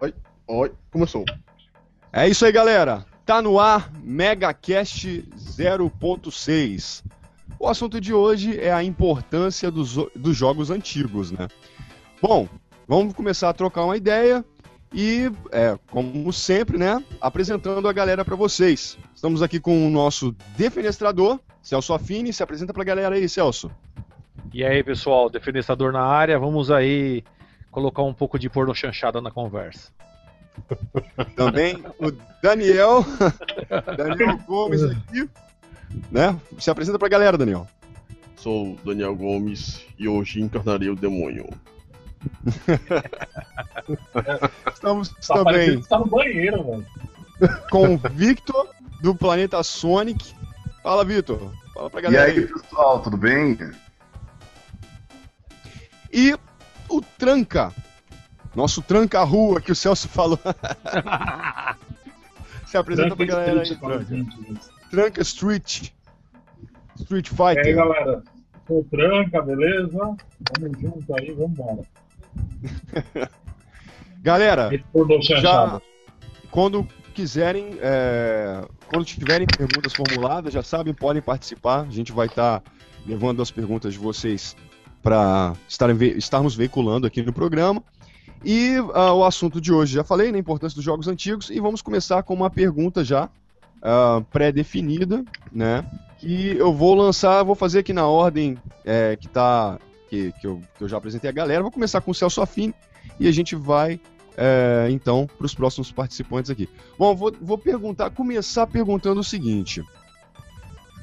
Oi, oi, começou. É isso aí, galera. Tá no ar MegaCast 0.6. O assunto de hoje é a importância dos, dos jogos antigos, né? Bom, vamos começar a trocar uma ideia e, é, como sempre, né, apresentando a galera para vocês. Estamos aqui com o nosso defenestrador, Celso Affini. Se apresenta pra galera aí, Celso. E aí, pessoal, defenestrador na área, vamos aí colocar um pouco de porno chanchada na conversa. Também o Daniel, Daniel Gomes aqui, né? Se apresenta pra galera, Daniel. Sou Daniel Gomes e hoje encarnarei o demônio. Estamos tá também. Tá no banheiro, mano. Com o Victor do Planeta Sonic. Fala, Victor. Fala pra galera. E aí, aí. pessoal, tudo bem? E o Tranca. Nosso Tranca-Rua que o Celso falou. Se apresenta tranca pra galera aí, Tranca. Tranca Street. Street Fighter. E aí, galera. Sou Tranca, beleza? Vamos junto aí, vamos embora. Galera, já, quando quiserem, é, quando tiverem perguntas formuladas, já sabem, podem participar. A gente vai estar tá levando as perguntas de vocês para estarmos veiculando aqui no programa. E uh, o assunto de hoje, já falei, né, a importância dos jogos antigos, e vamos começar com uma pergunta já uh, pré-definida, né? Que eu vou lançar, vou fazer aqui na ordem é, que tá. Que, que, eu, que eu já apresentei a galera. Vou começar com o Celso Affini e a gente vai é, então para os próximos participantes aqui. Bom, vou, vou perguntar, começar perguntando o seguinte.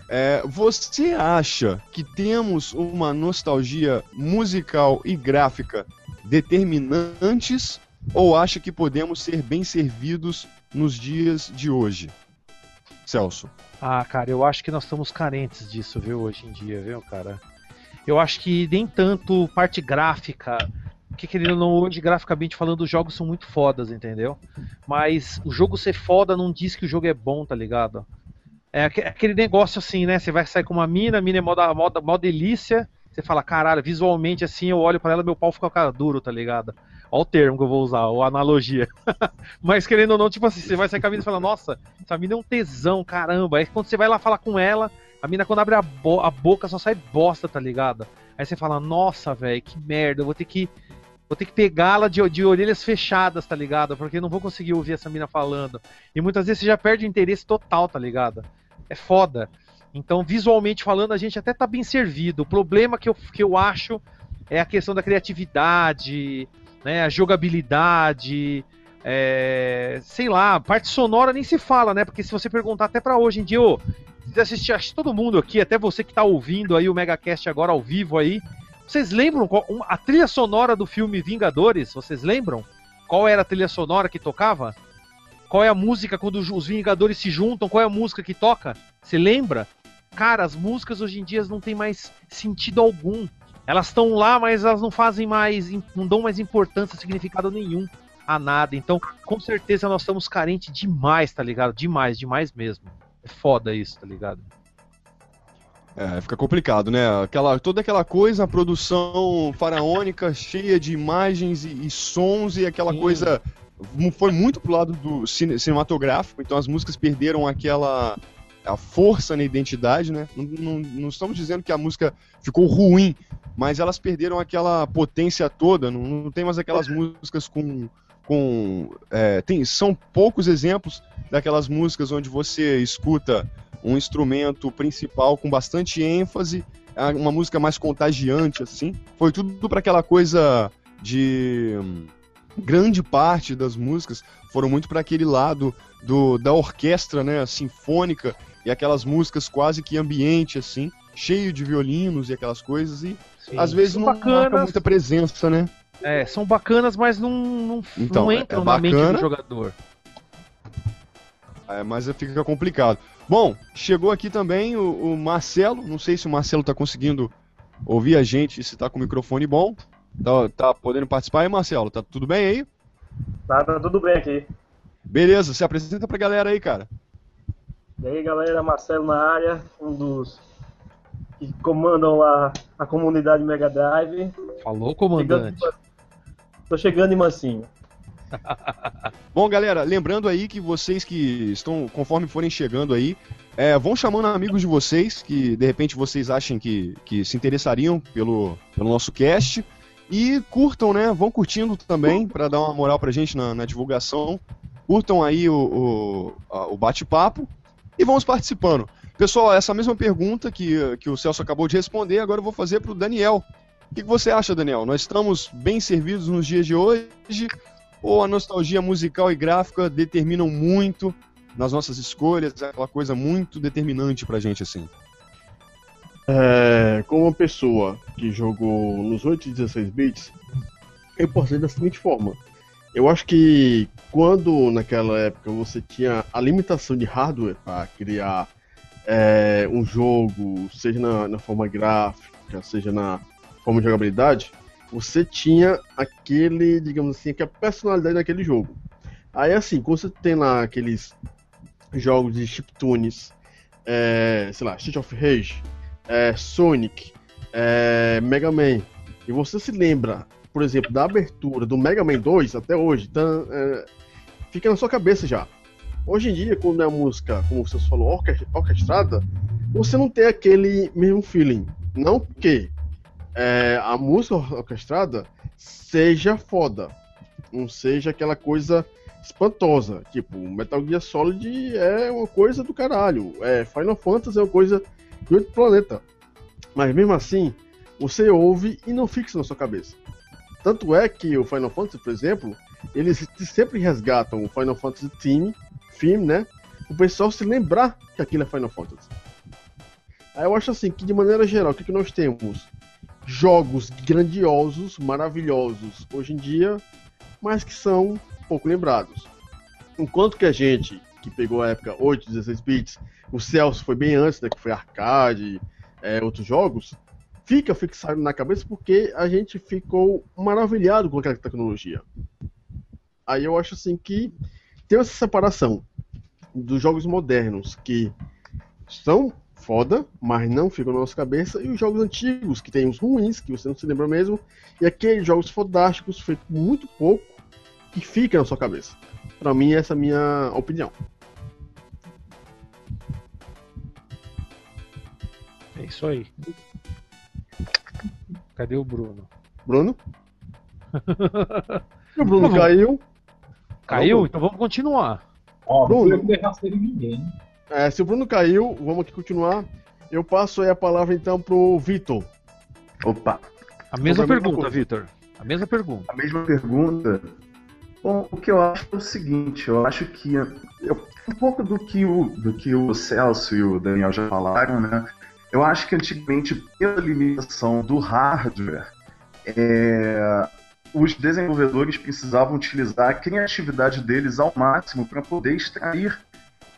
É, você acha que temos uma nostalgia musical e gráfica determinantes ou acha que podemos ser bem servidos nos dias de hoje? Celso. Ah, cara, eu acho que nós estamos carentes disso, viu, hoje em dia, viu, cara? Eu acho que nem tanto parte gráfica, que querendo não, hoje, graficamente falando, os jogos são muito fodas, entendeu? Mas o jogo ser foda não diz que o jogo é bom, tá ligado? É aquele negócio assim, né? Você vai sair com uma mina, a mina é mó, mó, mó delícia, você fala, caralho, visualmente assim, eu olho para ela, meu pau fica duro, tá ligado? Olha o termo que eu vou usar, ou analogia. Mas querendo ou não, tipo assim, você vai sair com a mina e fala, nossa, essa mina é um tesão, caramba. Aí quando você vai lá falar com ela, a mina quando abre a, bo a boca só sai bosta, tá ligado? Aí você fala, nossa, velho, que merda, eu vou ter que. Vou ter que pegá-la de, de orelhas fechadas, tá ligado? Porque eu não vou conseguir ouvir essa mina falando. E muitas vezes você já perde o interesse total, tá ligado? É foda. Então, visualmente falando, a gente até tá bem servido. O problema que eu, que eu acho é a questão da criatividade, né, a jogabilidade, é, sei lá, parte sonora nem se fala, né? Porque se você perguntar até para hoje em dia, ô, assistir, acho que todo mundo aqui, até você que tá ouvindo aí o Megacast agora ao vivo aí, vocês lembram qual, a trilha sonora do filme Vingadores? Vocês lembram? Qual era a trilha sonora que tocava? Qual é a música quando os Vingadores se juntam? Qual é a música que toca? Você lembra? cara, as músicas hoje em dia não tem mais sentido algum. Elas estão lá, mas elas não fazem mais, não dão mais importância, significado nenhum a nada. Então, com certeza nós estamos carentes demais, tá ligado? Demais, demais mesmo. É foda isso, tá ligado? É, fica complicado, né? Aquela, toda aquela coisa, a produção faraônica, cheia de imagens e, e sons e aquela Sim. coisa foi muito pro lado do cine, cinematográfico, então as músicas perderam aquela a força na identidade, né? Não, não, não, estamos dizendo que a música ficou ruim, mas elas perderam aquela potência toda. Não, não tem mais aquelas músicas com. com é, tem, são poucos exemplos daquelas músicas onde você escuta um instrumento principal com bastante ênfase, uma música mais contagiante, assim. Foi tudo para aquela coisa de. Grande parte das músicas foram muito para aquele lado do, da orquestra, né, sinfônica, e aquelas músicas quase que ambiente, assim, cheio de violinos e aquelas coisas, e Sim, às vezes não bacanas. marca muita presença, né? É, são bacanas, mas não, não, então, não é entram é na mente do jogador. É, mas fica complicado. Bom, chegou aqui também o, o, Marcelo. Não sei se o Marcelo está conseguindo ouvir a gente, se está com o microfone bom. Tá, tá podendo participar aí, Marcelo? Tá tudo bem aí? Tá, tá tudo bem aqui. Beleza, se apresenta pra galera aí, cara. E aí galera, Marcelo na área, um dos que comandam lá a comunidade Mega Drive. Falou, comandante. Chegando, tô chegando em mansinho. Bom, galera, lembrando aí que vocês que estão, conforme forem chegando aí, é, vão chamando amigos de vocês, que de repente vocês achem que, que se interessariam pelo, pelo nosso cast. E curtam, né? Vão curtindo também, para dar uma moral pra gente na, na divulgação. Curtam aí o, o, a- o bate-papo e vamos participando. Pessoal, essa mesma pergunta que, que o Celso acabou de responder, agora eu vou fazer pro Daniel. O que, que você acha, Daniel? Nós estamos bem servidos nos dias de hoje? Ou a nostalgia musical e gráfica determinam muito nas nossas escolhas? É aquela coisa muito determinante pra gente, assim. É, como uma pessoa que jogou nos 8 e 16 bits, eu posso da seguinte forma. Eu acho que quando naquela época você tinha a limitação de hardware para criar é, um jogo, seja na, na forma gráfica, seja na forma de jogabilidade, você tinha aquele, digamos assim, aquela personalidade daquele jogo. Aí assim, quando você tem lá aqueles jogos de chiptunes, é, sei lá, Street of Rage, é, Sonic, é, Mega Man, e você se lembra, por exemplo, da abertura do Mega Man 2 até hoje, então, é, fica na sua cabeça já. Hoje em dia, quando é música, como você falou, orque- orquestrada, você não tem aquele mesmo feeling. Não que é, a música orquestrada seja foda, não seja aquela coisa espantosa. Tipo, Metal Gear Solid é uma coisa do caralho, é, Final Fantasy é uma coisa de outro planeta. Mas mesmo assim, você ouve e não fixa na sua cabeça. Tanto é que o Final Fantasy, por exemplo, eles sempre resgatam o Final Fantasy Team, filme, né? O pessoal se lembrar que aquilo é Final Fantasy. Aí eu acho assim que de maneira geral, o que, que nós temos? Jogos grandiosos, maravilhosos hoje em dia, mas que são pouco lembrados. Enquanto que a gente, que pegou a época 8, 16 bits, o Celso foi bem antes, né? Que foi arcade, é, outros jogos, fica fixado na cabeça porque a gente ficou maravilhado com aquela tecnologia. Aí eu acho assim que tem essa separação dos jogos modernos que são foda, mas não ficam na nossa cabeça, e os jogos antigos, que tem os ruins, que você não se lembra mesmo, e aqueles jogos fodásticos feitos muito pouco, que fica na sua cabeça. Pra mim, essa é a minha opinião. É isso aí. Cadê o Bruno? Bruno? O Bruno Vamos. caiu. Caiu? Então vamos continuar. Ó, não Bruno. ninguém. É, se o Bruno caiu, vamos aqui continuar. Eu passo aí a palavra então pro Vitor. Opa, A mesma pergunta. Vitor. A mesma pergunta. a mesma pergunta. Bom, o que eu acho é o seguinte, eu acho que eu- um pouco do que o do que o Celso e o Daniel já falaram, né? Eu acho que antigamente, pela limitação do hardware, é, os desenvolvedores precisavam utilizar a criatividade deles ao máximo para poder extrair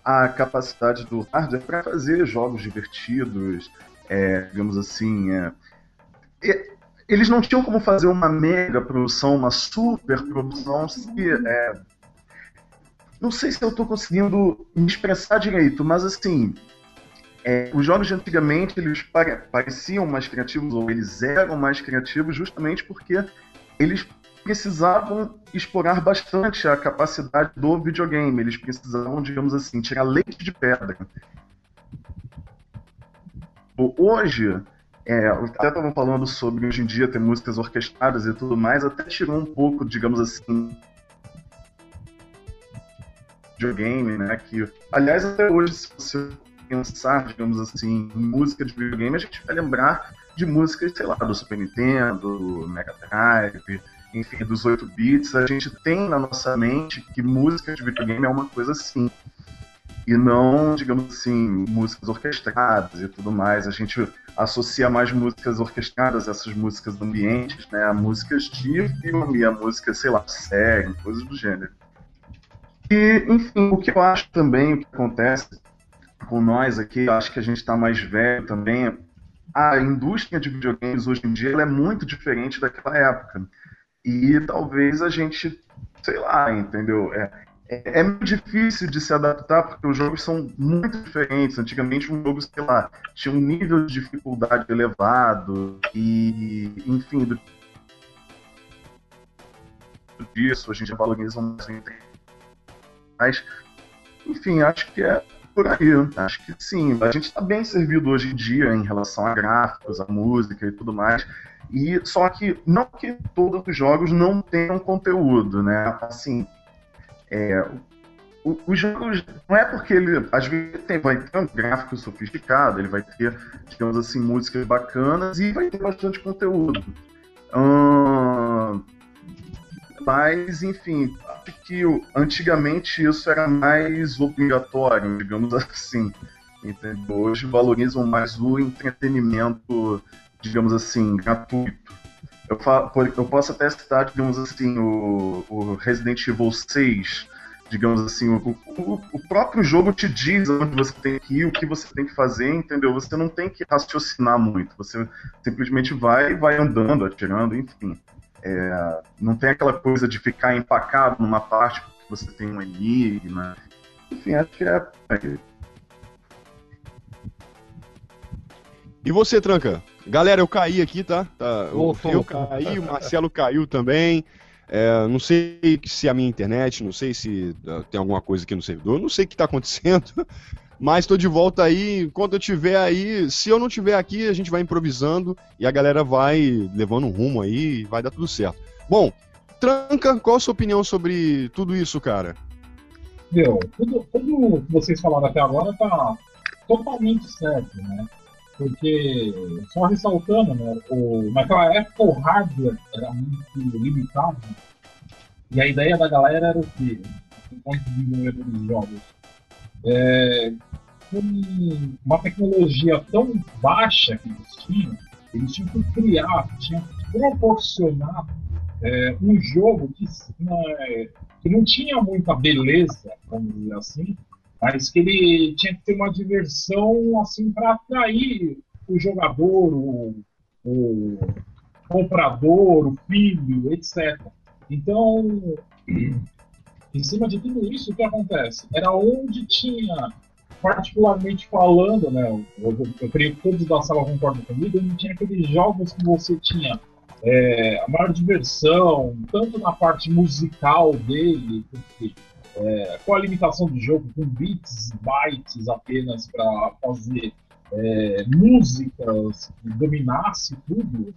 a capacidade do hardware para fazer jogos divertidos, é, digamos assim. é, eles não tinham como fazer uma mega produção, uma super produção, se. é, não sei se eu estou conseguindo me expressar direito, mas assim. é, os jogos de antigamente eles pare- pareciam mais criativos, ou eles eram mais criativos, justamente porque eles precisavam explorar bastante a capacidade do videogame. Eles precisavam, digamos assim, tirar leite de pedra. Hoje, é, até estavam falando sobre hoje em dia ter músicas orquestradas e tudo mais, até tirou um pouco, digamos assim, videogame, né? Que, aliás, até hoje, se você pensar, digamos assim, em música de videogame, a gente vai lembrar de músicas, sei lá, do Super Nintendo, do Mega Drive, enfim, dos 8 bits. A gente tem na nossa mente que música de videogame é uma coisa assim. E não, digamos assim, músicas orquestradas e tudo mais. A gente associa mais músicas orquestradas, essas músicas ambientes, né, a músicas de filme, a música, sei lá, série, coisas do gênero. E, enfim, o que eu acho também, o que acontece com nós aqui, acho que a gente está mais velho também, a indústria de videogames hoje em dia ela é muito diferente daquela época. E talvez a gente, sei lá, entendeu? É, é, muito difícil de se adaptar porque os jogos são muito diferentes. Antigamente um jogo, sei lá, tinha um nível de dificuldade elevado e, enfim, do- disso, hoje em dia valorizam mais Mas, enfim, acho que é por aí. Acho que sim, a gente está bem servido hoje em dia em relação a gráficos, a música e tudo mais. E só que não que todos os jogos não tenham conteúdo, né? Assim, é, os jogos não é porque ele às vezes tem, vai ter um gráfico sofisticado, ele vai ter, digamos assim, músicas bacanas e vai ter bastante conteúdo. Ahn, mas, enfim, acho que antigamente isso era mais obrigatório, digamos assim. Entendeu? Hoje valorizam mais o entretenimento, digamos assim, gratuito. Eu, fa- por- eu posso até citar, digamos assim, o, o Resident Evil 6, digamos assim, o, o, o próprio jogo te diz onde você tem que ir, o que você tem que fazer, entendeu? Você não tem que raciocinar muito, você simplesmente vai vai andando, atirando, enfim. É, não tem aquela coisa de ficar empacado numa parte porque você tem um enigma. Enfim, acho que é- E você, Tranca? Galera, eu caí aqui, tá? tá eu, Voltou. eu caí, o Marcelo caiu também. É, não sei se é a minha internet, não sei se ah, tem alguma coisa aqui no servidor, não sei o que tá acontecendo. Mas tô de volta aí. Quando eu tiver aí, se eu não tiver aqui, a gente vai improvisando e a galera vai levando um rumo aí e vai dar tudo certo. Bom, Tranca, qual a sua opinião sobre tudo isso, cara? Meu, tudo, tudo que vocês falaram até agora tá totalmente certo, né? Porque, só ressaltando, né? O, naquela época o hardware era muito limitado. E a ideia da galera era o quê? Desenvolvedores de jogos. É, com uma tecnologia tão baixa que eles tinham, eles tinham que criar, tinham que proporcionar é, um jogo que, né, que não tinha muita beleza, vamos dizer assim, mas que ele tinha que ter uma diversão assim para atrair o jogador, o, o comprador, o filho, etc. Então, em cima de tudo isso, o que acontece? Era onde tinha, particularmente falando, né? Eu, eu creio que todos da sala concordam comigo, onde tinha aqueles jogos que você tinha é, a maior diversão, tanto na parte musical dele, porque é, com a limitação do jogo, com bits bytes apenas para fazer é, músicas que dominasse tudo,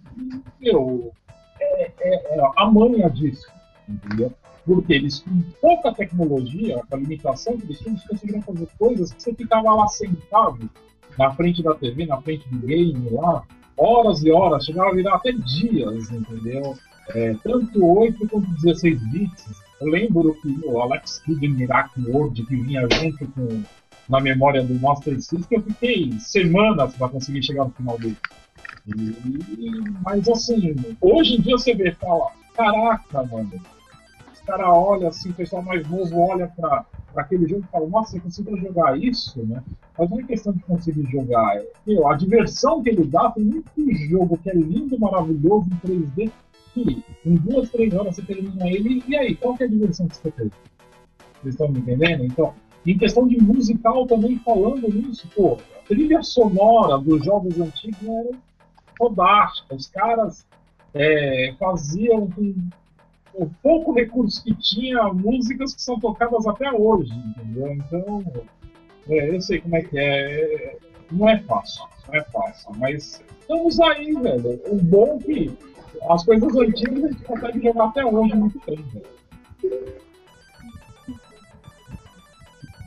meu, é, é- é a manha disso, entendeu? Porque eles, com pouca tecnologia, com a limitação que eles tinham, eles conseguiram fazer coisas que você ficava lá sentado na frente da TV, na frente do game lá, horas e horas, chegava a virar até dias, entendeu? É, tanto 8 quanto 16 bits. Eu lembro que o Alex Kidd Miracle World, que vinha junto com na memória do Master System, eu fiquei semanas para conseguir chegar no final dele. E- mas assim, hoje em dia você vê e fala, caraca, mano, os caras olham assim, o pessoal mais novo olha para aquele jogo e fala, nossa, você conseguiu jogar isso, né? Mas não é questão de conseguir jogar. é, a diversão que ele dá, tem muito jogo que é lindo, maravilhoso, em 3D, que em duas, três horas você termina ele, e aí, qual que é a diversão que você teve? Vocês estão me entendendo? Então, em questão de musical também falando nisso, pô, a trilha sonora dos jogos antigos era fodástica. Os caras é, faziam com o pouco recurso que tinha músicas que são tocadas até hoje, entendeu? Então, é, eu sei como é que é. Não é fácil, não é fácil, mas estamos aí, velho. O bom é que as coisas antigas a gente consegue jogar até hoje muito bem, velho.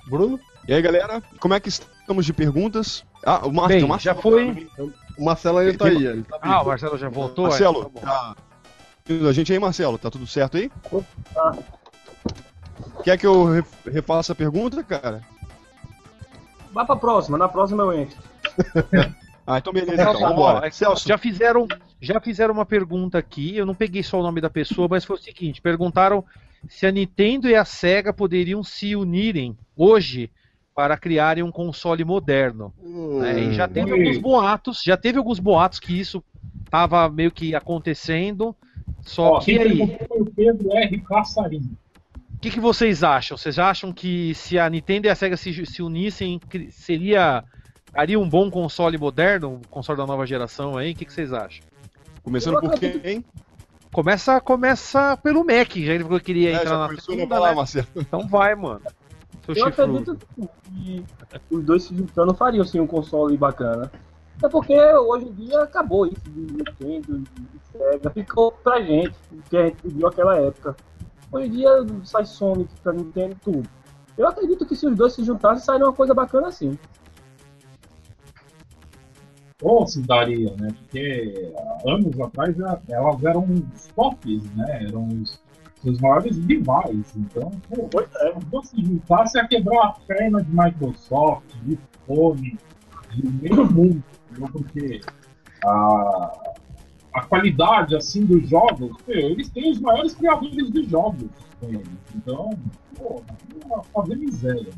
Bruno? E aí, galera, como é que estamos de perguntas? Ah, o Bem, Marcelo já foi. O Marcelo ainda tá aí, ele tá Ah, o. Marcelo já voltou? Marcelo, Ah, tá bom. tá. A gente aí, Marcelo, tá tudo certo aí? Tá. Quer que eu re- refaça a pergunta, cara? Vai pra próxima, na próxima eu entro. Ah, então beleza, então, ó, vambora. Celso, Já fizeram, já fizeram uma pergunta aqui, eu não peguei só o nome da pessoa, mas foi o seguinte: perguntaram se a Nintendo e a Sega poderiam se unirem hoje para criarem um console moderno. Hum? E já teve Ui. alguns boatos, já teve alguns boatos que isso estava meio que acontecendo. Só Ó, que aí, o Pedro R. Passarinho. o que, que vocês acham? Vocês acham que se a Nintendo e a Sega se, se unissem, seria daria um bom console moderno, um console da nova geração aí? O que, que vocês acham? começando por quem? Começa, começa pelo Mac, já ele falou que queria É, entrar já na segunda, falar, né? Marcelo. Então vai, mano. Seu Eu chifrudo. acredito que os dois se juntando fariam sim um console bacana. É porque hoje em dia acabou isso de Nintendo e Sega. Ficou pra gente, que a gente viu aquela época. Hoje em dia sai Sonic pra Nintendo tudo. Eu acredito que se os dois se juntassem, sairia uma coisa bacana assim. Ou se daria, né? Porque há anos atrás já- elas eram os tops, né? Eram os, os maiores rivais. Então, pô, é. se juntasse a quebrar a perna de Microsoft, de Sony, de meio mundo, entendeu? porque a, a qualidade assim dos jogos, pô, eles têm os maiores criadores de jogos com eles. Então, pô, fazer miséria.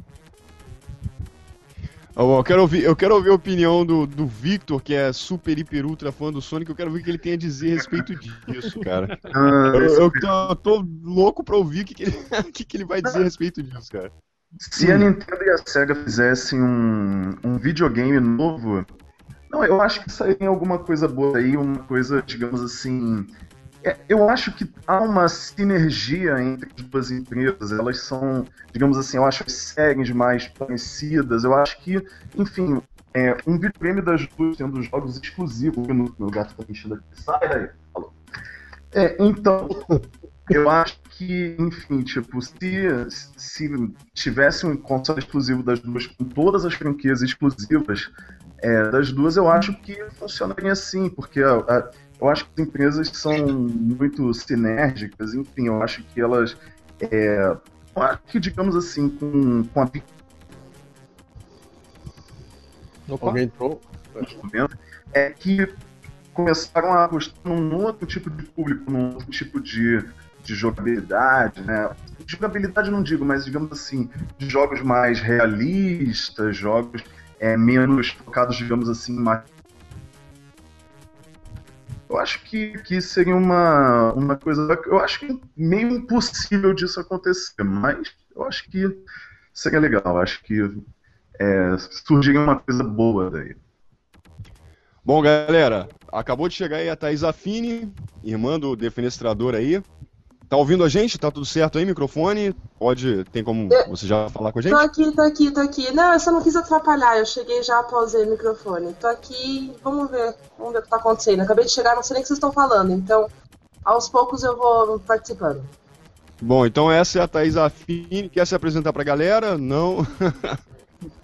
Eu quero, ouvir, eu quero ouvir a opinião do, do Victor, que é super, hiper, ultra fã do Sonic. Eu quero ver o que ele tem a dizer a respeito disso, cara. Ah, Eu, eu tô, eu tô louco pra ouvir o que, que, ele, o que, que ele vai dizer a respeito disso, cara. Se a Nintendo e a Sega fizessem um, um videogame novo, não, eu acho que sairia alguma coisa boa aí, uma coisa, digamos assim. É, eu acho que há uma sinergia entre as duas empresas. Elas são, digamos assim, eu acho as séries mais parecidas. Eu acho que, enfim, é, um videogame das duas tendo jogos exclusivos. Meu, meu gato tá mexendo aqui. Sai daí. Falou. É, então, eu acho que, enfim, tipo, se, se tivesse um console exclusivo das duas, com todas as franquias exclusivas é, das duas, eu acho que funcionaria assim, porque a- a- eu acho que as empresas são muito sinérgicas, enfim, eu acho que elas. É, eu acho que, digamos assim, com, com a Opa. Alguém entrou? momento, é que começaram a apostar num outro tipo de público, num outro tipo de, de jogabilidade, né? Jogabilidade não digo, mas digamos assim, de jogos mais realistas, jogos é, menos focados, digamos assim, mais. Eu acho que, que seria uma, uma coisa. Eu acho que meio impossível disso acontecer, mas eu acho que seria legal. Acho que é, surgiria uma coisa boa daí. Bom, galera, acabou de chegar aí a Thaís Affini, irmã do defenestrador aí. Tá ouvindo a gente? Tá tudo certo aí, microfone? Pode, tem como você já falar com a gente? Tô aqui, tô aqui, tô aqui. Não, eu só não quis atrapalhar, eu cheguei já, pausei o microfone. Tô aqui, vamos ver, vamos ver o que tá acontecendo. Acabei de chegar, não sei nem o que vocês estão falando, então aos poucos eu vou participando. Bom, então essa é a Thaís Affini. Quer se apresentar pra galera? Não.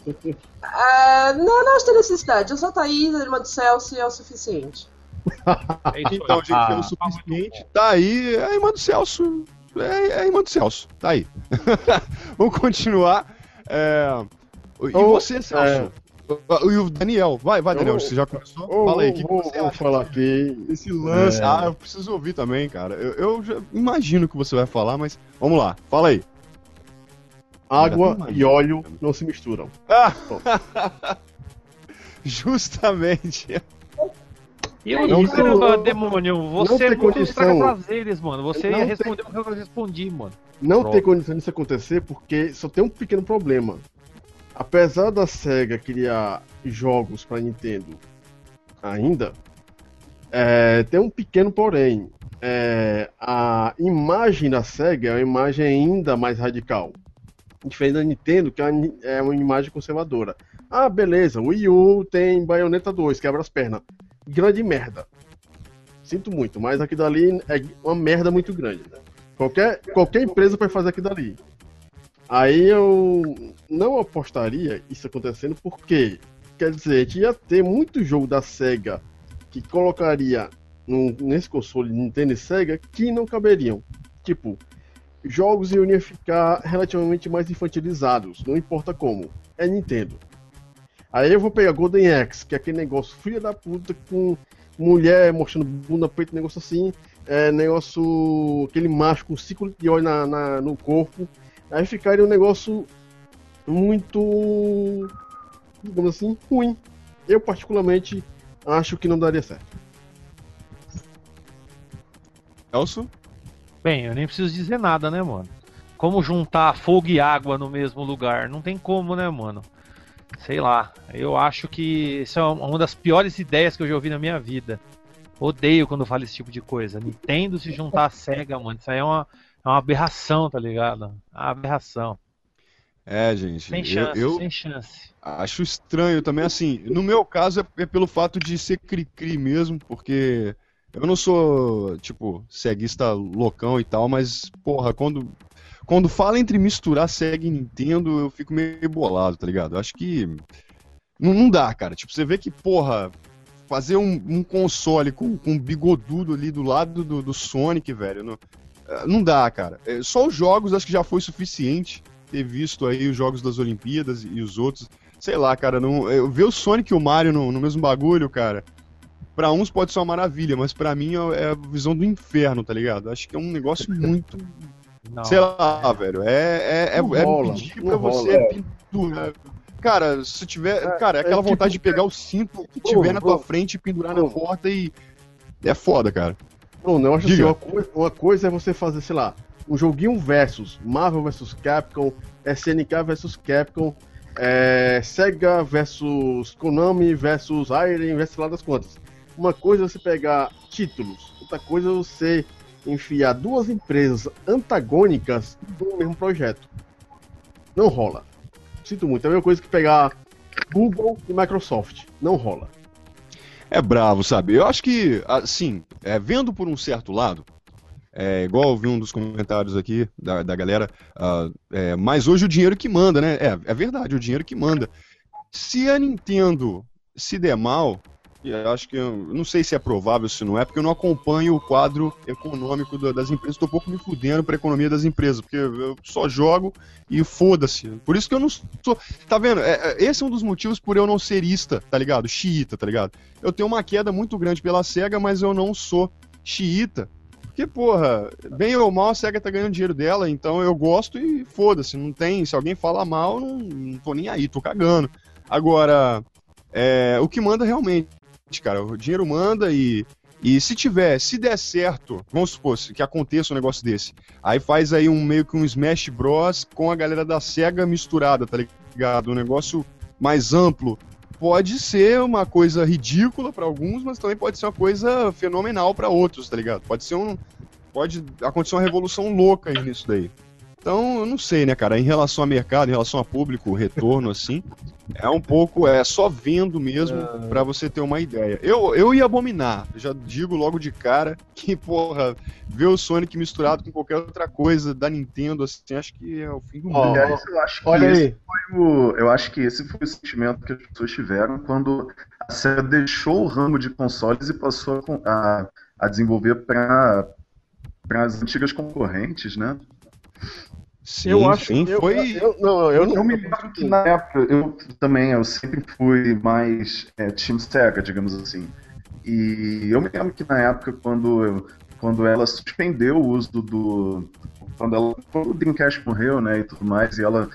É, não, não acho que tem necessidade. Eu sou a Thaís, a irmã do Celso, e é o suficiente. É isso Então, gente, pelo suficiente, tá aí. É a irmã do Celso. É, é a irmã do Celso. Tá aí. Vamos continuar. É, E Ô, você, Celso? E o Daniel. Vai, vai, Daniel. Eu- Você já começou? Ô, Fala aí. O que, que vou, você vou falar aqui. Esse lance. É. Ah, eu preciso ouvir também, cara. Eu, eu já imagino o que você vai falar, mas vamos lá. Fala aí. Água e óleo não se misturam. Ah! Justamente. Eu Não tem- ô, demônio, você é muito condição. prazeres, mano. Você Não ia tem- responder o que eu respondi, mano. Não Pronto. tem condição disso acontecer porque só tem um pequeno problema. Apesar da SEGA criar jogos para Nintendo ainda, é, tem um pequeno porém. É, a imagem da SEGA é uma imagem ainda mais radical. Diferente da Nintendo, que é uma- é uma imagem conservadora. Ah, beleza, o Wii U tem Bayonetta 2, quebra as pernas. Grande merda. Sinto muito, mas aquilo dali é uma merda muito grande. né? Qualquer, qualquer empresa pode fazer aquilo dali. Aí eu não apostaria isso acontecendo porque, quer dizer, a gente ia ter muito jogo da SEGA que colocaria num- nesse console Nintendo e SEGA que não caberiam. Tipo, jogos iam ficar relativamente mais infantilizados, não importa como. É Nintendo. Aí eu vou pegar Golden Axe, que é aquele negócio filha da puta com mulher mostrando bunda, peito, negócio assim. É negócio. aquele macho com ciclo de óleo na, na- no corpo. Aí ficaria um negócio muito. digamos assim, ruim. Eu, particularmente, acho que não daria certo. Elso? Bem, eu nem preciso dizer nada, né, mano? Como juntar fogo e água no mesmo lugar? Não tem como, né, mano? Sei lá. Eu acho que isso é uma das piores ideias que eu já ouvi na minha vida. Odeio quando fala esse tipo de coisa. Nintendo se juntar à SEGA, mano. Isso aí é uma, é uma aberração, tá ligado? É uma aberração. É, gente. Sem eu- chance, eu, sem chance. Acho estranho também, assim, no meu caso é, é pelo fato de ser cri-cri mesmo, porque eu não sou, tipo, ceguista loucão e tal, mas, porra, quando, quando fala entre misturar Sega e Nintendo, eu fico meio bolado, tá ligado? Acho que não, não dá, cara. Tipo, você vê que, porra, fazer um, um console com, com um bigodudo ali do lado do, do Sonic, velho, não, eh, não dá, cara. É, Só os jogos acho que já foi suficiente ter visto aí os jogos das Olimpíadas e os outros. Sei lá, cara, não, eu ver o Sonic e o Mario no, no mesmo bagulho, cara. Pra uns pode ser uma maravilha, mas pra mim é é a visão do inferno, tá ligado? Acho que é um negócio muito. Não. Sei lá, velho. É, é, é, é rola, pedir pra rola. você pendurar. Cara, se tiver. Cara, é aquela é vontade tipo- de pegar o cinto que tiver na tua frente e pendurar na porta e. É foda, cara. Bruno, eu acho assim, Diga. uma coisa, uma coisa é você fazer, sei lá, um joguinho versus Marvel versus Capcom, SNK versus Capcom, é, Sega versus Konami versus Iron versus lá das contas. Uma coisa é você pegar títulos, outra coisa é você enfiar duas empresas antagônicas no mesmo projeto. Não rola. Sinto muito. É a mesma coisa que pegar Google e Microsoft. Não rola. É bravo, sabe? Eu acho que, assim, é, vendo por um certo lado, é, igual eu vi um dos comentários aqui da, da galera, ah, é, mas hoje o dinheiro que manda, né? É, é verdade, o dinheiro que manda. Se a Nintendo se der mal, eu acho que não sei se é provável, se não é, porque eu não acompanho o quadro econômico da- das empresas, tô um pouco me fudendo pra economia das empresas, porque eu só jogo e foda-se. Por isso que eu não sou. Tá vendo? É, é, esse é um dos motivos por eu não ser ista, tá ligado? Xiita, tá ligado? eu tenho uma queda muito grande pela SEGA, mas eu não sou xiita. Porque, porra, bem ou mal, a SEGA tá ganhando dinheiro dela, então eu gosto e foda-se, não tem. Se alguém fala mal, não, não tô nem aí, tô cagando. Agora, é, o que manda realmente, cara, o dinheiro manda e. E se tiver, se der certo, vamos supor que aconteça um negócio desse, aí faz aí um meio que um Smash Bros com a galera da SEGA misturada, tá ligado? Um negócio mais amplo, pode ser uma coisa ridícula pra alguns, mas também pode ser uma coisa fenomenal pra outros, tá ligado? Pode ser um. Pode acontecer uma revolução louca aí nisso daí. Então, eu não sei, né, cara? Em relação a mercado, em relação a público, retorno, assim, é um pouco. É só vendo mesmo pra você ter uma ideia. Eu, eu ia abominar, já digo logo de cara que, porra, ver o Sonic misturado com qualquer outra coisa da Nintendo, assim, acho que é o fim do mundo. Aliás, eu acho que Olha esse aí. foi o, eu acho que esse foi o sentimento que as pessoas tiveram quando a SEGA deixou o ramo de consoles e passou a, a desenvolver para as antigas concorrentes, né? Sim, eu acho sim, eu, foi. eu, não, eu não. Eu me lembro que na época, eu também, eu sempre fui mais é, Team Sega, digamos assim. E eu me lembro que na época, quando, eu- quando ela suspendeu o uso do. do- quando, ela, quando o Dreamcast morreu, né, e tudo mais, e ela,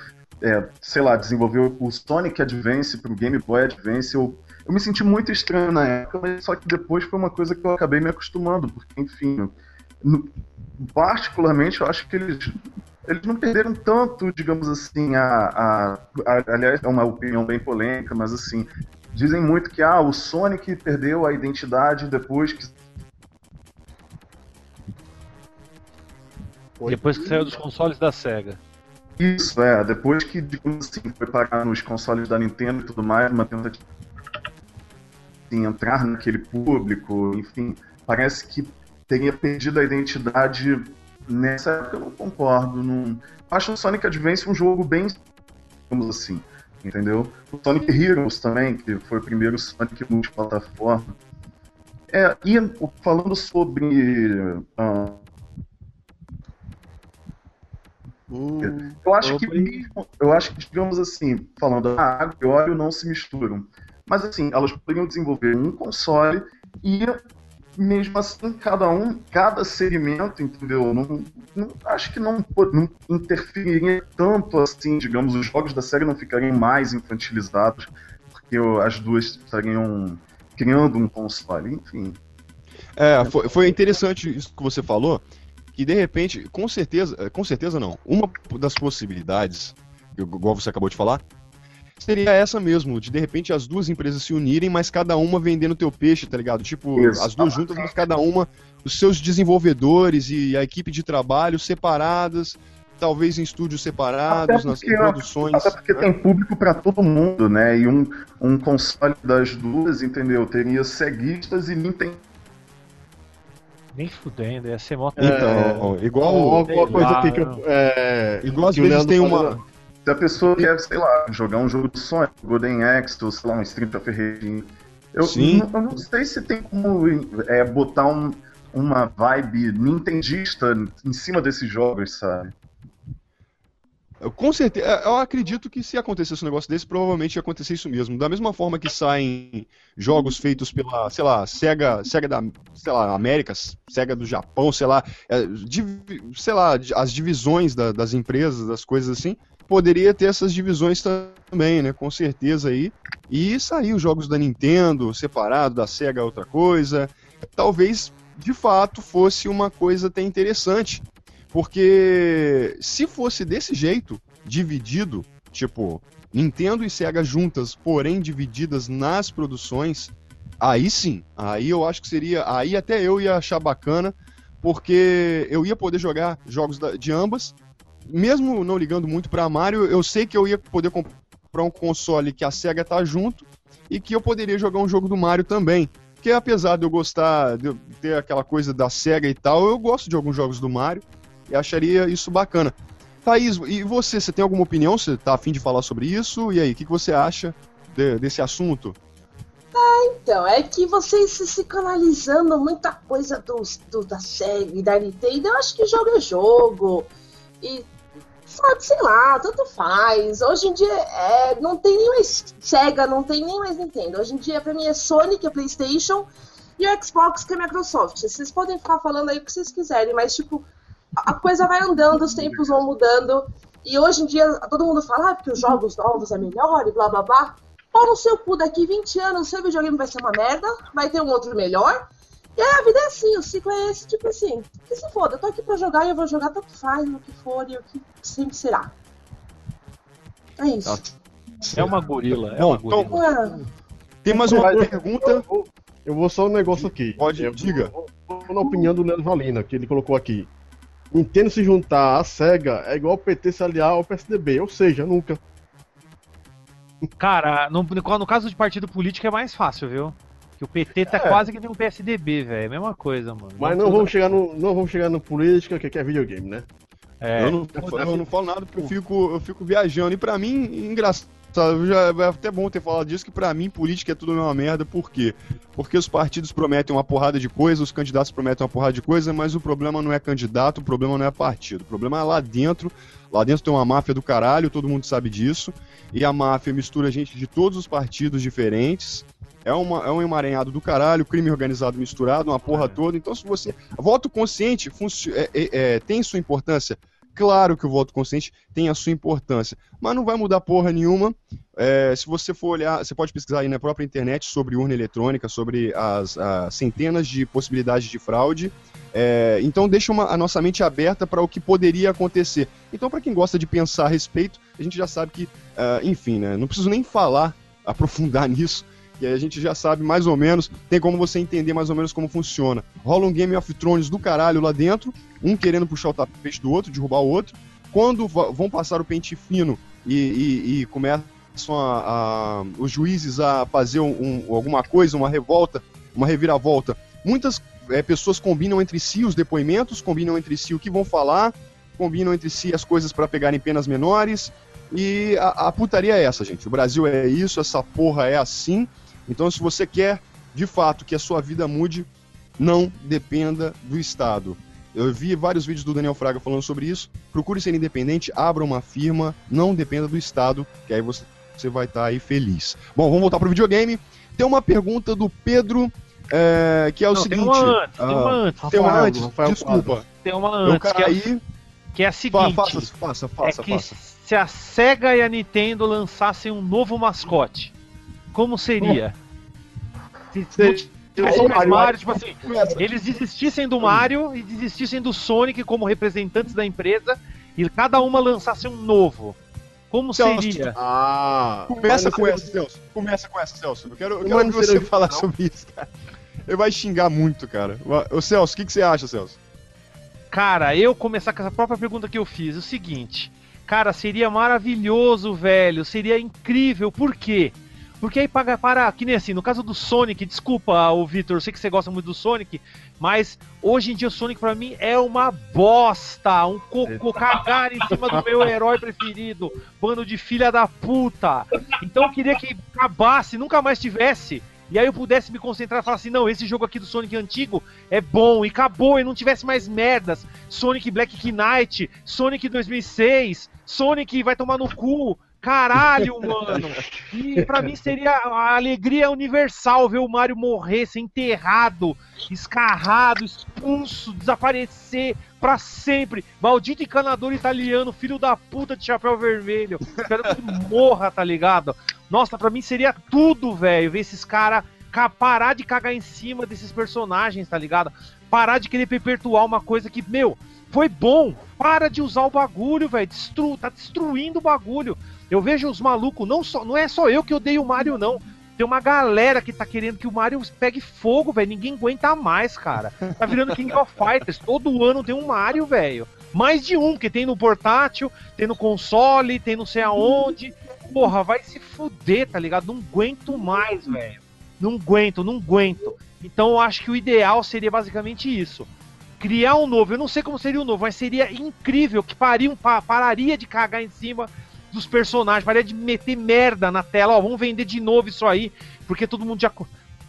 é, sei lá, desenvolveu o Sonic Advance pro Game Boy Advance, eu, eu me senti muito estranho na época, mas só que depois foi uma coisa que eu acabei me acostumando, porque, enfim, no- particularmente eu acho que eles eles não perderam tanto, digamos assim, a, a, a- aliás, é uma opinião bem polêmica, mas assim, dizem muito que ah, o Sonic perdeu a identidade depois que Depois que saiu dos consoles da SEGA. isso é, depois que digamos assim, foi parar nos consoles da Nintendo e tudo mais, uma tentativa de entrar naquele público, enfim, parece que teria perdido a identidade nessa época, eu não concordo, não acho o Sonic Advance um jogo bem digamos assim, entendeu? O Sonic Heroes também, que foi o primeiro Sonic multiplataforma. É, e falando sobre. ah, Hum, eu acho que mesmo- eu acho que, digamos assim, falando, a água e óleo não se misturam. Mas assim, elas poderiam desenvolver um console e mesmo assim, cada um, cada segmento, entendeu? Não, não- acho que não, não interferiria tanto assim, digamos, os jogos da série não ficariam mais infantilizados, porque as duas estariam criando um console, enfim. É, foi, foi interessante isso que você falou, que de repente, com certeza, com certeza não, uma das possibilidades, igual você acabou de falar, seria essa mesmo, de de repente as duas empresas se unirem, mas cada uma vendendo teu peixe, tá ligado? Tipo, Isso. as duas juntas, mas cada uma, os seus desenvolvedores e a equipe de trabalho separadas, talvez em estúdios separados, Até nas porque- produções. Até porque né? tem público pra todo mundo, né? E um, um console das duas, entendeu? Teria ceguistas e Nintendo. Nem fudendo, ia ser mó. Então, igual, Ó, Alguma coisa lá, que eu. É, igual às vezes tem falou, uma. Se a pessoa quer, sei lá, jogar um jogo de Sonic, Golden Axe, ou sei lá, um Street of Rage, eu, Sim. não- eu não sei se tem como é, botar um- uma vibe nintendista em cima desses jogos, sabe? Com certeza, eu acredito que se acontecesse um negócio desse, provavelmente ia acontecer isso mesmo. Da mesma forma que saem jogos feitos pela, sei lá, Sega, Sega da, sei lá, Américas, Sega do Japão, sei lá, é, divi- sei lá, as divisões da- das empresas, das coisas assim, poderia ter essas divisões também, né? Com certeza aí. E sair os jogos da Nintendo separado, da Sega outra coisa. Talvez, de fato, fosse uma coisa até interessante. Porque se fosse desse jeito, dividido, tipo, Nintendo e Sega juntas, porém divididas nas produções, aí sim, aí eu acho que seria. Aí até eu ia achar bacana, porque eu ia poder jogar jogos de ambas, mesmo não ligando muito pra Mario, eu sei que eu ia poder comprar um console que a Sega tá junto e que eu poderia jogar um jogo do Mario também. Porque apesar de eu gostar de ter aquela coisa da SEGA e tal, eu gosto de alguns jogos do Mario e acharia isso bacana. Thaís, e você, você tem alguma opinião? Você tá afim de falar sobre isso? E aí, o que, que você acha de- desse assunto? Então, é que vocês se, canalizando muita coisa dos, do, da SEG e da Nintendo, eu acho que jogo é jogo. E, sabe, sei lá, tanto faz. Hoje em dia, é, não tem nem mais SEGA, não tem nem mais Nintendo. Hoje em dia, pra mim, é Sony, que é PlayStation, e o Xbox, que é Microsoft. Vocês podem ficar falando aí o que vocês quiserem, mas, tipo, a coisa vai andando, os tempos vão mudando. E hoje em dia, todo mundo fala ah, porque os jogos novos é melhor e blá blá blá. Pau no seu cu, daqui 20 anos o seu videogame vai ser uma merda, vai ter um outro melhor. E aí a vida é assim, o ciclo é esse, tipo assim, que se foda, eu tô aqui pra jogar e eu vou jogar tanto faz, o que for e o que sempre será. É isso. É uma gorila. É Bom, uma gorila. então- Ué, Tem mais uma pergunta? Eu vou, eu vou só um negócio aqui. Pode, Eu diga. Vou, vou na opinião do Leandro Valina, que ele colocou aqui. Nintendo se juntar à SEGA é igual o PT se aliar ao PSDB, ou seja, nunca. Cara, no, no caso de partido político é mais fácil, viu? Que o PT tá É. quase que nem um PSDB, velho. Mesma coisa, mano. Mas não vamos chegar no, não vamos chegar no política, que é videogame, né? É. Eu, não, eu não falo nada porque eu fico, eu fico viajando. E pra mim, engraçado, já, é até bom ter falado disso, que pra mim política é tudo a mesma merda. Por quê? Porque os partidos prometem uma porrada de coisa, os candidatos prometem uma porrada de coisa, mas o problema não é candidato, o problema não é partido. O problema é lá dentro. Lá dentro tem uma máfia do caralho, todo mundo sabe disso. E a máfia mistura gente de todos os partidos diferentes. É, uma, é um emaranhado do caralho, crime organizado misturado, uma porra toda. Então, se você. Voto consciente é- é- é, tem sua importância? Claro que o voto consciente tem a sua importância, mas não vai mudar porra nenhuma. É, se você for olhar, você pode pesquisar aí na própria internet sobre urna eletrônica, sobre as, as centenas de possibilidades de fraude. É, então deixa uma- a nossa mente aberta para o que poderia acontecer. Então, para quem gosta de pensar a respeito, a gente já sabe que, ah, enfim, né, não preciso nem falar, aprofundar nisso, que a gente já sabe mais ou menos, tem como você entender mais ou menos como funciona. Rola um Game of Thrones do caralho lá dentro, um querendo puxar o tapete do outro, derrubar o outro. Quando vão passar o pente fino e, e- e começam a- a- os juízes a fazer um- um- alguma coisa, uma revolta, uma reviravolta, muitas eh, pessoas combinam entre si os depoimentos, combinam entre si o que vão falar, combinam entre si as coisas para pegarem penas menores. E a, a putaria é essa, gente. O Brasil é isso, essa porra é assim. Então, se você quer, de fato, que a sua vida mude, não dependa do Estado. Eu vi vários vídeos do Daniel Fraga falando sobre isso. Procure ser independente, abra uma firma, não dependa do Estado, que aí você, você vai estar aí feliz. Bom, vamos voltar pro videogame. Tem uma pergunta do Pedro, é, que é o Não, seguinte. tem uma antes, tem ah, uma antes. tem uma Rafael, antes, Rafael desculpa. Tem uma Eu antes, que é, caí. que é a Fa- seguinte. faça, faça, é faça, que faça. se a SEGA e a Nintendo lançassem um novo mascote, como seria? Se mais Mario. Mario, tipo assim, eles desistissem do Mario e desistissem do Sonic como representantes da empresa e cada uma lançasse um novo. Como Celso, seria? Ah, Começa com essa, Celso. Começa com essa, Celso. Eu quero, eu quero que você falar não. sobre isso, cara. Ele vai xingar muito, cara. Ô, Celso, o que, que você acha, Celso? Cara, eu começar com essa própria pergunta que eu fiz, o seguinte. Cara, seria maravilhoso, velho. Seria incrível. Por quê? Porque aí paga para. Que nem assim, no caso do Sonic, desculpa, o Vitor, eu sei que você gosta muito do Sonic, mas hoje em dia o Sonic pra mim é uma bosta. Um cocô cagar em cima do meu herói preferido. Bando de filha da puta. Então eu queria que acabasse, nunca mais tivesse. E aí eu pudesse me concentrar e falar assim, não, esse jogo aqui do Sonic antigo é bom, e acabou, e não tivesse mais merdas. Sonic Black Knight, Sonic 2006, Sonic vai tomar no cu. Caralho, mano. E pra mim seria a alegria universal ver o Mario morrer, ser enterrado, escarrado, expulso, desaparecer pra sempre. Maldito encanador italiano, filho da puta de chapéu vermelho. Quero que morra, tá ligado? Nossa, pra mim seria tudo, velho, ver esses caras parar de cagar em cima desses personagens, tá ligado? Parar de querer perpetuar uma coisa que, meu, foi bom. Para de usar o bagulho, velho. Destru... Tá destruindo o bagulho. Eu vejo os malucos, não, só... não é só eu que odeio o Mario, não. Tem uma galera que tá querendo que o Mario pegue fogo, velho. Ninguém aguenta mais, cara. Tá virando King of Fighters. Todo ano tem um Mario, velho. Mais de um, porque tem no portátil, tem no console, tem não sei aonde. Porra, vai se fuder, tá ligado? Não aguento mais, velho. Não aguento, não aguento. Então eu acho que o ideal seria basicamente isso. Criar um novo. Eu não sei como seria o novo, mas seria incrível que pariam, pa- pararia de cagar em cima dos personagens, pararia de meter merda na tela. Ó, vamos vender de novo isso aí, porque todo mundo já,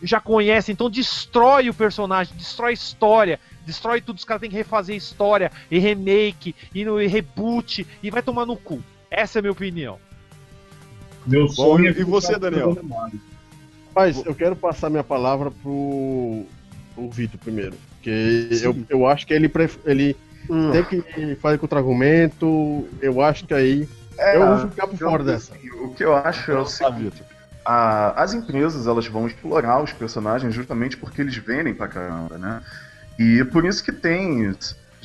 já conhece. Então destrói o personagem, destrói a história, destrói tudo. Os caras têm que refazer história, e remake, e, no, e reboot, e vai tomar no cu. Essa é a minha opinião. Meu sonho é e você, Daniel? Rapaz, eu quero passar minha palavra pro, pro Vitor primeiro. Porque eu, eu acho que ele, pref... ele Hum. tem que fazer contra-argumento. Eu acho que aí. É, eu ficar por eu- fora dessa. O que eu acho é o seguinte. Vitor. a- as empresas elas vão explorar os personagens justamente porque eles vendem pra caramba, né? E por isso que tem,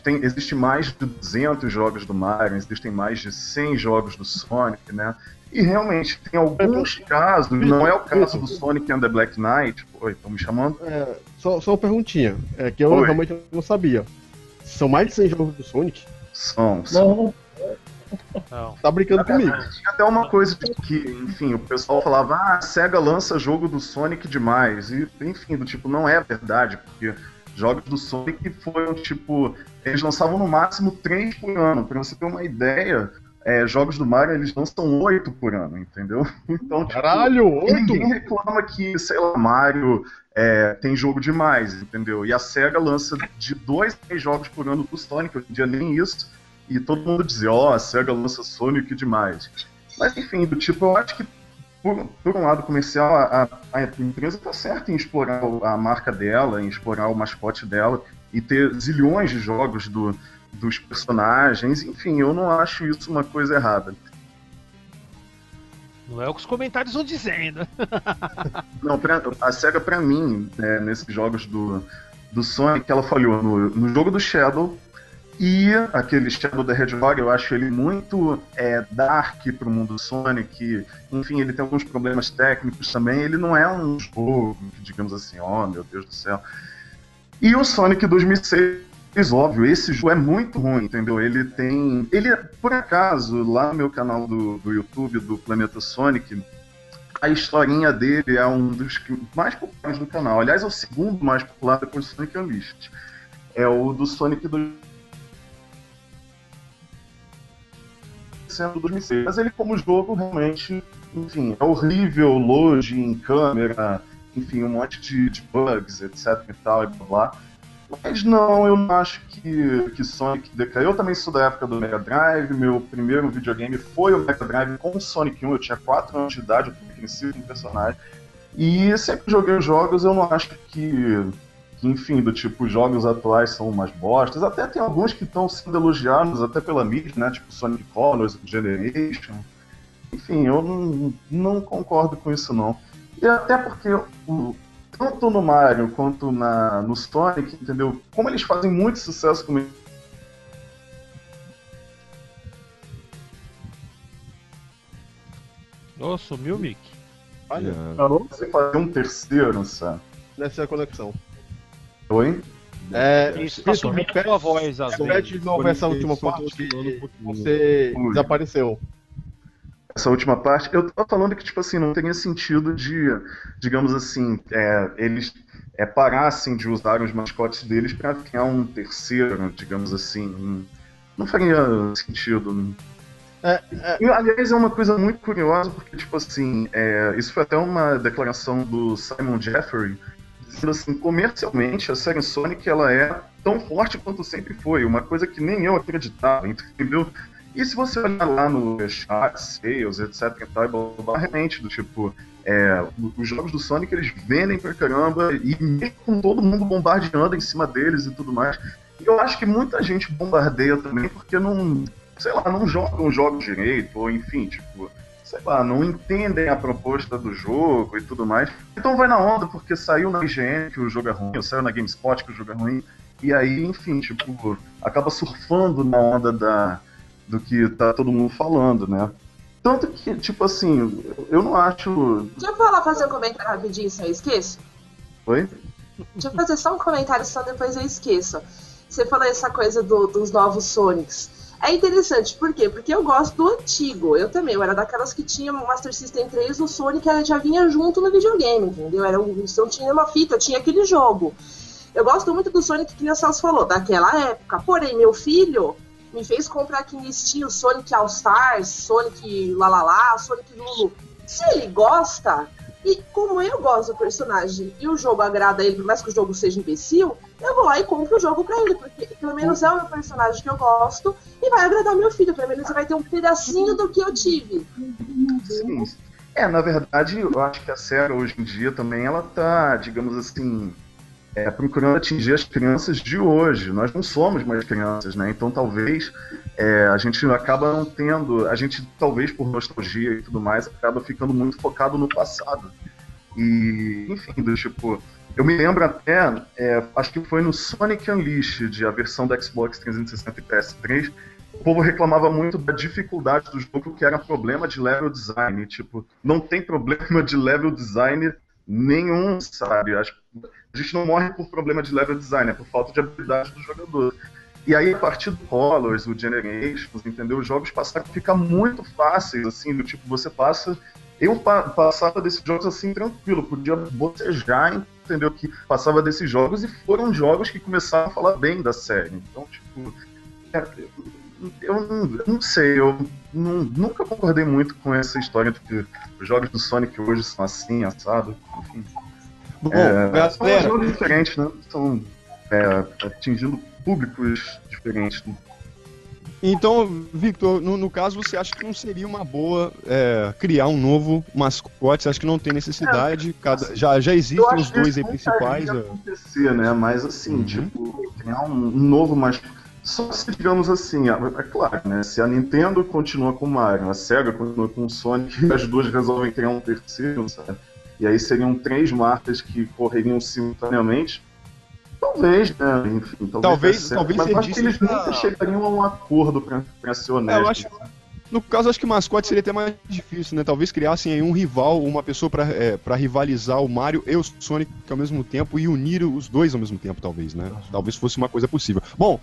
tem existe mais de 200 jogos do Mario, existem mais de 100 jogos do Sonic, né? E realmente tem alguns casos, não é o caso do Sonic and the Black Knight. Oi, estão me chamando? É, só, só uma perguntinha. É que eu Oi. realmente não sabia. São mais de 100 jogos do Sonic? São, são. Não, Não. Tá brincando comigo. Tinha até uma coisa de que, enfim, o pessoal falava, ah, a SEGA lança jogo do Sonic demais. E, enfim, do tipo, não é verdade, porque jogos do Sonic foram, tipo, eles lançavam no máximo três por ano. Pra você ter uma ideia, é, jogos do Mario, eles lançam oito por ano, entendeu? Então, tipo, Caralho, oito! Ninguém reclama que, sei lá, Mario é, tem jogo demais, entendeu? E a SEGA lança de dois a três jogos por ano do Sonic, hoje em dia nem isso. E todo mundo dizia, ó, a SEGA lança Sonic demais. Mas enfim, do tipo, eu acho que por, por um lado comercial, a, a- empresa tá certa em explorar a marca dela, em explorar o mascote dela e ter zilhões de jogos do, dos personagens. Enfim, eu não acho isso uma coisa errada. Não é o que os comentários estão dizendo. Não, pra, a SEGA pra mim, né, nesses jogos do, do Sonic, ela falhou no, no jogo do Shadow e aquele Shadow the Hedgehog, eu acho ele muito é, dark pro mundo Sonic. Enfim, ele tem alguns problemas técnicos também. Ele não é um jogo, digamos assim, oh meu Deus do céu. E o Sonic 2006 óbvio, esse jogo é muito ruim, entendeu? Ele tem. Ele, por acaso, lá no meu canal do, do YouTube do Planeta Sonic, a historinha dele é um dos mais populares do canal. Aliás, é o segundo mais popular depois do Sonic Unleashed. É o do Sonic do. Sendo 2006. Mas ele, como jogo, realmente, enfim, é horrível, load em câmera, enfim, um monte de, de bugs, etc e tal, e blá blá. Mas não, eu não acho que, que Sonic decaiu. Eu também sou da época do Mega Drive. Meu primeiro videogame foi o Mega Drive com Sonic 1. Eu tinha 4 anos de idade, eu com o personagem. E sempre joguei os jogos, eu não acho que, que, enfim, do tipo, os jogos atuais são umas bostas. Até tem alguns que estão sendo elogiados, até pela mídia, né? Tipo Sonic Colors, Generation. Enfim, eu não, não concordo com isso, não. E até porque o, tanto no Mario quanto na, no Sonic, entendeu? Como eles fazem muito sucesso com Ô, sumiu o Mick. Olha, É. Alô? Você fazer um terceiro, sabe? nessa conexão. Oi? É, Isso, tá sumindo repete- a voz às repete de novo essa última parte que você Ui. desapareceu. essa última parte, eu tava falando que, tipo assim, não teria sentido de, digamos assim, é, eles é, parassem de usar os mascotes deles pra criar um terceiro, digamos assim. Não- Não faria sentido. É, E, aliás, é uma coisa muito curiosa, porque, tipo assim, é, isso foi até uma declaração do Simon Jeffrey, dizendo assim, comercialmente, a série Sonic, ela é tão forte quanto sempre foi, uma coisa que nem eu acreditava, entendeu? E se você olhar lá no chat, sales, etc e tal, realmente, do tipo, é, os jogos do Sonic, eles vendem pra caramba, e mesmo com todo mundo bombardeando em cima deles e tudo mais, eu acho que muita gente bombardeia também porque não, sei lá, não jogam jogos direito, ou enfim, tipo, sei lá, não entendem a proposta do jogo e tudo mais. Então vai na onda, porque saiu na IGN que o jogo é ruim, ou saiu na GameSpot que o jogo é ruim, e aí, enfim, tipo, acaba surfando na onda da, do que tá todo mundo falando, né? Tanto que, tipo assim, eu não acho. Deixa eu falar, fazer um comentário rapidinho, se eu esqueço. Oi? Deixa eu fazer só um comentário, só depois eu esqueço. Você falou essa coisa do- dos novos Sonics. É interessante, por quê? Porque eu gosto do antigo. Eu também, eu era daquelas que tinha Master System 3, o Sonic ela já vinha junto no videogame, entendeu? Era um, então tinha uma fita, tinha aquele jogo. Eu gosto muito do Sonic que o Celso falou, daquela época. Porém, meu filho me fez comprar aqui no Steam Sonic All Stars, Sonic Lalala, Sonic Lulu. Se ele gosta, e como eu gosto do personagem e o jogo agrada ele, por mais que o jogo seja imbecil, eu vou lá e compro o jogo pra ele, porque pelo menos é o meu personagem que eu gosto e vai agradar meu filho. Pelo menos ele vai ter um pedacinho do que eu tive. Sim. É, na verdade, eu acho que a SEGA hoje em dia também ela tá, digamos assim, é, procurando atingir as crianças de hoje. Nós não somos mais crianças, né? Então talvez é, a gente acaba não tendo, a gente talvez por nostalgia e tudo mais acaba ficando muito focado no passado. E, enfim, do tipo, eu me lembro até, é, acho que foi no Sonic Unleashed, a versão da Xbox 360 e PS3, o povo reclamava muito da dificuldade do jogo, que era problema de level design. Tipo, não tem problema de level design nenhum, sabe? A gente não morre por problema de level design, é por falta de habilidade do jogador. E aí, a partir do Colors, o Generations, entendeu? Os jogos passaram a ficar muito fáceis, assim, do tipo, você passa. Eu pa passava desses jogos assim tranquilo, podia bocejar, entendeu? Que passava desses jogos e foram jogos que começaram a falar bem da série. Então, tipo. é, eu não, eu não sei, eu não- nunca concordei muito com essa história de que os jogos do Sonic hoje são assim, assado. Enfim. Bom, É, são jogos diferentes, né? São é, atingindo públicos diferentes. né? então, Victor, no, no caso, você acha que não seria uma boa é, criar um novo mascote? Você acha que não tem necessidade? Cada, já, já Eu existem os dois aí principais? iria é. acontecer, né? Mas assim, Uhum. tipo, criar um, um novo mais. Só se, digamos assim, é é claro, né? Se a Nintendo continua com o Mario, a SEGA continua com o Sonic e as duas resolvem criar um terceiro, sabe? E aí seriam três marcas que correriam simultaneamente. Talvez, né? Enfim, talvez. Talvez- talvez mas acho que eles pra- nunca chegariam a um acordo pra, pra ser honesto. É, eu acho- No caso, acho que mascote seria até mais difícil, né? Talvez criassem aí um rival, uma pessoa pra, é, pra rivalizar o Mario e o Sonic ao mesmo tempo e unir os dois ao mesmo tempo, talvez, né? Talvez fosse uma coisa possível. Bom,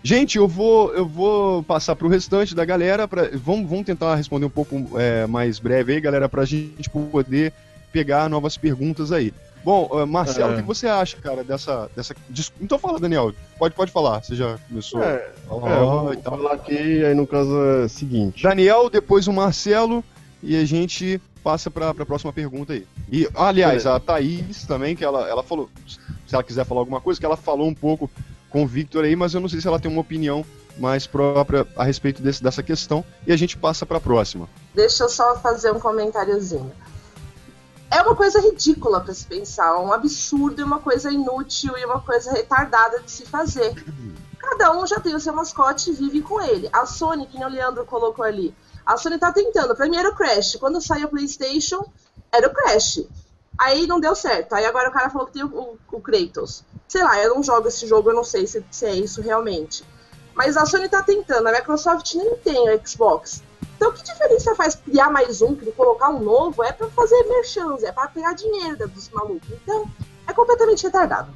gente, eu vou, eu vou passar pro restante da galera. Pra, vamos, vamos tentar responder um pouco é, mais breve aí, galera, pra gente poder pegar novas perguntas aí. Bom, eh, Marcelo, É. o que você acha, cara, dessa. dessa... Des- Então fala, Daniel. Pode, pode falar. Você já começou É, a é, vou e tal. falar aqui, aí no caso é o seguinte. Daniel, depois o Marcelo e a gente passa para a próxima pergunta aí. E, aliás, a Thaís também, que ela, ela falou, se ela quiser falar alguma coisa, que ela falou um pouco com o Victor aí, mas eu não sei se ela tem uma opinião mais própria a respeito desse, dessa questão e a gente passa para a próxima. Deixa eu só fazer um comentáriozinho. É uma coisa ridícula para se pensar, um absurdo uma coisa inútil e uma coisa retardada de se fazer. Cada um já tem o seu mascote e vive com ele. A Sony, que o Leandro colocou ali, a Sony tá tentando. Pra mim era o Crash. Quando saiu o PlayStation, era o Crash. Aí não deu certo. Aí agora o cara falou que tem o, o, o Kratos. Sei lá, eu não jogo esse jogo, eu não sei se, se é isso realmente. Mas a Sony tá tentando, a Microsoft nem tem o Xbox. Então, que diferença faz criar mais um, colocar um novo? É pra fazer merchans, é pra pegar dinheiro dos malucos. Então, é completamente retardado.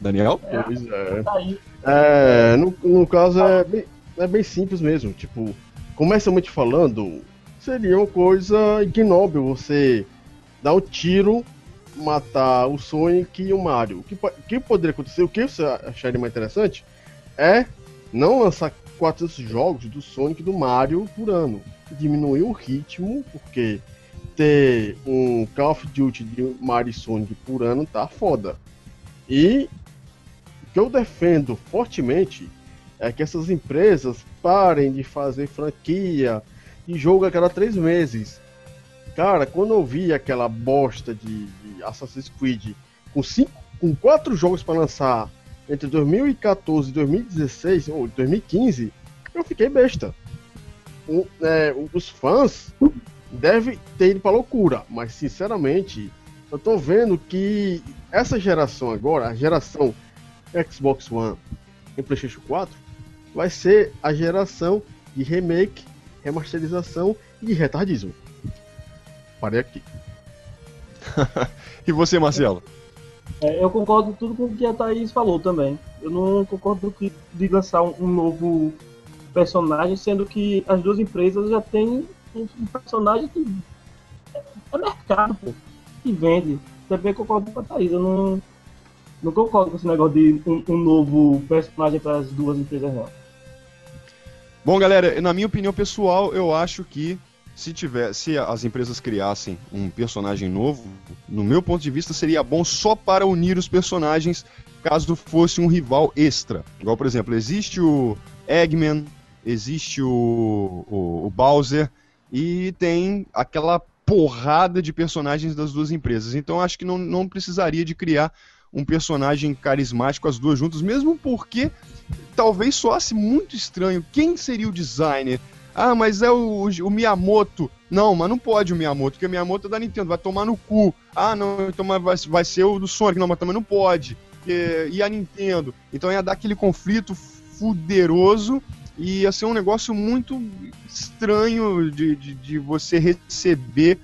Daniel? Pois é. Tá aí. É, no, no caso é bem, é bem simples mesmo. Tipo, comercialmente falando, seria uma coisa ignóbil você dar um tiro, matar o Sonic e o Mario. O que, que poderia acontecer, o que você acharia mais interessante é não lançar 400 jogos do Sonic e do Mario por ano. Diminuir o ritmo, porque ter um Call of Duty de Mario e Sonic por ano tá foda. E o que eu defendo fortemente é que essas empresas parem de fazer franquia de jogo a cada três meses. Cara, quando eu vi aquela bosta de, de Assassin's Creed com, cinco, com quatro jogos para lançar entre 2014 e 2016 ou 2015, eu fiquei besta. O- é, os fãs devem ter ido pra loucura, mas sinceramente, eu tô vendo que essa geração agora, a geração Xbox One e PlayStation 4, vai ser a geração de remake, remasterização e retardismo. Parei aqui. E você, Marcelo? É, eu concordo tudo com o que a Thaís falou também. Eu não concordo que, de lançar um, um novo personagem, sendo que as duas empresas já têm um, um personagem que é, é mercado, pô, que vende. Também concordo com a Thaís. Eu não, não concordo com esse negócio de um, um novo personagem para as duas empresas, não. Bom, galera, na minha opinião pessoal, eu acho que se tiver, se as empresas criassem um personagem novo, no meu ponto de vista seria bom só para unir os personagens, caso fosse um rival extra. Igual, por exemplo, existe o Eggman, existe o, o, o Bowser e tem aquela porrada de personagens das duas empresas. Então acho que não, não precisaria de criar um personagem carismático as duas juntas, mesmo porque talvez soasse muito estranho. Quem seria o designer? Ah, mas é o, o Miyamoto. Não, mas não pode o Miyamoto, porque o Miyamoto é da Nintendo, vai tomar no cu. Ah, não, então vai, vai ser o do Sonic. Não, mas também não pode. E, e a Nintendo. Então ia dar aquele conflito fuderoso e ia ser um negócio muito estranho de, de, de você receber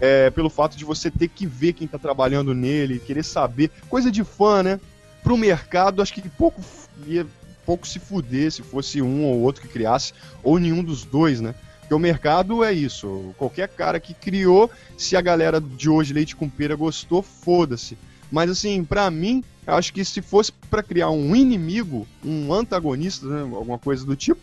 é, pelo fato de você ter que ver quem tá trabalhando nele, querer saber. Coisa de fã, né? Pro mercado, acho que pouco ia pouco se fuder se fosse um ou outro que criasse, ou nenhum dos dois, né? Porque o mercado é isso. Qualquer cara que criou, se a galera de hoje, leite com pera, gostou, foda-se. Mas assim, pra mim, eu acho que se fosse pra criar um inimigo, um antagonista, né, alguma coisa do tipo,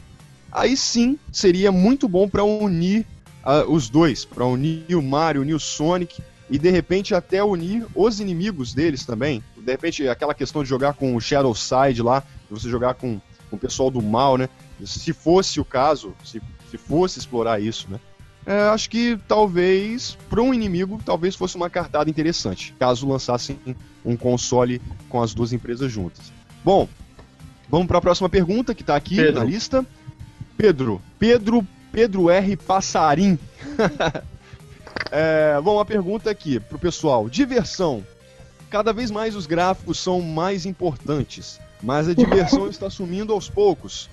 aí sim seria muito bom pra unir ah, os dois, Pra unir o Mario, unir o Sonic e de repente até unir os inimigos deles também. De repente aquela questão de jogar com o Shadow Side lá, você jogar com, com o pessoal do mal, né? Se fosse o caso, se, se fosse explorar isso, né? É, acho que talvez, para um inimigo, talvez fosse uma cartada interessante, caso lançassem um console com as duas empresas juntas. Bom, vamos para a próxima pergunta que tá aqui Pedro. na lista. Pedro, Pedro, Pedro R. Passarim. é, bom, uma pergunta aqui pro pessoal. Diversão. Cada vez mais os gráficos são mais importantes, mas a diversão está sumindo aos poucos.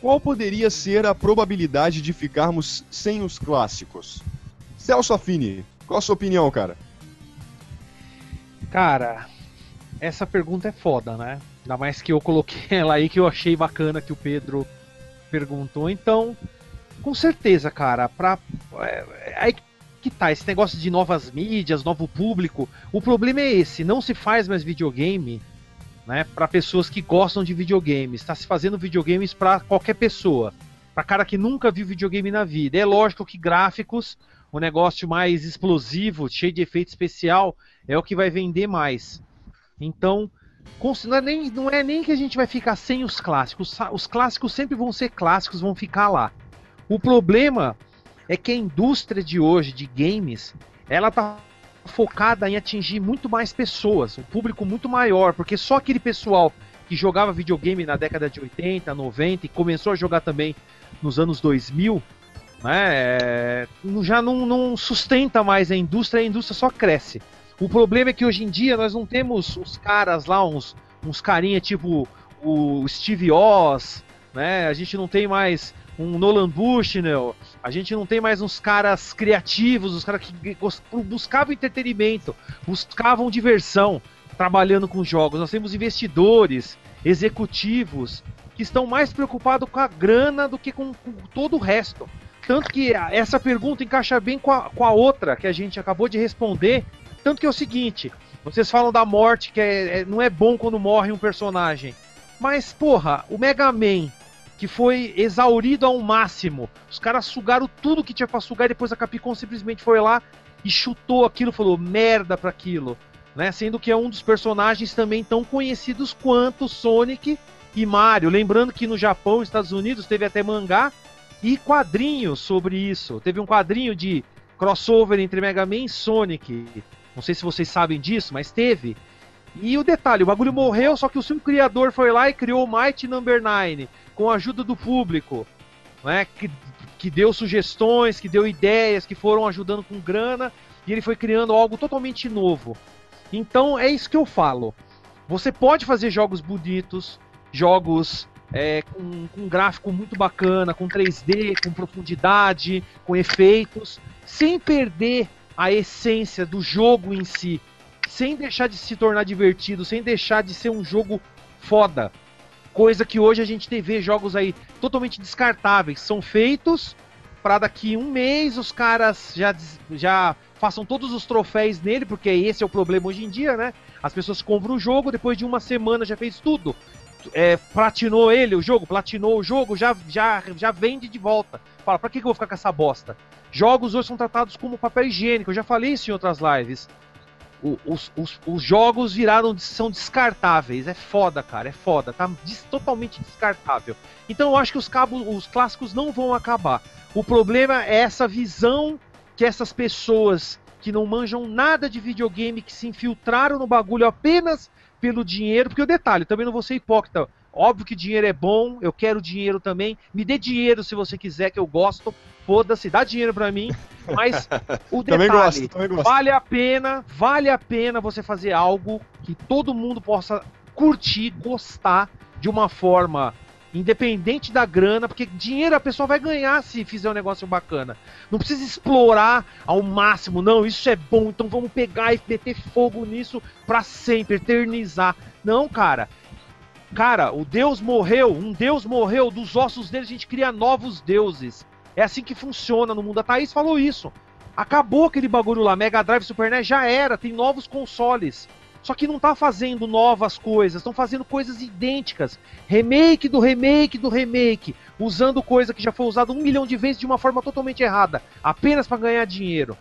Qual poderia ser a probabilidade de ficarmos sem os clássicos? Celso Affini, qual a sua opinião, cara? Cara, essa pergunta é foda, né? Ainda mais que eu coloquei ela aí que eu achei bacana que o Pedro perguntou. Então, com certeza, cara, pra. É, é aí que tá, esse negócio de novas mídias, novo público. O problema é esse, não se faz mais videogame, né, para pessoas que gostam de videogames. Está se fazendo videogames para qualquer pessoa, para cara que nunca viu videogame na vida. É lógico que gráficos, o negócio mais explosivo, cheio de efeito especial, é o que vai vender mais. Então, não é, nem, não é nem que a gente vai ficar sem os clássicos. Os clássicos sempre vão ser clássicos, vão ficar lá. O problema é que a indústria de hoje de games, ela tá focada em atingir muito mais pessoas, um público muito maior, porque só aquele pessoal que jogava videogame na década de 80, 90 e começou a jogar também nos anos 2000, né, é, já não, não sustenta mais a indústria, a indústria só cresce. O problema é que hoje em dia nós não temos os caras lá, uns, uns carinha tipo o Steve Oz, né? A gente não tem mais um Nolan Bushnell, a gente não tem mais uns caras criativos, os caras que buscavam entretenimento, buscavam diversão trabalhando com jogos. Nós temos investidores, executivos que estão mais preocupados com a grana do que com, com todo o resto. Tanto que essa pergunta encaixa bem com a, com a outra que a gente acabou de responder. Tanto que é o seguinte: vocês falam da morte, que é- é- não é bom quando morre um personagem. Mas, porra, o Mega Man, que foi exaurido ao máximo, os caras sugaram tudo que tinha pra sugar e depois a Capcom simplesmente foi lá e chutou aquilo, falou merda pra aquilo. Né? Sendo que é um dos personagens também tão conhecidos quanto Sonic e Mario. Lembrando que no Japão e Estados Unidos teve até mangá e quadrinhos sobre isso. Teve um quadrinho de crossover entre Mega Man e Sonic. Não sei se vocês sabem disso, mas teve. E o detalhe, o bagulho morreu, só que o seu criador foi lá e criou o Mighty Number 9 com a ajuda do público, né? Que, que deu sugestões, que deu ideias, que foram ajudando com grana, e ele foi criando algo totalmente novo. Então é isso que eu falo. Você pode fazer jogos bonitos, jogos é, com, com gráfico muito bacana, com 3D, com profundidade, com efeitos, sem perder a essência do jogo em si, sem deixar de se tornar divertido, sem deixar de ser um jogo foda. Coisa que hoje a gente vê jogos aí totalmente descartáveis, são feitos para daqui um mês os caras já, já façam todos os troféus nele, porque esse é o problema hoje em dia, né? As pessoas compram o jogo, depois de uma semana já fez tudo. É, platinou ele, o jogo, platinou o jogo, já, já, já vende de volta. Fala, pra que, que eu vou ficar com essa bosta? Jogos hoje são tratados como papel higiênico, eu já falei isso em outras lives. Os, os, os jogos viraram, são descartáveis, é foda, cara, é foda, tá des- totalmente descartável. Então eu acho que os, cabos, os clássicos não vão acabar. O problema é essa visão que essas pessoas que não manjam nada de videogame, que se infiltraram no bagulho apenas pelo dinheiro, porque o detalhe, também não vou ser hipócrita. Óbvio que dinheiro é bom, eu quero dinheiro também. Me dê dinheiro se você quiser, que eu gosto. Foda-se, dá dinheiro pra mim. Mas o Também detalhe, gosto, também gosto. vale a pena, vale a pena você fazer algo que todo mundo possa curtir, gostar de uma forma independente da grana, porque dinheiro a pessoa vai ganhar se fizer um negócio bacana. Não precisa explorar ao máximo, não, isso é bom, então vamos pegar e meter fogo nisso pra sempre, eternizar. Não, cara. Cara, o Deus morreu, um Deus morreu, dos ossos dele a gente cria novos deuses. É assim que funciona no mundo. A Thaís falou isso. Acabou aquele bagulho lá, Mega Drive Super NES já era, tem novos consoles. Só que não tá fazendo novas coisas, estão fazendo coisas idênticas. Remake do remake do remake, usando coisa que já foi usada um milhão de vezes de uma forma totalmente errada, apenas para ganhar dinheiro.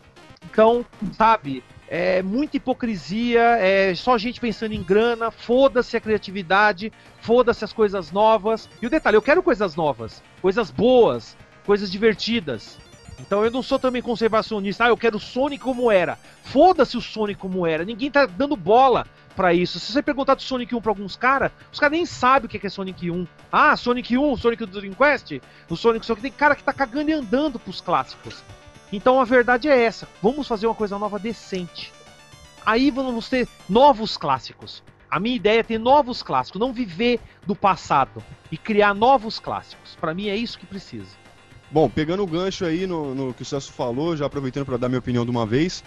Então, sabe, é muita hipocrisia, é só gente pensando em grana, foda-se a criatividade, foda-se as coisas novas. E o detalhe, eu quero coisas novas, coisas boas, coisas divertidas. Então eu não sou também conservacionista, ah, eu quero o Sonic como era. Foda-se o Sonic como era, ninguém tá dando bola pra isso. Se você perguntar do Sonic 1 pra alguns caras, os caras nem sabem o que é Sonic 1. Ah, Sonic 1, Sonic do Dream Quest, o Sonic, só que tem cara que tá cagando e andando pros clássicos. Então a verdade é essa, vamos fazer uma coisa nova decente. Aí vamos ter novos clássicos. A minha ideia é ter novos clássicos, não viver do passado e criar novos clássicos. Pra mim é isso que precisa. Bom, pegando o gancho aí no, no que o Celso falou, já aproveitando para dar minha opinião de uma vez,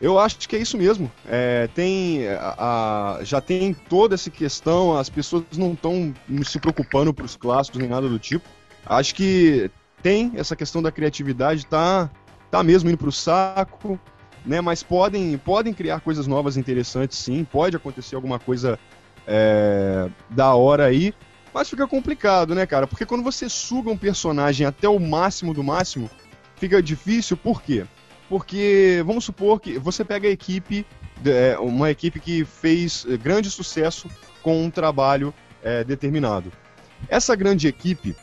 eu acho que é isso mesmo. É, tem a, a- já tem toda essa questão, as pessoas não estão se preocupando para os clássicos nem nada do tipo. Acho que tem essa questão da criatividade, tá, tá mesmo indo para o saco, né? Mas podem, podem criar coisas novas interessantes, sim. Pode acontecer alguma coisa é, da hora aí. Mas fica complicado, né, cara? Porque quando você suga um personagem até o máximo do máximo, fica difícil, por quê? Porque, vamos supor que você pega a equipe, é, uma equipe que fez grande sucesso com um trabalho é, determinado. Essa grande equipe,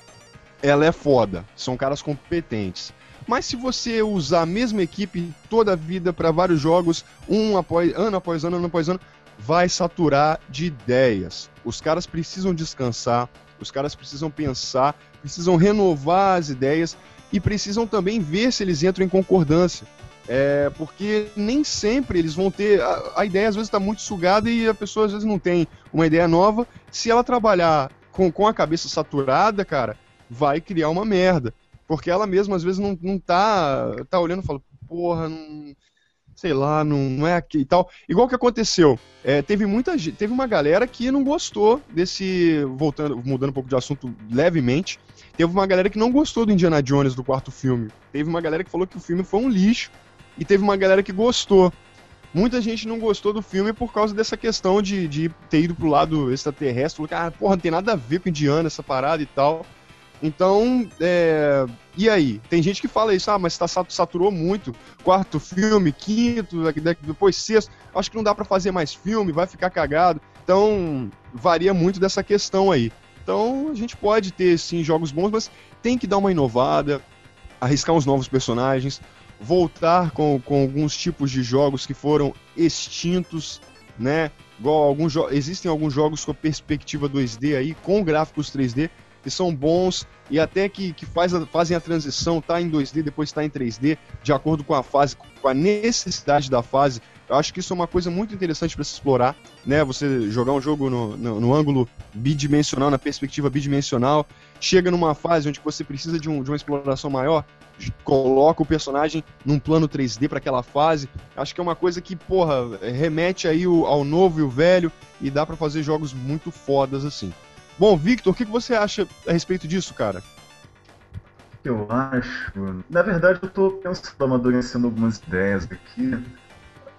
ela é foda, são caras competentes. Mas se você usar a mesma equipe toda a vida para vários jogos, um após, ano após ano, ano após ano, vai saturar de ideias. Os caras precisam descansar, os caras precisam pensar, precisam renovar as ideias e precisam também ver se eles entram em concordância. É, porque nem sempre eles vão ter. A, a ideia às vezes está muito sugada e a pessoa às vezes não tem uma ideia nova. Se ela trabalhar com, com a cabeça saturada, cara, vai criar uma merda. Porque ela mesma às vezes não, não tá, tá olhando e fala, porra, não, sei lá, não, não é aqui e tal. Igual que aconteceu, é, teve muita teve uma galera que não gostou desse, voltando, mudando um pouco de assunto levemente, teve uma galera que não gostou do Indiana Jones do quarto filme. Teve uma galera que falou que o filme foi um lixo e teve uma galera que gostou. Muita gente não gostou do filme por causa dessa questão de, de ter ido pro lado extraterrestre, falou que, ah, porra, não tem nada a ver com Indiana essa parada e tal. Então, é... e aí? Tem gente que fala isso, ah, mas tá, saturou muito. Quarto filme, quinto, depois sexto. Acho que não dá para fazer mais filme, vai ficar cagado. Então, varia muito dessa questão aí. Então, a gente pode ter, sim, jogos bons, mas tem que dar uma inovada, arriscar uns novos personagens, voltar com, com alguns tipos de jogos que foram extintos, né? Igual alguns existem alguns jogos com perspectiva 2D aí, com gráficos 3D, que são bons e até que, que faz a, fazem a transição, tá em 2D, depois está em 3D, de acordo com a fase, com a necessidade da fase. Eu acho que isso é uma coisa muito interessante para se explorar, né? Você jogar um jogo no, no, no, ângulo bidimensional, na perspectiva bidimensional, chega numa fase onde você precisa de, um, de uma exploração maior, coloca o personagem num plano 3D para aquela fase. Acho que é uma coisa que, porra, remete aí o, ao novo e o velho e dá para fazer jogos muito fodas assim. Bom, Victor, o que você acha a respeito disso, cara? Eu acho. Na verdade, eu tô pensando, amadurecendo algumas ideias aqui.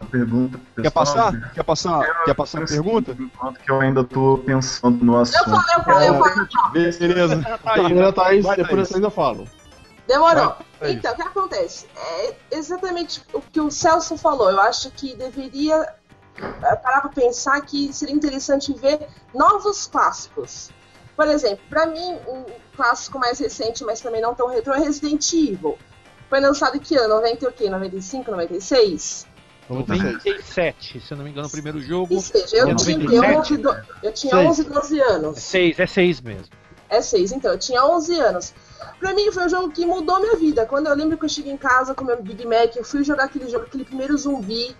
A pergunta. Pessoal, Quer passar? Quer passar? Quer passar a pergunta? Enquanto que eu ainda tô pensando no assunto. Eu falo, eu falo, eu falo. Beleza. Tá aí, Primeira Thaís, depois eu ainda falo. Demorou. Então, o que acontece? É exatamente o que o Celso falou. Eu acho que deveria parar para pensar que seria interessante ver novos clássicos. Por exemplo, para mim, um clássico mais recente, mas também não tão retro, é Resident Evil. Foi lançado que ano? 90 o quê? 95, 96? 97, se eu não me engano, o primeiro jogo. Ou seja, eu, tinha, 11, do... eu tinha 11, 12 anos. É 6, é 6 mesmo. É 6, então, eu tinha 11 anos. Pra mim foi um jogo que mudou minha vida. Quando eu lembro que eu cheguei em casa com meu Big Mac, eu fui jogar aquele jogo, aquele primeiro zumbi.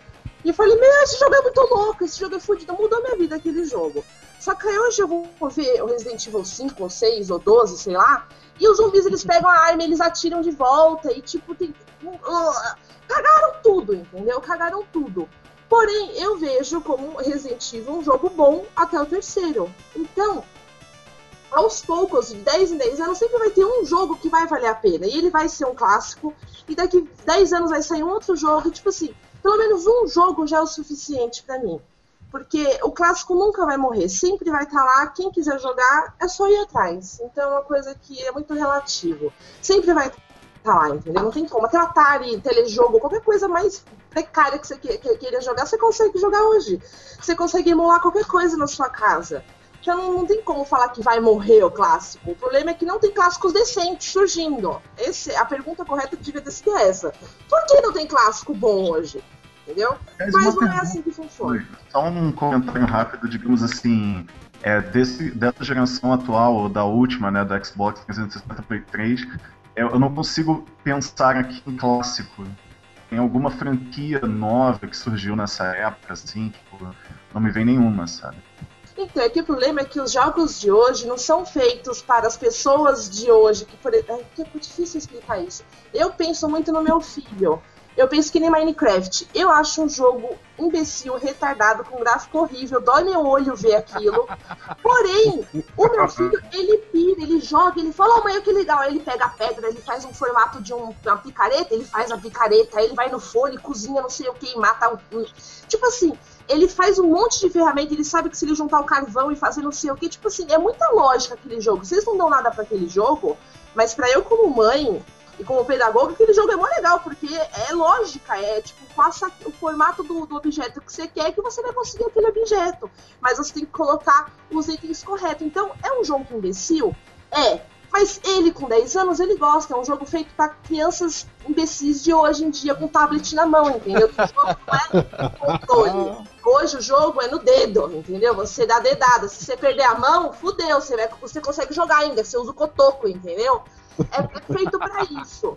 E falei, meu, esse jogo é muito louco, esse jogo é fudido, mudou minha vida aquele jogo. Só que aí hoje eu vou ver o Resident Evil 5, ou 6, ou 12, sei lá, e os zumbis eles pegam a arma, eles atiram de volta, e tipo, tem. Uh, cagaram tudo, entendeu? Cagaram tudo. Porém, eu vejo como Resident Evil um jogo bom até o terceiro. Então, aos poucos, de 10 em 10 anos, sempre vai ter um jogo que vai valer a pena. E ele vai ser um clássico. E daqui 10 anos vai sair um outro jogo. E, tipo assim, pelo menos um jogo já é o suficiente para mim. Porque o clássico nunca vai morrer, sempre vai estar tá lá. Quem quiser jogar é só ir atrás. Então é uma coisa que é muito relativo. Sempre vai estar tá lá, entendeu? Não tem como. Até Atari, telejogo, qualquer coisa mais precária que você queira jogar, você consegue jogar hoje. Você consegue emular qualquer coisa na sua casa. Então não, não tem como falar que vai morrer o clássico. O problema é que não tem clássicos decentes surgindo. Esse, a pergunta correta devia ter sido essa. Por que não tem clássico bom hoje? Entendeu? Mas, Mas não é assim que funciona. Só um comentário rápido, digamos assim. É, desse, dessa geração atual, da última, né, da Xbox 360 Play 3, eu, eu não consigo pensar aqui em clássico. Em alguma franquia nova que surgiu nessa época, assim, tipo, não me vem nenhuma, sabe? Então, é que o problema é que os jogos de hoje não são feitos para as pessoas de hoje. Que, por... é, que é difícil explicar isso. Eu penso muito no meu filho. Eu penso que nem Minecraft. Eu acho um jogo imbecil, retardado, com um gráfico horrível. Dói meu olho ver aquilo. Porém, o meu filho, ele pira, ele joga, ele fala, oh, mãe, que legal. Aí ele pega a pedra, ele faz um formato de um, uma picareta, ele faz a picareta, aí ele vai no fone, cozinha não sei o que, e mata um. Tipo assim, ele faz um monte de ferramenta, ele sabe que se ele juntar o carvão e fazer não sei o que, tipo assim, é muita lógica aquele jogo. Vocês não dão nada para aquele jogo, mas para eu como mãe e como pedagogo, aquele jogo é muito legal, porque é lógica, é tipo, faça o formato do, do objeto que você quer que você vai conseguir aquele objeto. Mas você tem que colocar os itens corretos. Então, é um jogo imbecil? É. Mas ele, com 10 anos, ele gosta. É um jogo feito para crianças imbecis de hoje em dia, com tablet na mão, entendeu? O jogo não é controle. Hoje o jogo é no dedo, entendeu? Você dá dedada. Se você perder a mão, fudeu. Você, vai, você consegue jogar ainda. Você usa o cotoco, entendeu? É, é feito para isso.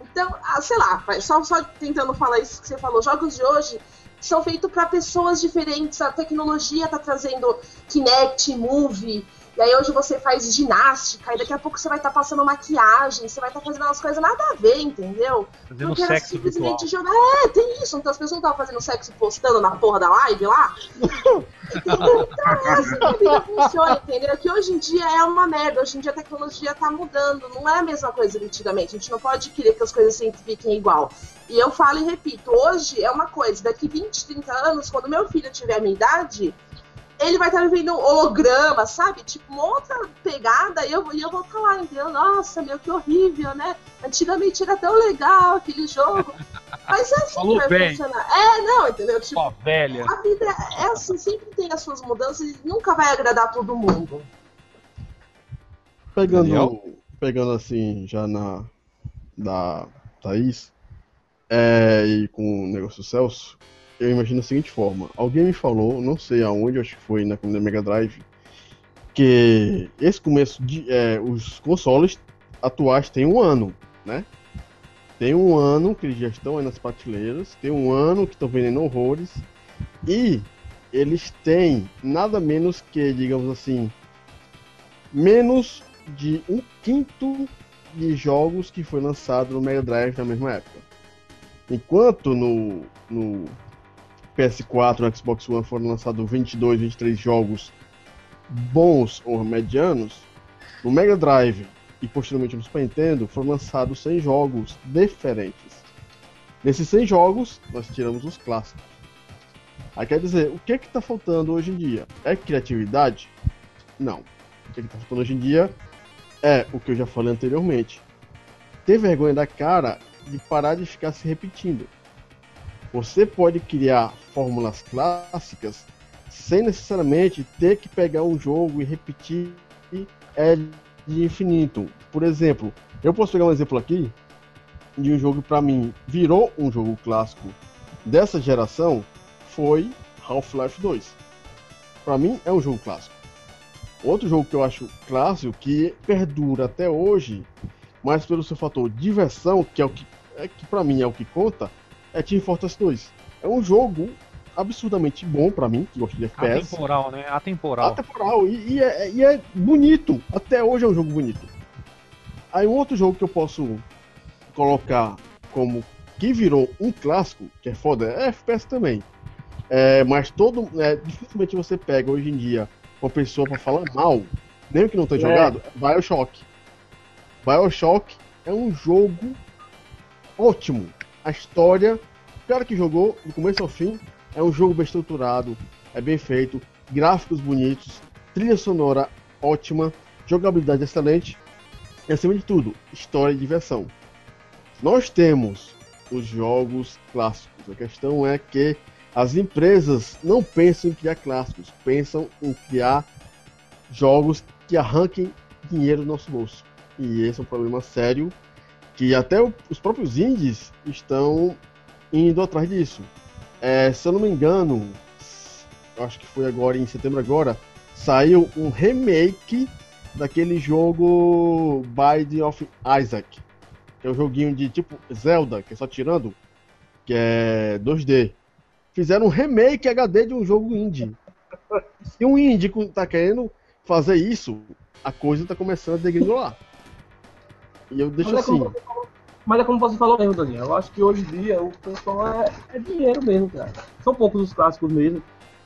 Então, ah, sei lá, só, só tentando falar isso que você falou. Jogos de hoje são feitos para pessoas diferentes. A tecnologia está trazendo Kinect, Move E aí hoje você faz ginástica, e daqui a pouco você vai estar passando maquiagem, você vai estar fazendo umas coisas nada a ver, entendeu? Fazendo Porque sexo virtual. simplesmente jogar. É, tem isso. Então as pessoas não estavam fazendo sexo postando na porra da live lá. Então é assim que a vida funciona, entendeu? Que hoje em dia é uma merda. Hoje em dia a tecnologia tá mudando. Não é a mesma coisa que antigamente. A gente não pode querer que as coisas sempre fiquem igual. E eu falo e repito, hoje é uma coisa, daqui 20, 30 anos, quando meu filho tiver a minha idade, ele vai estar vivendo um holograma, sabe? Tipo, uma outra pegada e eu, e eu vou estar lá, entendeu? Nossa, meu, que horrível, né? Antigamente era tão legal aquele jogo. Mas é assim Falou que vai bem. funcionar. É, não, entendeu? Tipo, Ó, velha. a vida é assim, sempre tem as suas mudanças e nunca vai agradar todo mundo. Pegando, Daniel? pegando assim, já na da Thaís, é, e com o negócio do Celso, eu imagino da seguinte forma. Alguém me falou, não sei aonde, acho que foi na comunidade Mega Drive, que esse começo de. é, os consoles atuais têm um ano, né? Tem um ano que eles já estão aí nas prateleiras, tem um ano que estão vendendo horrores, e eles têm nada menos que, digamos assim, menos de um quinto de jogos que foi lançado no Mega Drive na mesma época. Enquanto no, no PS4 e Xbox One foram lançados 22, 23 jogos bons ou medianos, no Mega Drive e posteriormente no Super Nintendo foram lançados 100 jogos diferentes. Nesses 100 jogos, nós tiramos os clássicos. Aí quer dizer, o que é que tá faltando hoje em dia? É criatividade? Não. O que é que tá faltando hoje em dia é o que eu já falei anteriormente. Ter vergonha da cara de parar de ficar se repetindo. Você pode criar fórmulas clássicas sem necessariamente ter que pegar um jogo e repetir é de infinito. Por exemplo, eu posso pegar um exemplo aqui de um jogo que pra mim virou um jogo clássico dessa geração foi Half-Life 2. Pra mim é um jogo clássico. Outro jogo que eu acho clássico que perdura até hoje, mas pelo seu fator diversão, que é o que é que para mim é o que conta, é Team Fortress 2. É um jogo absurdamente bom pra mim, que gosta de FPS. Atemporal, né? Atemporal. Atemporal. E, e é, e é bonito. Até hoje é um jogo bonito. Aí um outro jogo que eu posso colocar como que virou um clássico, que é foda, é FPS também. É, mas todo. É, dificilmente você pega hoje em dia uma pessoa pra falar mal, nem que não tenha É. jogado, Bioshock. Bioshock é um jogo ótimo. A história, o cara que jogou do começo ao fim, é um jogo bem estruturado, é bem feito, gráficos bonitos, trilha sonora ótima, jogabilidade excelente e acima de tudo, história e diversão. Nós temos os jogos clássicos. A questão é que as empresas não pensam em criar clássicos, pensam em criar jogos que arranquem dinheiro do nosso bolso. E esse é um problema sério que até o- os próprios indies estão indo atrás disso. É, se eu não me engano, acho que foi agora em setembro agora, saiu um remake daquele jogo Bide of Isaac, que é um joguinho de tipo Zelda, que é só tirando, que é 2D. Fizeram um remake HD de um jogo indie. Se um indie tá querendo fazer isso, a coisa tá começando a degringolar. E eu deixo Mas é assim. falou- Mas é como você falou mesmo, Daniel. Eu acho que hoje em dia o pessoal é, é dinheiro mesmo, cara. São poucos os clássicos mesmo.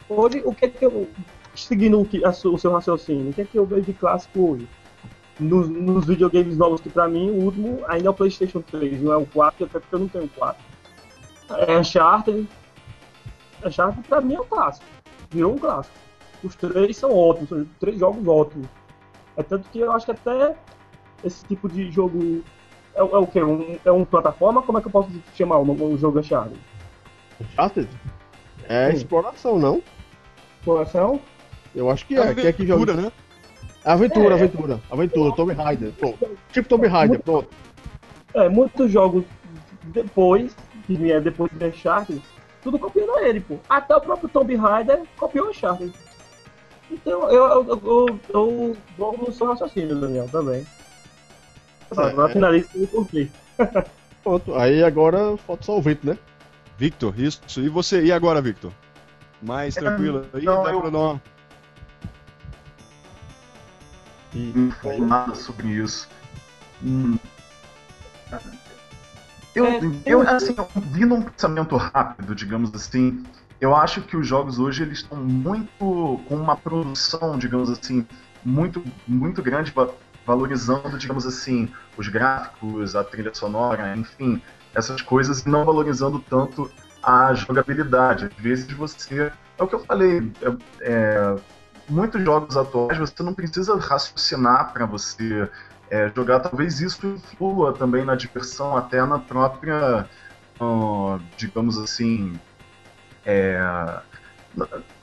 Hoje, o que é que eu. Seguindo o, que, a o seu raciocínio, o que é que eu vejo de clássico hoje? Nos, nos videogames novos, que pra mim o último ainda é o PlayStation 3, não é o 4, até porque eu não tenho o 4. É Uncharted. Uncharted pra mim é um clássico. Virou um clássico. Os três são ótimos, são três jogos ótimos. É tanto que eu acho que até esse tipo de jogo é, é o quê? Um, é um plataforma? Como é que eu posso chamar um, um jogo Uncharted? Uncharted? É Sim. exploração, não? Exploração? Eu acho que é. Quem é que joga? Aventura, né? Aventura, É. aventura, aventura, Tomb Raider, pronto. Tipo Tomb Raider, pronto. É, muitos jogos depois, que vier depois do Uncharted, tudo copiando ele, pô. Até o próprio Tomb Raider copiou o Uncharted. Então, eu, eu, eu, eu vou no seu raciocínio, Daniel, também. É, Agora é. finaliza o porquê. Pronto. Aí agora falta só o vento, né? Victor, isso. E você? E agora, Victor? Mais tranquilo aí? não, Dá eu- pra dar uma... E, informada sobre isso. Hum. Eu, É, eu, assim, vindo um pensamento rápido, digamos assim, eu acho que os jogos hoje eles estão muito com uma produção, digamos assim, muito, muito grande, valorizando, digamos assim, os gráficos, a trilha sonora, enfim, essas coisas, e não valorizando tanto a jogabilidade. Às vezes você. É o que eu falei. é- é, muitos jogos atuais você não precisa raciocinar para você é, jogar. Talvez isso influa também na diversão, até na própria, ah, digamos assim, é,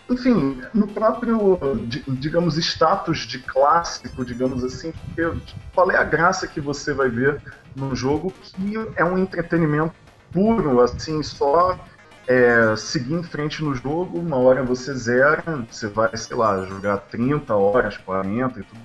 enfim, no próprio, di- digamos, status de clássico, digamos assim, porque qual é a graça que você vai ver num jogo que é um entretenimento puro, assim, só é, seguir em frente no jogo, uma hora você zera, você vai, sei lá, jogar 30 horas, 40 e tudo.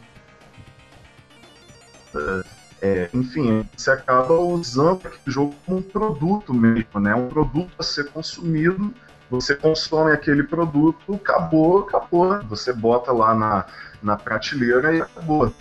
É, enfim, você acaba usando aquele jogo como um produto mesmo, né? Um produto a ser consumido. Você consome aquele produto, acabou, acabou. Você bota lá na, na prateleira e acabou.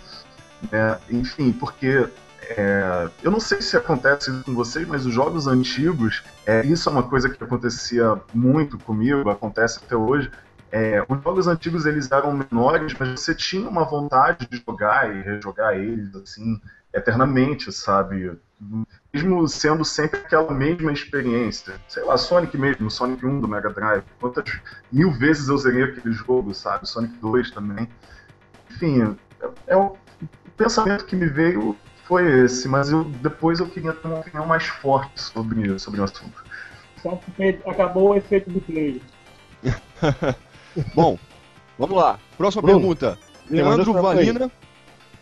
É, enfim, porque é, eu não sei se acontece isso com vocês, mas os jogos antigos, é, isso é uma coisa que acontecia muito comigo, acontece até hoje. É, os jogos antigos eles eram menores, mas você tinha uma vontade de jogar e rejogar eles assim eternamente, sabe? Mesmo sendo sempre aquela mesma experiência. Sei lá, Sonic mesmo, Sonic 1 do Mega Drive. Quantas mil vezes eu zerei aquele jogo, sabe? Sonic 2 também. Enfim, é, é o pensamento que me veio foi esse, mas eu, depois eu queria ter uma opinião mais forte sobre, sobre o assunto. Acabou o efeito do play. Bom, vamos lá. Próxima Bruno, pergunta. Leandro Valina.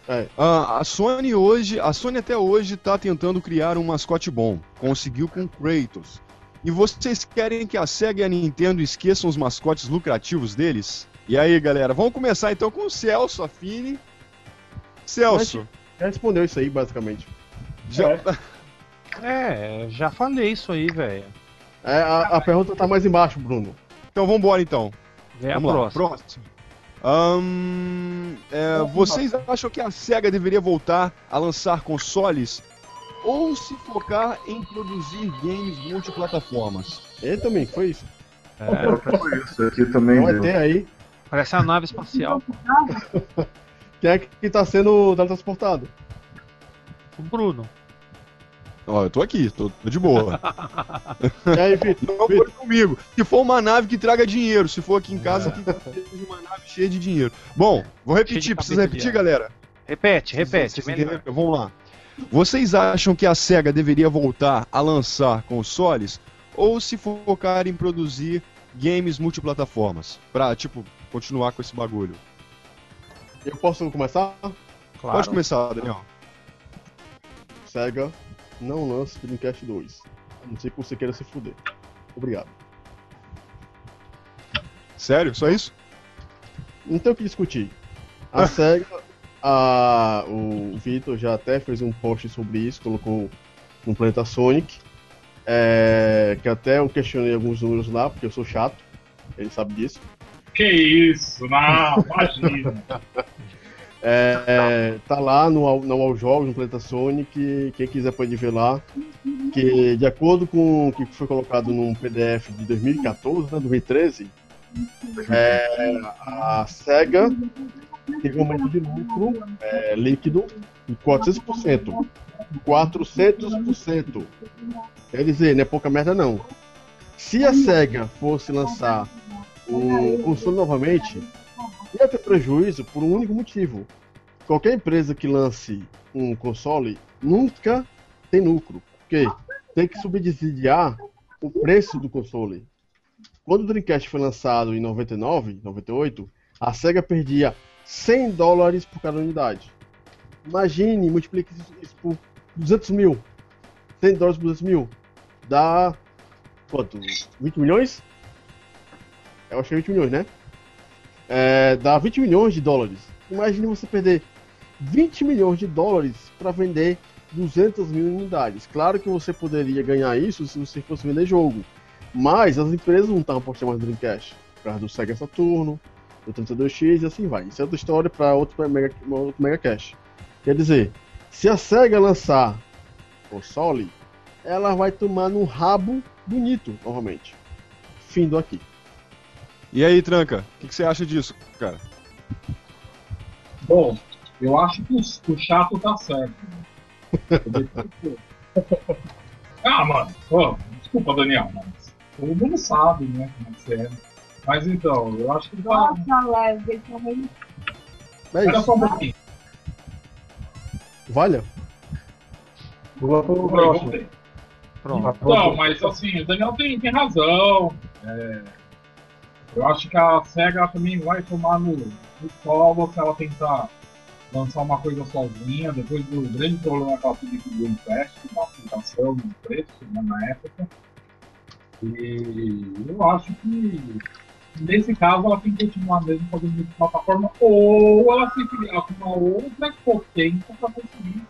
É. Ah, a Sony hoje, a Sony até hoje tá tentando criar um mascote bom. Conseguiu com Kratos. E vocês querem que a Sega e a Nintendo esqueçam os mascotes lucrativos deles? E aí, galera, vamos começar então com o Celso Affini. Celso, Já respondeu isso aí, basicamente. já... É, já falei isso aí, velho. É, a, a pergunta tá mais embaixo, Bruno. então vamos embora então. É a Vamos lá, próxima. É, vocês acham que a SEGA deveria voltar a lançar consoles ou se focar em produzir games multiplataformas? Ele também, foi isso. É, Foi isso aqui também. Deu. até aí, parece a nave espacial. quem é que tá sendo teletransportado? O Bruno. Ó, eu tô aqui, tô, tô de boa. E aí, Vitor? Não foi comigo. Se for uma nave que traga dinheiro, se for aqui em casa, que seja uma nave cheia de dinheiro. Bom, vou repetir, precisa repetir, galera. Repete, repete. Vamos lá. Vocês acham que a SEGA deveria voltar a lançar consoles ou se focar em produzir games multiplataformas? Pra, tipo, continuar com esse bagulho. Eu posso começar? Claro. Pode começar, Daniel. Sega, não lance Dreamcast 2. A não ser que você queira se fuder. Obrigado. Sério? Só isso? Não tem o que discutir. A SEGA, a, o Vitor já até fez um post sobre isso, colocou no Planeta Sonic. É, que até eu questionei alguns números lá, porque eu sou chato. Ele sabe disso. Que isso, não, imagina. É, é, tá lá no, no All Jogos, no Planeta Sonic, quem quiser pode ver lá. Que de acordo com o que foi colocado num PDF de 2014, né, 2013, é, a SEGA teve um aumento de lucro é, líquido de 400%. 400%. Quer dizer, não é pouca merda não. Se a SEGA fosse lançar o console novamente, ia ter prejuízo por um único motivo. Qualquer empresa que lance um console nunca tem lucro. Porque tem que subsidiar o preço do console. Quando o Dreamcast foi lançado em 99, 98, a SEGA perdia 100 dólares por cada unidade. Imagine, multiplique isso- por 200 mil. 100 dólares por 200 mil. Dá. Quanto? 20 milhões? Eu é 20 milhões, né? É, dá 20 milhões de dólares. Imagine você perder 20 milhões de dólares para vender 200 mil unidades. Claro que você poderia ganhar isso se você fosse vender jogo. Mas as empresas não estavam apostando mais no Dreamcast. Por causa do Sega Saturno, o 32X e assim vai. Isso é outra história para outro Mega, outro Mega Cash. Quer dizer, se a SEGA lançar console, ela vai tomar no rabo bonito, normalmente. Fim do aqui. E aí, Tranca, o que, que, você acha disso, cara? Bom, eu acho que o, o chato tá certo. ah, mano, pô, desculpa, Daniel, mas todo mundo sabe, né, como é que é. Mas então, eu acho que tá. Nossa, leve, também. É Espera só um pouquinho. Valha? Vou pro próximo. Pronto. Não, mas assim, o Daniel tem, tem razão. É, eu acho que a SEGA também vai tomar no, no colo se ela tentar lançar uma coisa sozinha, depois do grande problema que ela teve com o Game Pass, uma aplicação no preço né, na época. E eu acho que nesse caso ela tem que continuar mesmo fazendo plataforma ou ela tem que criar uma outra potência para conseguir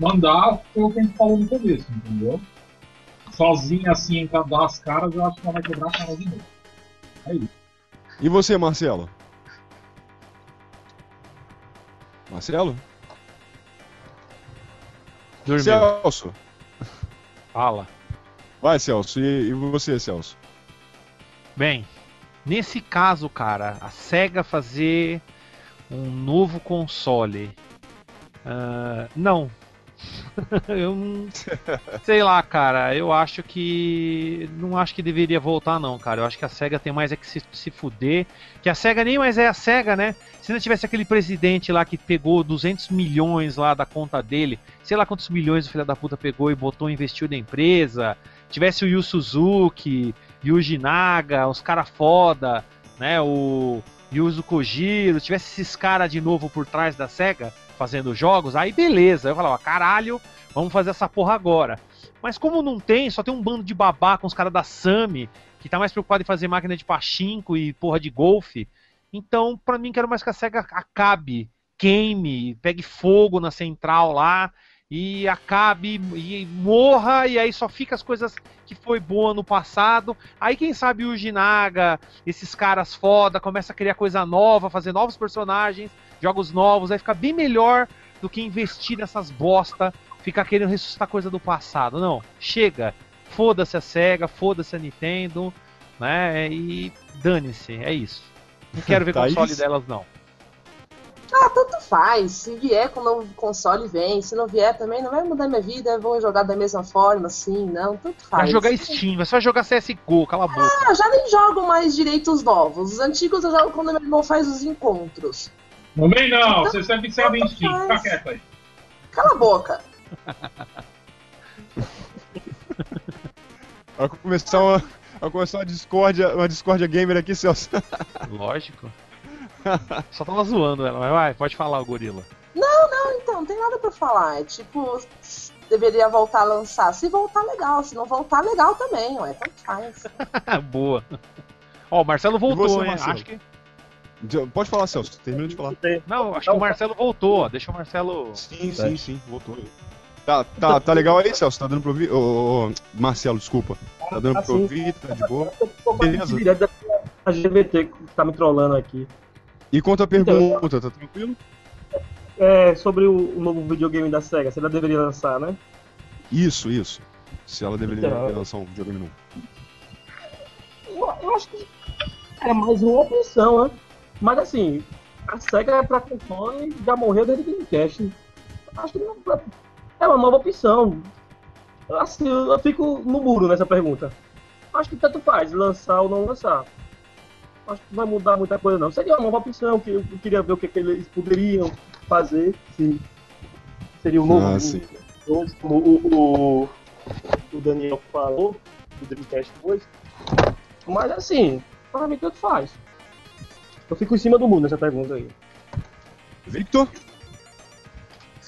mandar o que a gente falou no começo, entendeu? Sozinha assim, encantar as caras, eu acho que ela vai quebrar a cara de novo. É isso. E você, Marcelo? Marcelo? Dormiu. Celso. Fala. Vai, Celso. E, e você, Celso? Bem, nesse caso, cara, a SEGA fazer um novo console. Uh, não, eu não. Sei lá, cara. Eu acho que. Não acho que deveria voltar, não, cara. Eu acho que a SEGA tem mais é que se, se fuder. Que a SEGA nem mais é a SEGA, né? Se não tivesse aquele presidente lá que pegou 200 milhões lá da conta dele, sei lá quantos milhões o filho da puta pegou e botou, investiu na empresa. Tivesse o Yu Suzuki, Yuji Naga, os caras foda, né? O Yuzo Kojiro, tivesse esses caras de novo por trás da SEGA fazendo jogos, aí beleza. Eu falava, caralho, vamos fazer essa porra agora. Mas como não tem, só tem um bando de babá com os caras da Sami, que tá mais preocupado em fazer máquina de pachinko e porra de golfe. Então, para mim, quero mais que a SEGA acabe, queime, pegue fogo na central lá e acabe e morra e aí só fica as coisas que foi boa no passado. Aí quem sabe o Jinaga, esses caras foda, começa a criar coisa nova, fazer novos personagens jogos novos, vai ficar bem melhor do que investir nessas bosta, ficar querendo ressuscitar coisa do passado. Não, chega. Foda-se a SEGA, foda-se a Nintendo, né? E dane-se, é isso. Não quero ver tá console isso? delas, não. Ah, tanto faz. Se vier com o novo console, vem. Se não vier também, não vai mudar minha vida. Vou jogar da mesma forma, assim, não. Tanto faz. Vai jogar Steam, vai só jogar CSGO, cala a boca. Ah, já nem jogo mais direitos novos. Os antigos eu jogo quando meu irmão faz os encontros. Meio não, você sempre sabe em Steam, fica quieto aí. Cala a boca. Vai começar uma, vai começar uma discórdia, uma discórdia gamer aqui, Celso. Lógico. Só tava zoando ela, mas vai, pode falar, o gorila. Não, não, então, não tem nada pra falar. É tipo, deveria voltar a lançar. Se voltar, legal. Se não voltar, legal também, ué, tanto faz. Boa. Ó, o Marcelo voltou, você, hein? Marcelo? Acho que. Pode falar, Celso. Termina de falar. Não, acho que o Marcelo voltou. Deixa o Marcelo. Sim, sim, sim. Voltou. Tá, tá, tá legal aí, Celso? Tá dando pra ouvir? Ô, ô, Marcelo, desculpa. Tá dando pra ouvir? Tá de boa? Beleza. A GVT que tá me trollando aqui. E quanto à pergunta, tá tranquilo? É, sobre o, novo videogame da SEGA, se ela deveria lançar, né? Isso, isso. Se ela deveria então, lançar um videogame novo. Eu, eu acho que é mais uma opção, né? Mas assim, a SEGA é pra console já morreu desde o Dreamcast. Acho que não, é uma nova opção. Assim, eu fico no muro nessa pergunta. Acho que tanto faz, lançar ou não lançar. Acho que não vai mudar muita coisa não. Seria uma nova opção, que eu queria ver o que, que eles poderiam fazer. Sim. Seria um novo. Ah, como o, o, o Daniel falou, o Dreamcast 2. Mas assim, para mim tanto faz. Eu fico em cima do mundo nessa pergunta aí. Victor?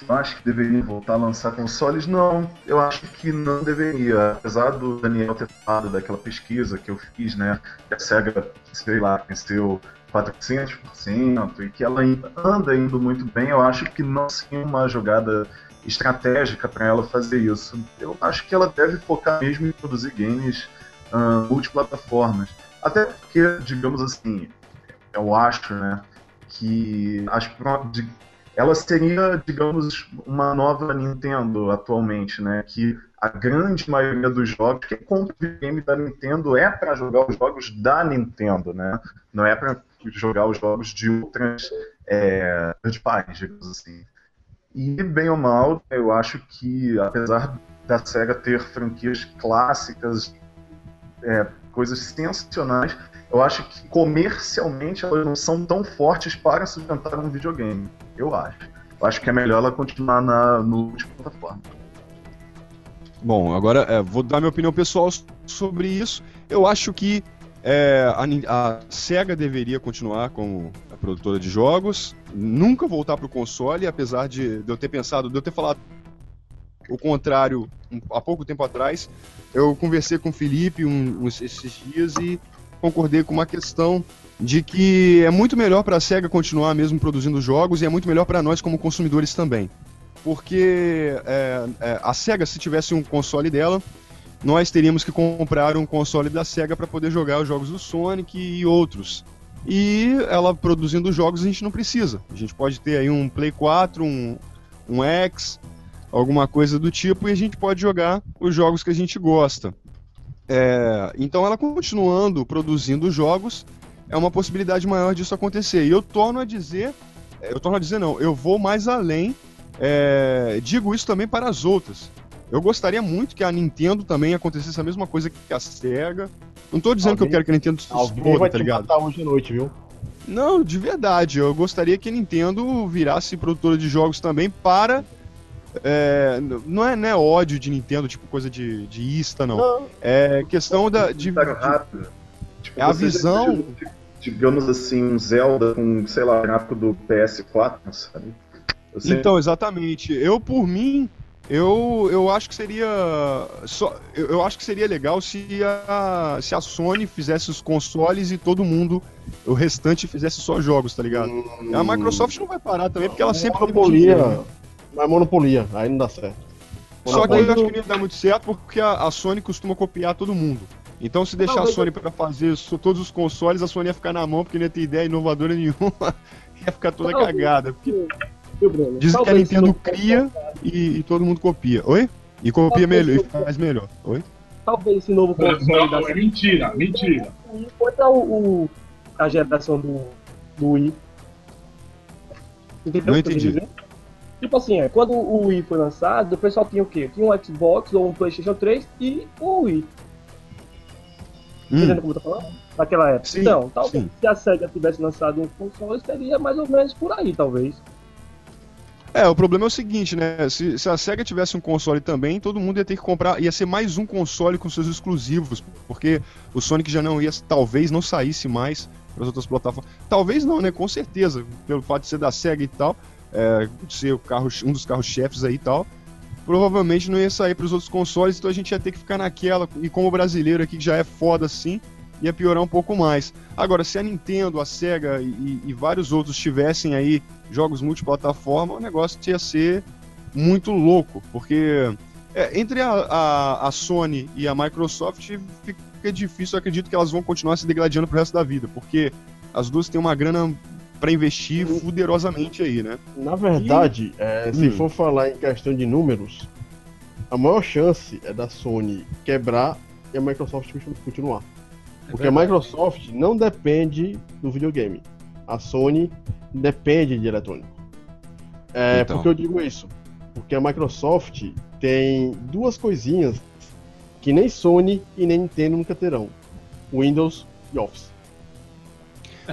Eu acho que deveria voltar a lançar consoles? Não, eu acho que não deveria. Apesar do Daniel ter falado daquela pesquisa que eu fiz, né? Que a SEGA, sei lá, venceu 400% e que ela anda indo muito bem, eu acho que não seria uma jogada estratégica para ela fazer isso. Eu acho que ela deve focar mesmo em produzir games uh, multiplataformas. Até porque, digamos assim, eu acho, né, que as de- ela seria, digamos, uma nova Nintendo atualmente, né? Que a grande maioria dos jogos, quem compra videogame da Nintendo é para jogar os jogos da Nintendo, né? Não é para jogar os jogos de outras é, parties, digamos assim. E bem ou mal, eu acho que apesar da Sega ter franquias clássicas, é, coisas sensacionais, eu acho que comercialmente elas não são tão fortes para sustentar um videogame. Eu acho. Eu acho que é melhor ela continuar na, multiplataforma. Bom, agora é, vou dar minha opinião pessoal sobre isso. Eu acho que é, a, a SEGA deveria continuar como a produtora de jogos, nunca voltar para o console, apesar de, de eu ter pensado, de eu ter falado o contrário um- há pouco tempo atrás. Eu conversei com o Felipe um- uns- esses dias e concordei com uma questão de que é muito melhor para a SEGA continuar mesmo produzindo jogos e é muito melhor para nós como consumidores também. Porque é, é, a SEGA, se tivesse um console dela, nós teríamos que comprar um console da SEGA para poder jogar os jogos do Sonic e outros. E ela produzindo jogos a gente não precisa. A gente pode ter aí um Play 4, um, um X, alguma coisa do tipo, e a gente pode jogar os jogos que a gente gosta. É, então ela continuando produzindo jogos, é uma possibilidade maior disso acontecer. E eu torno a dizer, eu torno a dizer não, eu vou mais além, é, digo isso também para as outras. Eu gostaria muito que a Nintendo também acontecesse a mesma coisa que a SEGA. Não tô dizendo que eu Alguém- quero que a Nintendo se Alguém exploda, tá ligado? hoje à noite, viu? Não, de verdade. Eu gostaria que a Nintendo virasse produtora de jogos também para. É, não, é, não é ódio de Nintendo, tipo coisa de, de ista, não. Não. É questão da, de, Comentário de- rápido. Tipo, É a você já visão- viu, Digamos assim, um Zelda com, sei lá, gráfico do PS4, sabe? Sempre- Então, exatamente. Eu, por mim, eu, eu acho que seria. Só, eu, eu acho que seria legal se a, se a Sony fizesse os consoles e todo mundo, o restante, fizesse só jogos, tá ligado? A Microsoft não vai parar também, porque ela sempre teve dinheiro, né? Mas monopolia, aí não dá certo. Só que aí eu acho que não ia dar muito certo porque a, a Sony costuma copiar todo mundo. Então, se deixar a Talvez Sony pra fazer so- todos os consoles, a Sony ia ficar na mão porque não ia ter ideia inovadora nenhuma. ia ficar toda Talvez. cagada. Porque Bruno? dizem que a Nintendo não- cria e, e todo mundo copia. Oi? E copia Talvez melhor, e não- faz melhor. Oi? Talvez esse novo console da Não, é mentira, mentira. Contra o, o- a geração do, do Wii. Entendeu Não eu entendi. Tipo assim, é, quando o Wii foi lançado, o pessoal tinha o quê? Tinha um Xbox ou um Playstation 3 e o Wii. Hum, Entendendo como eu tô falando? Naquela época. Sim, então, talvez sim. se a SEGA tivesse lançado um console, seria mais ou menos por aí, talvez. É, o problema é o seguinte, né? Se, se a SEGA tivesse um console também, todo mundo ia ter que comprar. Ia ser mais um console com seus exclusivos. Porque o Sonic já não ia. Talvez não saísse mais para as outras plataformas. Talvez não, né? Com certeza. Pelo fato de ser da SEGA e tal. É, ser o carro, um dos carros-chefes aí e tal. Provavelmente não ia sair para os outros consoles, então a gente ia ter que ficar naquela. E como brasileiro aqui já é foda assim, ia piorar um pouco mais. Agora, se a Nintendo, a SEGA e, e vários outros tivessem aí jogos multiplataforma, o negócio ia ser muito louco, porque é, entre a, a, a Sony e a Microsoft fica difícil, eu acredito que elas vão continuar se degladiando pro resto da vida, porque as duas têm uma grana para investir fuderosamente aí, né? Na verdade, é, se Hum. for falar em questão de números, a maior chance é da Sony quebrar e a Microsoft continuar. Porque a. Microsoft não depende do videogame. A Sony depende de eletrônico. É, Então. Por que eu digo isso? Porque a Microsoft tem duas coisinhas que nem Sony e nem Nintendo nunca terão: Windows e Office.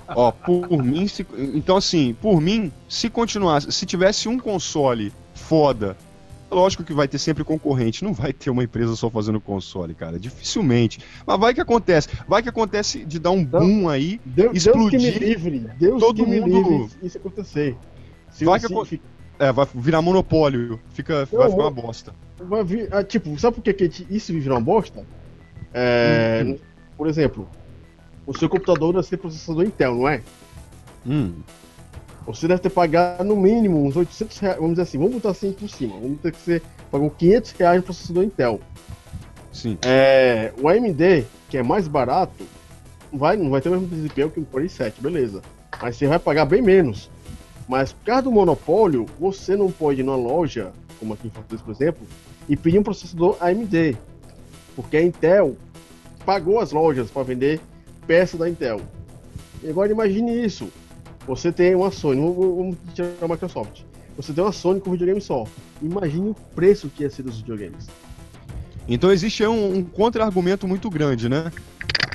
Ó, por mim, se- então assim, por mim, se continuasse, se tivesse um console foda, lógico que vai ter sempre concorrente, não vai ter uma empresa só fazendo console, cara, dificilmente. Mas vai que acontece, vai que acontece de dar um boom aí, Deus, Deus que me Explodir, livre, Deus todo mundo- livre isso acontecer. Se, Vai que se- é, vai virar monopólio, fica, vai Eu ficar uma bosta. vai vir, ah, tipo, sabe por que, que isso vive uma bosta? É, Hum. Por exemplo, o seu computador deve ser processador Intel, não é? Hum, Você deve ter pagado no mínimo uns 800 reais, vamos dizer assim, vamos botar assim por cima, vamos ter que ser, pagou 500 reais no processador Intel. sim. É, o AMD, que é mais barato, vai, não vai ter o mesmo desempenho que um Core i7, beleza. Mas você vai pagar bem menos. Mas por causa do monopólio, você não pode ir numa loja, como aqui em Fortaleza, por exemplo, e pedir um processador AMD. Porque a Intel pagou as lojas para vender peças da Intel. Agora imagine isso. Você tem uma Sony, vamos- tirar a Microsoft. Você tem uma Sony com videogame só. Imagine o preço que ia ser dos videogames. Então existe um, um contra-argumento muito grande, né?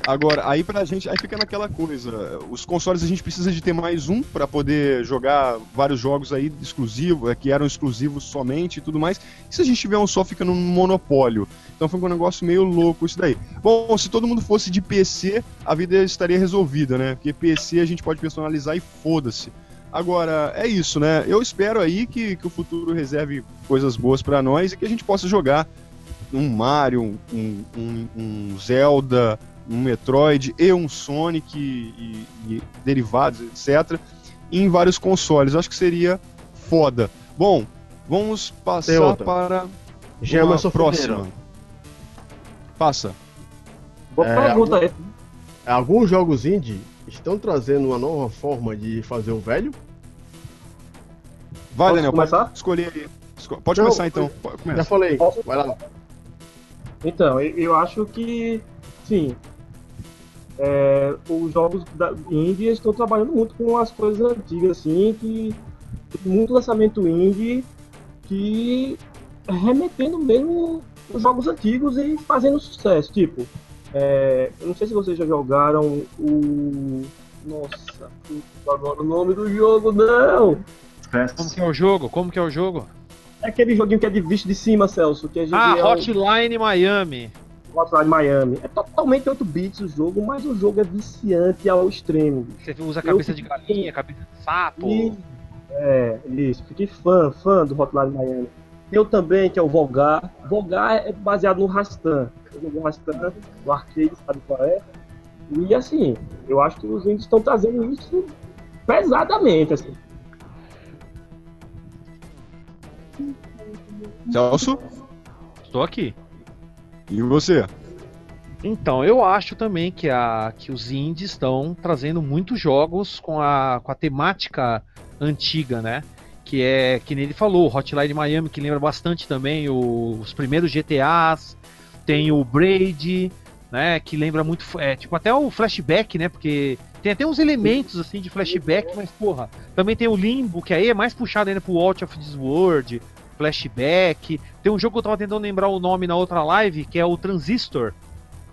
Agora, aí pra gente, aí fica naquela coisa, os consoles a gente precisa de ter mais um pra poder jogar vários jogos aí exclusivos, que eram exclusivos somente e tudo mais. E se a gente tiver um só, fica num monopólio. Então foi um negócio meio louco isso daí. Bom, se todo mundo fosse de PC, a vida estaria resolvida, né? Porque PC a gente pode personalizar e foda-se. Agora, é isso, né? Eu espero aí que, que o futuro reserve coisas boas pra nós e que a gente possa jogar um Mario, um, um, um Zelda, um Metroid e um Sonic e, e derivados, etc., em vários consoles. Eu acho que seria foda. Bom, vamos passar para é uma próxima. Passa. Boa É, pergunta essa. Alguns jogos indie estão trazendo uma nova forma de fazer o velho. Vai, Posso Daniel, começar? pode escolher aí. Pode Não, começar então. Pode- Já Começa. falei. Posso? Vai lá. Então, eu acho que, sim, é, os jogos da Indie estão trabalhando muito com as coisas antigas, assim, que muito lançamento indie que remetendo mesmo os jogos antigos e fazendo sucesso. Tipo, é, eu não sei se vocês já jogaram o. Nossa, agora o nome do jogo, não! Como que é o jogo? Como que é o jogo? É aquele joguinho que é de visto de cima, Celso, que Ah, é o- Hotline Miami. Hotline Miami. É totalmente 8 bits o jogo, mas o jogo é viciante ao extremo. Você usa cabeça de galinha, cabeça de sapo. E, é, isso. Fiquei fã, fã do Hotline Miami. Tem o também, que é o Volgar. Volgar é baseado no Rastan. Eu joguei o Rastan no arcade, sabe qual é? E assim, eu acho que os índios estão trazendo isso pesadamente, assim. Celso, Estou aqui. E você? Então, eu acho também que, a, que os indies estão trazendo muitos jogos com a, com a temática antiga, né? Que é, que ele falou, Hotline Miami, que lembra bastante também o- os primeiros GTAs. Tem o Braid, né? Que lembra muito, é, tipo, até o flashback, né? Porque tem até uns elementos, assim, de flashback, mas, porra, também tem o Limbo, que aí é mais puxado ainda pro Watch of This World, flashback. Tem um jogo que eu tava tentando lembrar o nome na outra live, que é o Transistor.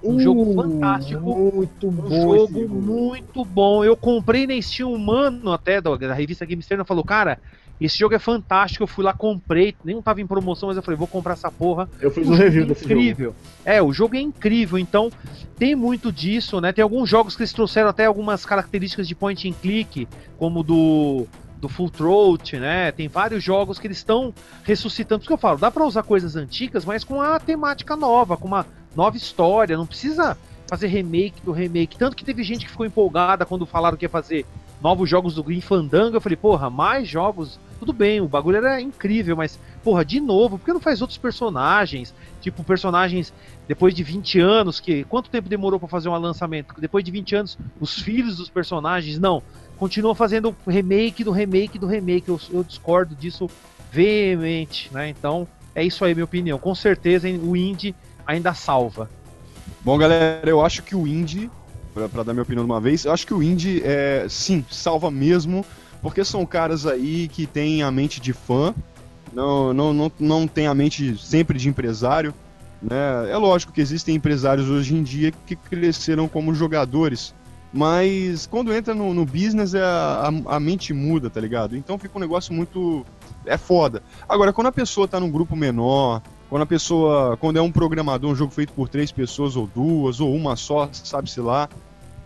Um jogo fantástico. Muito Um bom jogo jogo. muito bom. Eu comprei na Steam um mano até da, da revista Game Stern falou, cara, esse jogo é fantástico. Eu fui lá, comprei, nem tava em promoção, mas eu falei, vou comprar essa porra. Eu fiz um jogo review é desse jogo. incrível. É, o jogo é incrível, então tem muito disso, né? Tem alguns jogos que eles trouxeram até algumas características de point and click, como o do do Full Throat, né? Tem vários jogos que eles estão ressuscitando. Por isso que eu falo, dá pra usar coisas antigas, mas com a temática nova, com uma nova história, não precisa fazer remake do remake. Tanto que teve gente que ficou empolgada quando falaram que ia fazer novos jogos do Green Fandango. Eu falei, porra, mais jogos. Tudo bem, o bagulho era incrível, mas, porra, de novo, por que não faz outros personagens? Tipo, personagens depois de 20 anos, que quanto tempo demorou pra fazer um lançamento? Depois de 20 anos, os filhos dos personagens, não. Continua fazendo remake do remake do remake. Eu, eu discordo disso veemente, né? Então, é isso aí, minha opinião. Com certeza o indie ainda salva. Bom, galera, eu acho que o indie, pra dar minha opinião de uma vez, eu acho que o indie, é, sim, salva mesmo, porque são caras aí que têm a mente de fã, não, não, não, não tem a mente sempre de empresário, né? É lógico que existem empresários hoje em dia que cresceram como jogadores, mas quando entra no, no business é a, a, a mente muda, tá ligado? Então fica um negócio muito... é foda. Agora, quando a pessoa tá num grupo menor, quando a pessoa. Quando é um programador, um jogo feito por três pessoas, ou duas, ou uma só, sabe-se lá.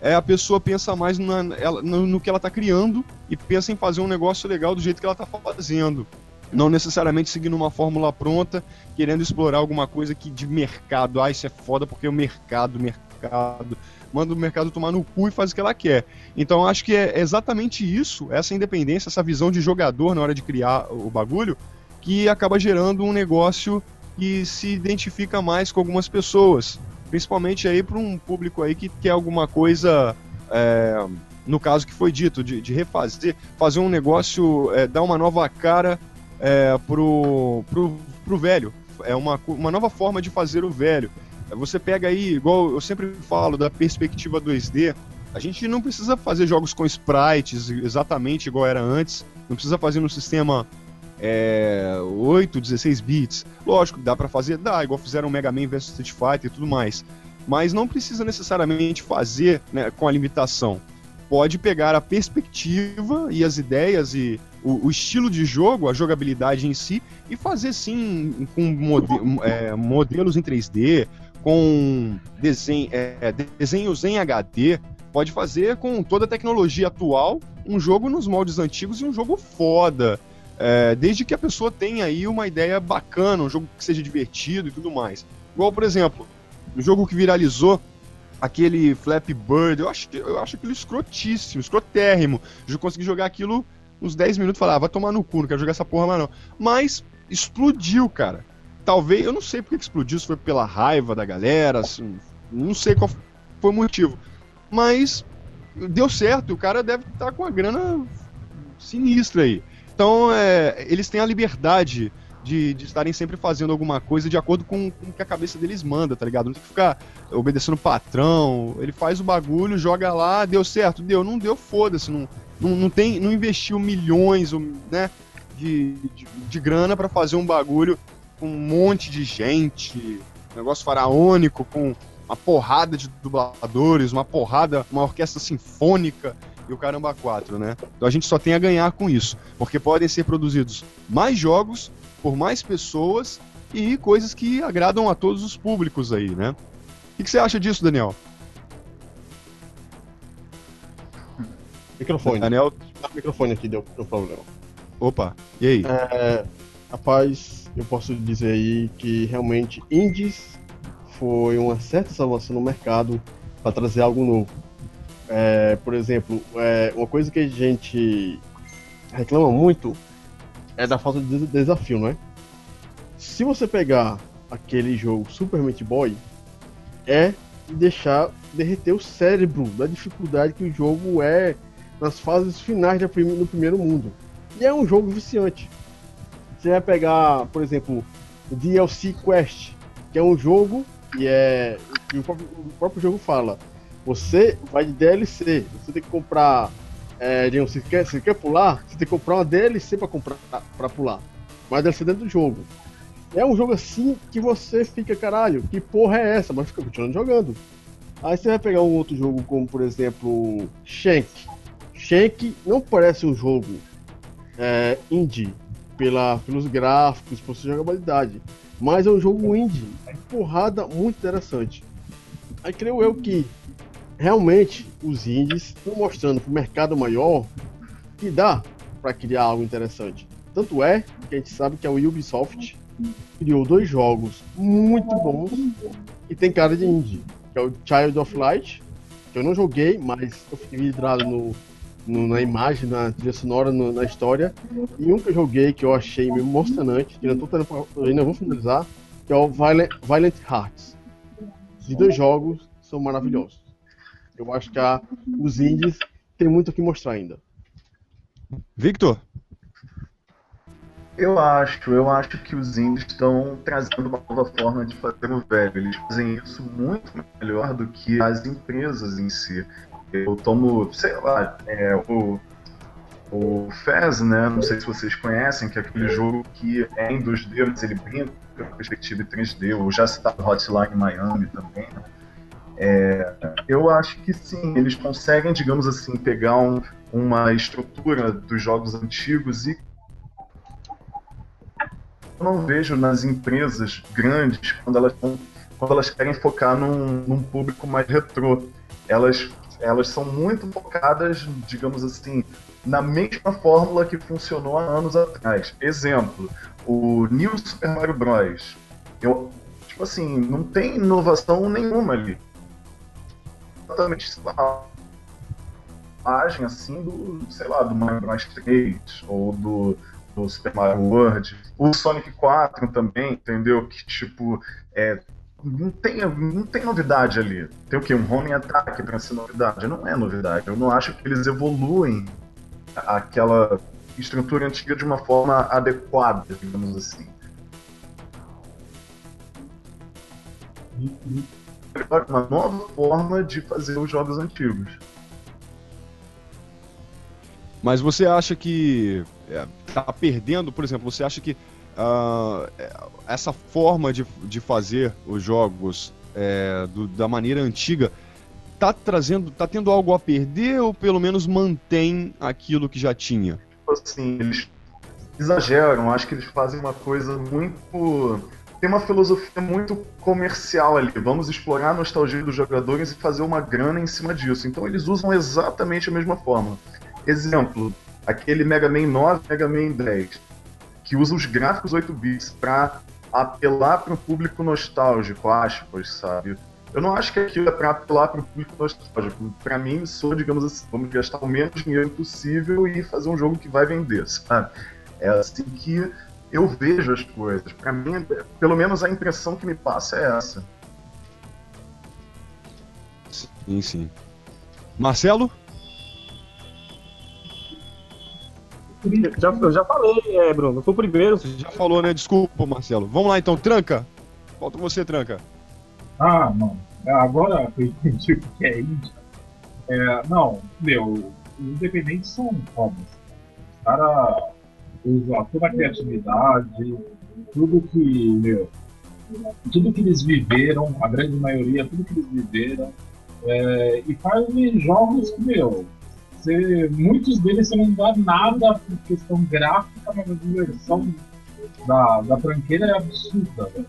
É, a pessoa pensa mais na, ela- no, no que ela tá criando e pensa em fazer um negócio legal do jeito que ela tá fazendo. Não necessariamente seguindo uma fórmula pronta, querendo explorar alguma coisa que de mercado. Ah, isso é foda porque é o mercado, mercado. Manda o mercado tomar no cu e faz o que ela quer. Então acho que é exatamente isso, essa independência, essa visão de jogador na hora de criar o bagulho, que acaba gerando um negócio que se identifica mais com algumas pessoas. Principalmente aí para um público aí que quer alguma coisa, é, no caso que foi dito, de, de refazer, fazer um negócio, é, dar uma nova cara é, pro, pro, pro velho. É uma, uma nova forma de fazer o velho. Você pega aí, igual eu sempre falo, da perspectiva 2D, a gente não precisa fazer jogos com sprites exatamente igual era antes, não precisa fazer no sistema é, 8, 16 bits. Lógico, dá para fazer, dá, igual fizeram Mega Man vs Street Fighter e tudo mais. Mas não precisa necessariamente fazer né, com a limitação. Pode pegar a perspectiva e as ideias e o, o estilo de jogo, a jogabilidade em si, e fazer sim com mode é, modelos em 3D, com desenho, é, desenhos em HD. Pode fazer com toda a tecnologia atual um jogo nos moldes antigos e um jogo foda. É, desde que a pessoa tenha aí uma ideia bacana, um jogo que seja divertido e tudo mais. Igual, por exemplo, o jogo que viralizou, aquele Flappy Bird, eu acho, eu acho aquilo escrotíssimo, escrotérrimo. Eu consegui jogar aquilo uns 10 minutos e falar, ah, vai tomar no cu, não quero jogar essa porra mais não. Mas explodiu, cara. Talvez, eu não sei porque explodiu, se foi pela raiva da galera, assim, não sei qual foi o motivo. Mas deu certo, o cara deve estar tá com a grana sinistra aí. Então, é, eles têm a liberdade de, de, estarem sempre fazendo alguma coisa de acordo com, com o que a cabeça deles manda, tá ligado? Não tem que ficar obedecendo o patrão. Ele faz o bagulho, joga lá, deu certo, deu, não deu, foda-se. Não, não, não, tem, não investiu milhões né, de, de, de grana para fazer um bagulho com um monte de gente, negócio faraônico, com uma porrada de dubladores, uma porrada, uma orquestra sinfônica e o caramba 4, né? Então a gente só tem a ganhar com isso, porque podem ser produzidos mais jogos por mais pessoas e coisas que agradam a todos os públicos aí, né? O que, você acha disso, Daniel? Microfone. Daniel. O microfone aqui deu, deu problema. Opa, e aí? É, rapaz, eu posso dizer aí que realmente indies foi uma certa salvação no mercado para trazer algo novo. É, por exemplo, é, uma coisa que a gente reclama muito é da falta de desafio, não é? Se você pegar aquele jogo Super Meat Boy, é deixar derreter o cérebro da dificuldade que o jogo é nas fases finais do primeiro mundo. E é um jogo viciante. Você vai pegar, por exemplo, o DLC Quest, que é um jogo que é que o próprio, o próprio jogo fala você vai de DLC. Você tem que comprar. É, você, quer, você quer pular? Você tem que comprar uma DLC pra, comprar, pra pular. Uma DLC dentro do jogo. É um jogo assim que você fica, caralho, que porra é essa? Mas fica continuando jogando. Aí você vai pegar um outro jogo como, por exemplo, Shank. Shank não parece um jogo é, indie pela, pelos gráficos, por sua jogabilidade. Mas é um jogo indie. Porrada muito interessante. Aí creio eu que realmente os indies estão mostrando para o mercado maior que dá para criar algo interessante. Tanto é que a gente sabe que a Ubisoft criou dois jogos muito bons e tem cara de indie, que é o Child of Light, que eu não joguei, mas eu fiquei vidrado no, no, na imagem, na trilha sonora, no, na história, e um que eu joguei que eu achei meio emocionante, que ainda, tô ainda vou finalizar, que é o Violent, Violent Hearts. Esses dois jogos são maravilhosos. Eu acho que a, os indies tem muito o que mostrar ainda. Victor? Eu acho, eu acho que os indies estão trazendo uma nova forma de fazer o velho. Eles fazem isso muito melhor do que as empresas em si. Eu tomo, sei lá, é, o, o Fez, né? Não sei se vocês conhecem, que é aquele jogo que é em 2D, mas ele brinca com perspectiva em 3D. Ou já citado Hotline Miami também, né? É, eu acho que sim, eles conseguem, digamos assim, pegar um, uma estrutura dos jogos antigos e eu não vejo nas empresas grandes quando elas quando elas querem focar num, num público mais retrô. Elas, elas são muito focadas, digamos assim, na mesma fórmula que funcionou há anos atrás. Exemplo, o New Super Mario Bros. Eu, tipo assim, não tem inovação nenhuma ali exatamente imagem assim do, sei lá, do Mario Bros 3 ou do, do Super Mario World. O Sonic 4 também, entendeu? Que tipo, é, não tem, não tem novidade ali. Tem o quê? Um homing attack pra ser novidade? Não é novidade. Eu não acho que eles evoluem aquela estrutura antiga de uma forma adequada, digamos assim. Uma nova forma de fazer os jogos antigos. Mas você acha que é, tá perdendo, por exemplo, você acha que uh, essa forma de, de fazer os jogos é, do, da maneira antiga tá trazendo, tá tendo algo a perder ou pelo menos mantém aquilo que já tinha? Tipo assim, eles exageram, acho que eles fazem uma coisa muito tem uma filosofia muito comercial ali. Vamos explorar a nostalgia dos jogadores e fazer uma grana em cima disso. Então eles usam exatamente a mesma forma. Exemplo, aquele Mega Man 9, Mega Man 10, que usa os gráficos 8 bits para apelar para o público nostálgico, aspas, sabe? Eu não acho que aquilo é para apelar para o público nostálgico. Para mim, sou, digamos assim, vamos gastar o menos dinheiro possível e fazer um jogo que vai vender, sabe? É assim que eu vejo as coisas. Para mim, pelo menos a impressão que me passa é essa. Sim, sim. Marcelo? Já, eu já falei, é, Bruno. Eu fui o primeiro. Você já falou, né? Desculpa, Marcelo. Vamos lá então, tranca. Falta você, tranca. Ah, não. É, agora eu entendi o que é Índia. É, não, meu, os independentes são fodas. Os caras usam toda a criatividade, tudo que, meu, tudo que eles viveram, a grande maioria, tudo que eles viveram, é, e fazem jogos meu, muitos deles você não dá nada por questão gráfica, mas a diversão da, da tranqueira é absurda, é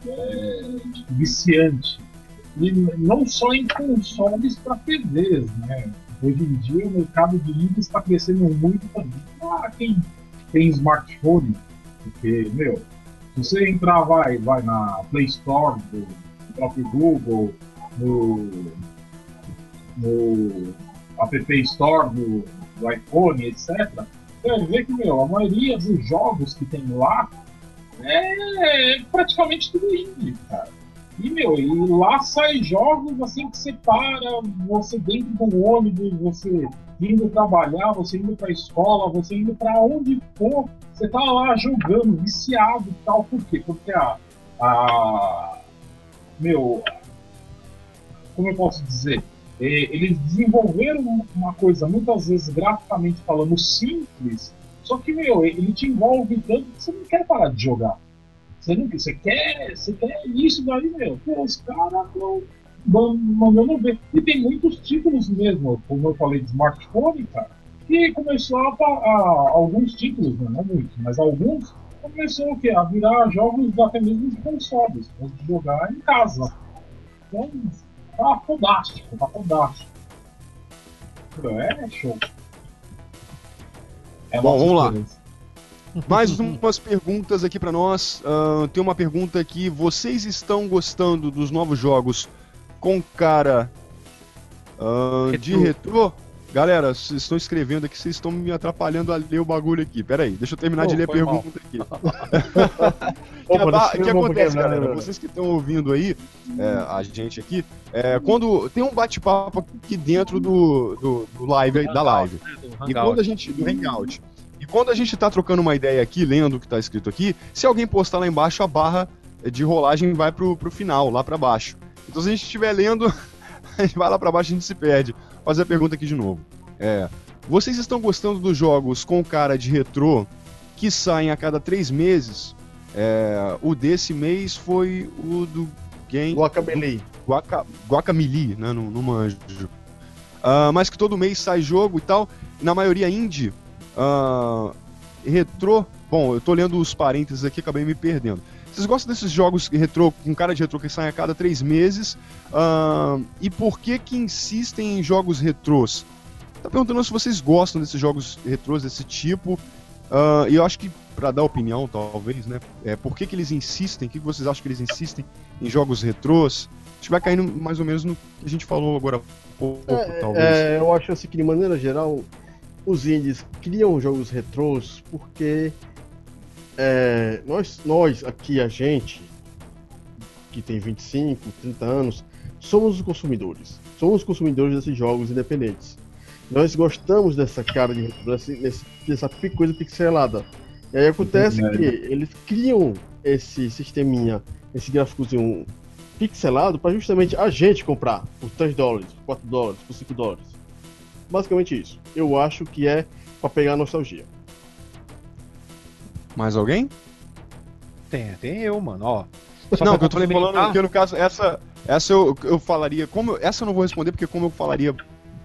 tipo, viciante. E não só em consoles para TVs, né? Hoje em dia o mercado de livros está crescendo muito também. Ah, quem tem smartphone, porque, meu, se você entrar, vai, vai na Play Store do próprio Google, no, no App Store do, do iPhone, etc., você vai ver que meu, a maioria dos jogos que tem lá é praticamente tudo indie, cara. E, meu, e lá sai jogos assim que você para, você dentro do ônibus, você indo trabalhar, você indo pra escola, você indo para onde for, você tá lá jogando, viciado e tal. Por quê? Porque a. a meu. Como eu posso dizer? Eles desenvolveram uma coisa, muitas vezes graficamente falando, simples, só que, meu, ele te envolve tanto que você não quer parar de jogar. Você, não, você, quer, você quer isso daí, meu. Pô, os caras mandando ver. E tem muitos títulos mesmo, como eu falei de smartphone, cara, que começou a, a alguns títulos, né, não muitos, mas alguns começou o quê? a virar jogos até mesmo de consoles, de jogar em casa. Então, Tá fantástico, tá fantástico. É show. É Bom, vamos lá. Mais umas perguntas aqui para nós. Uh, tem uma pergunta aqui. Vocês estão gostando dos novos jogos com cara uh, de retrô? Galera, vocês estão escrevendo aqui, vocês estão me atrapalhando a ler o bagulho aqui. Pera aí, deixa eu terminar oh, de ler a pergunta mal. aqui. Opa, que, que acontece, galera? Vocês que estão ouvindo aí, é, a gente aqui, é, quando tem um bate-papo aqui dentro do, do, do live, da live. Né, e quando a gente. do Hangout. E quando a gente tá trocando uma ideia aqui, lendo o que tá escrito aqui, se alguém postar lá embaixo, a barra de rolagem vai pro, pro final, lá para baixo. Então se a gente estiver lendo, vai lá para baixo e a gente se perde fazer a pergunta aqui de novo. É, vocês estão gostando dos jogos com cara de retrô que saem a cada três meses? É, o desse mês foi o do game. Guacamele. Guaca, Guacamele, né? No, no manjo. Uh, mas que todo mês sai jogo e tal. Na maioria indie. Uh, retrô. Bom, eu tô lendo os parênteses aqui, acabei me perdendo. Vocês gostam desses jogos retrô, com cara de retrô que saem a cada três meses? Uh, e por que que insistem em jogos retrôs? Tá perguntando se vocês gostam desses jogos retrôs desse tipo. Uh, e eu acho que, para dar opinião, talvez, né? É, por que, que eles insistem? O que, que vocês acham que eles insistem em jogos retrôs? A gente vai caindo mais ou menos no que a gente falou agora há pouco, é, talvez. É, eu acho assim que, de maneira geral, os indies criam jogos retrôs porque é, nós, nós aqui, a gente, que tem 25, 30 anos, somos os consumidores. Somos os consumidores desses jogos independentes. Nós gostamos dessa cara de dessa pi- coisa pixelada. E aí acontece que eles criam esse sisteminha, esse gráficozinho pixelado para justamente a gente comprar por 3 dólares, por 4 dólares, por 5 dólares. Basicamente isso. Eu acho que é para pegar a nostalgia. Mais alguém? Tem, tem eu, mano, ó. Só não, que eu tô falando que no caso, essa, essa eu, eu falaria. Como eu- essa eu não vou responder, porque como eu falaria.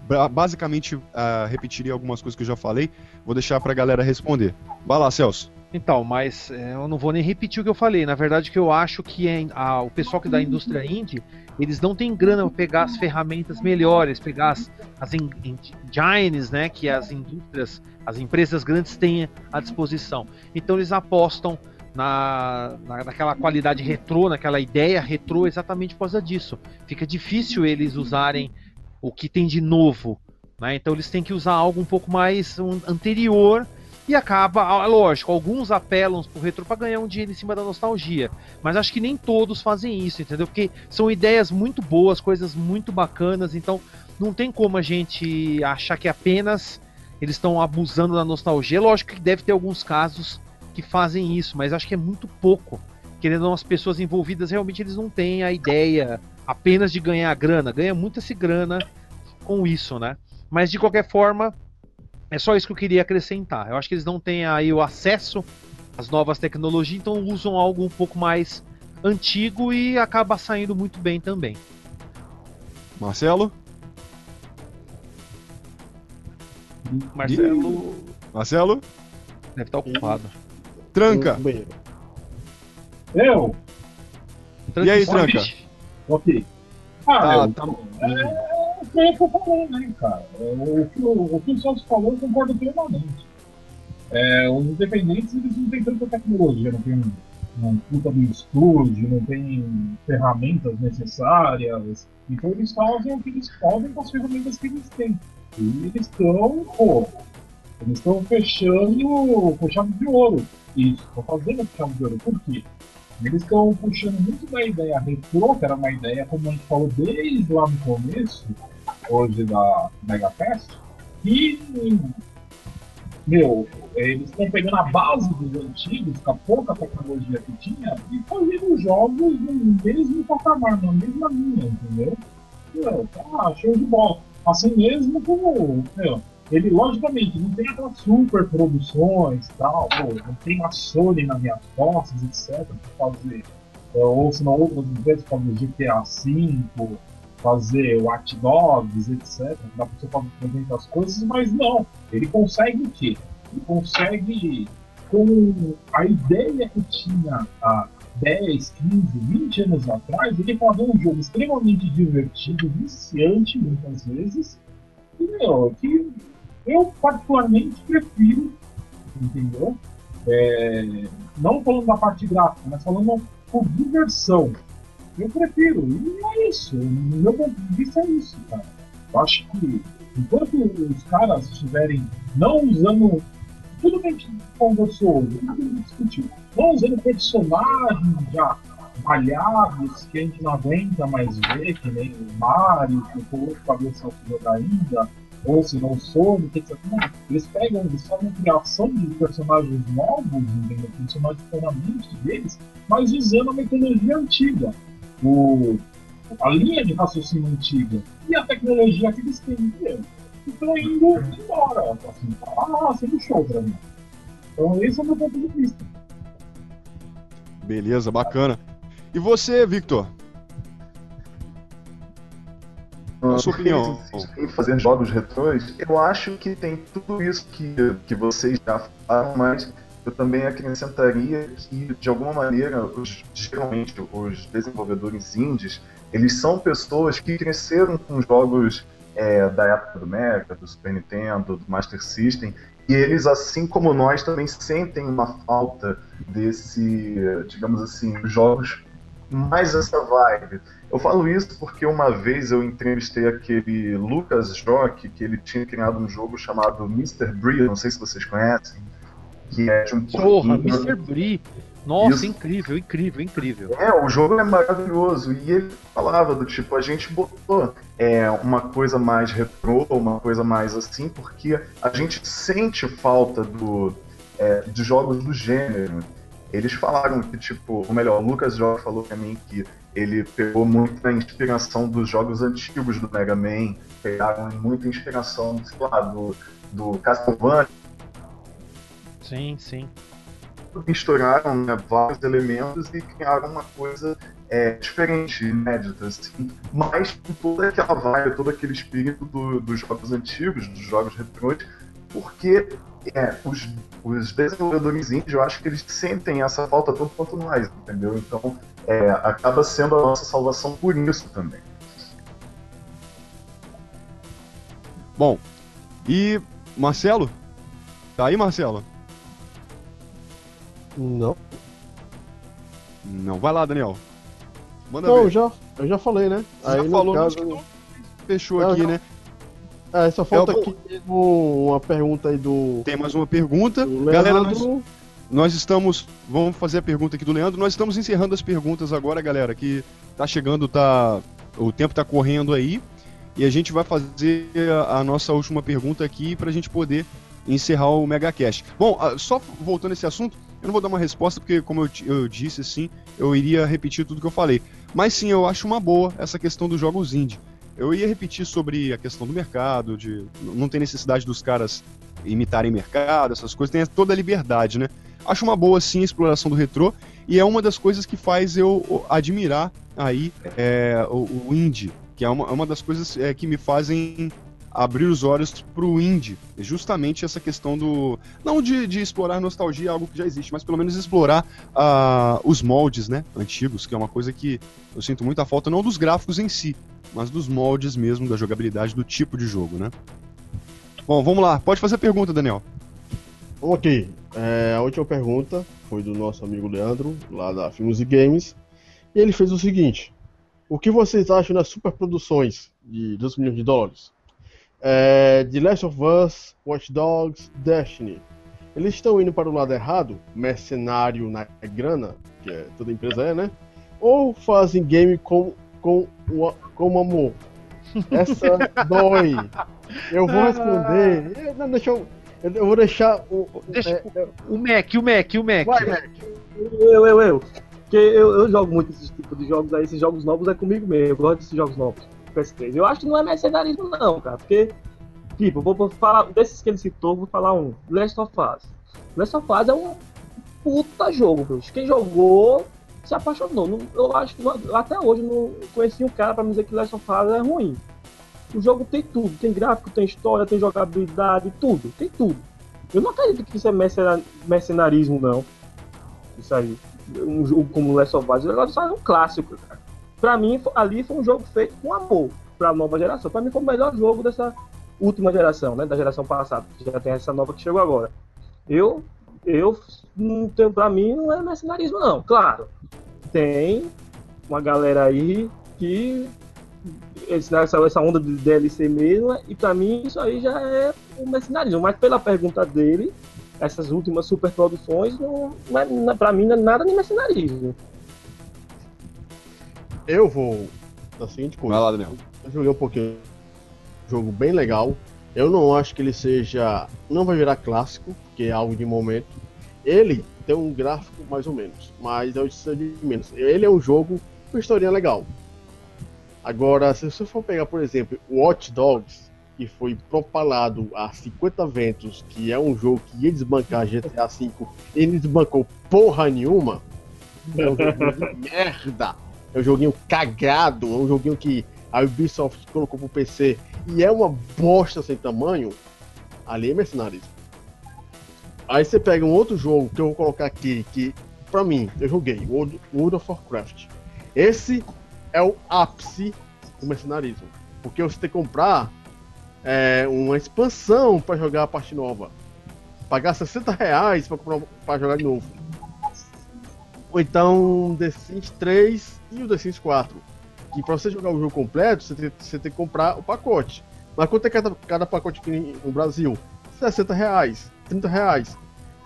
ba- Basicamente, ah, repetiria algumas coisas que eu já falei. Vou deixar pra galera responder. Vai lá, Celso. Então, mas é, eu não vou nem repetir o que eu falei. Na verdade, que eu acho que é, a- o pessoal que da indústria indie, eles não têm grana para pegar as ferramentas melhores, pegar as, as en- engines, né, que as indústrias, as empresas grandes têm à disposição. Então eles apostam na, na, naquela qualidade retrô, naquela ideia retrô, exatamente por causa disso. Fica difícil eles usarem o que tem de novo, né? Então eles têm que usar algo um pouco mais anterior e acaba, lógico, alguns apelam pro retro para ganhar um dinheiro em cima da nostalgia, mas acho que nem todos fazem isso, entendeu? Porque são ideias muito boas, coisas muito bacanas, então não tem como a gente achar que apenas eles estão abusando da nostalgia. Lógico que deve ter alguns casos que fazem isso, mas acho que é muito pouco. Querendo as pessoas envolvidas realmente eles não têm a ideia apenas de ganhar grana, ganha muita se grana com isso, né? Mas de qualquer forma, é só isso que eu queria acrescentar. Eu acho que eles não têm aí o acesso às novas tecnologias, então usam algo um pouco mais antigo e acaba saindo muito bem também. Marcelo? Marcelo Marcelo? deve estar ocupado. Tranca. Eu? E aí, Tranca? Ok. Ah, Tá, tá. é o que eu falei, né, cara? É, O que o, o que o Celso falou, eu concordo plenamente. É, os independentes, eles não têm tanta tecnologia, não tem um, um puta do estúdio, não tem ferramentas necessárias. Então eles fazem o que eles podem com as ferramentas que eles têm. E eles estão, eles estão fechando com chave de ouro. Isso, estão fazendo com chave de ouro. Por quê? Eles estão puxando muito da ideia retrô, que era uma ideia, como a gente falou desde lá no começo, hoje da Mega Fest, e, meu, eles estão pegando a base dos antigos, com a pouca tecnologia que tinha, e fazendo jogos no mesmo patamar, na mesma linha, entendeu? Meu, tá show de bola. Assim mesmo como, meu, ele logicamente não tem aquelas super produções tal, pô, não tem uma Sony nas minhas costas, etc, pra fazer, ou se não outras empresas fazer GTA V, fazer Watch Dogs, etc, dá pra você fazer também as coisas, mas não, ele consegue o quê? Ele consegue, com a ideia que tinha há 10, 15, 20 anos atrás, ele fazer um jogo extremamente divertido, viciante muitas vezes, e, meu, que eu particularmente prefiro, entendeu? É, não falando da parte gráfica, mas falando por diversão. Eu prefiro, e é isso. No meu ponto de vista é isso, cara. Eu acho que enquanto os caras estiverem não usando. Tudo bem que conversou tudo que gente discutiu. Não usando personagens já malhados que a gente não aguenta mais ver, que nem o Mario, que o outro cabeça jogar ainda, ou se não Sonic, etc. Não, eles pegam, eles fazem criação de personagens novos, entendeu? personagens que estão na mente deles, mas usando a metodologia antiga, o, a linha de raciocínio antiga e a tecnologia que eles têm entendeu? Estão indo embora. Assim, ah, sendo show pra mim. Então esse é o meu ponto de vista. Beleza, bacana. E você, Victor? A sua opinião? Fazer jogos retrôs, eu acho que tem tudo isso que, que vocês já falaram, mas eu também acrescentaria que, de alguma maneira, os, geralmente os desenvolvedores indies, eles são pessoas que cresceram com jogos é, da época do Mega, do Super Nintendo, do Master System, e eles, assim como nós, também sentem uma falta desse, digamos assim, jogos mais essa vibe. Eu falo isso porque uma vez eu entrevistei aquele Lucas Jock, que ele tinha criado um jogo chamado Mr. Bree, não sei se vocês conhecem, que é de um Porra, Mr. Brie. Nossa, Isso. incrível, incrível, incrível. É, o jogo é maravilhoso. E ele falava do tipo, a gente botou é, uma coisa mais retrô, uma coisa mais assim, porque a gente sente falta do, é, de jogos do gênero. Eles falaram que, tipo, ou melhor, o Lucas Jó falou pra mim que ele pegou muita inspiração dos jogos antigos do Mega Man, pegaram muita inspiração, sei lá, do, do Castlevania, Sim, sim. Misturaram né, vários elementos e criaram uma coisa é, diferente, inédita, assim, mas com toda aquela vibe, todo aquele espírito do- dos jogos antigos, dos jogos retrôs, porque é, os, os desenvolvedores índios, eu acho que eles sentem essa falta tanto quanto nós, entendeu? Então, é, acaba sendo a nossa salvação por isso também. Bom, e Marcelo? Tá aí, Marcelo? Não. Não, vai lá, Daniel. Manda Não, eu ver. já, eu já falei, né? Você já no falou, caso, que todo fechou Não, aqui, não. né? É, só falta Eu- aqui uma pergunta aí do, Tem mais uma pergunta. Galera, nós, nós estamos. Vamos fazer a pergunta aqui do Leandro. Nós estamos encerrando as perguntas agora, galera, que tá chegando, tá. O tempo tá correndo aí. E a gente vai fazer a, a nossa última pergunta aqui pra gente poder encerrar o MegaCast. Bom, só voltando a esse assunto, eu não vou dar uma resposta, porque, como eu, eu disse, assim, eu iria repetir tudo que eu falei. Mas sim, eu acho uma boa essa questão dos jogos indie. Eu ia repetir sobre a questão do mercado, de não tem necessidade dos caras imitarem mercado, essas coisas, tem toda a liberdade, né? Acho uma boa, sim, a exploração do retrô, e é uma das coisas que faz eu admirar aí é, o, o indie, que é uma, é uma das coisas é, que me fazem abrir os olhos pro indie. Justamente essa questão do. Não de, de explorar nostalgia, algo que já existe, mas pelo menos explorar ah, os moldes, né? Antigos, que é uma coisa que eu sinto muita falta, não dos gráficos em si, mas dos moldes mesmo, da jogabilidade, do tipo de jogo, né? Bom, vamos lá. Pode fazer a pergunta, Daniel. Ok, é, a última pergunta foi do nosso amigo Leandro, lá da Filmes e Games. E ele fez o seguinte: O que vocês acham das superproduções de 2 milhões de dólares? É, The Last of Us, Watch Dogs, Destiny. Eles estão indo para o lado errado, mercenário na grana, que é, toda empresa é, né? Ou fazem game com, com, o- com amor? Essa dói. Eu vou responder. Eh, Não, deixa eu. Eu vou deixar o. Deixa- é, é, O Mac, o Mac, o Mac. vai, Mac. Eu, eu, eu. Porque eu, eu jogo muito esses tipos de jogos aí, esses jogos novos é comigo mesmo. Eu gosto desses jogos novos. PS3. Eu acho que não é mercenarismo, não, cara. Porque, tipo, vou, vou falar. Desses que ele citou, vou falar um. Last of Us. Last of Us é um puta jogo, bicho. Quem jogou se apaixonou. Não- Eu acho que não- até hoje não conheci um cara pra me dizer que Last of Us é ruim. O jogo tem tudo, tem gráfico, tem história, tem jogabilidade, tudo, tem tudo. Eu não acredito que isso é mercena- mercenarismo, não. Isso aí. Um jogo como Last of Us, Last of Us é um clássico, cara. Pra mim, ali foi um jogo feito com amor pra nova geração. Pra mim foi o melhor jogo dessa última geração, né? Da geração passada. que Já tem essa nova que chegou agora. Eu, eu, pra mim, não é mercenarismo, não. Claro, tem uma galera aí que essa, essa onda de DLC mesmo, e pra mim isso aí já é um mercenarismo. Mas pela pergunta dele, essas últimas superproduções, não, não é, não- pra mim não é nada de mercenarismo. Eu vou. Da seguinte coisa. Vai lá, Daniel. Eu joguei um pouquinho. Jogo bem legal. Eu não acho que ele seja. Não vai virar clássico, porque é algo de momento. Ele tem um gráfico mais ou menos, mas é o de menos. Ele é um jogo com historinha legal. Agora, se você for pegar, por exemplo, Watch Dogs, que foi propalado a 50 ventos, que é um jogo que ia desbancar GTA V, ele não desbancou porra nenhuma. É um de merda. É um joguinho cagado, é um joguinho que a Ubisoft colocou pro PC e é uma bosta sem tamanho. Ali é mercenarismo. Aí você pega um outro jogo que eu vou colocar aqui, que pra mim, eu joguei, World, World of Warcraft. Esse é o ápice do mercenarismo. Porque você tem que comprar é, uma expansão pra jogar a parte nova. Pagar 60 reais pra, comprar, pra jogar de novo. Ou então The Sims 3 e o The Sims 4. Que pra você jogar o jogo completo, você tem, você tem que comprar o pacote. Mas quanto é cada, cada pacote aqui no Brasil? 60 reais, 30 reais.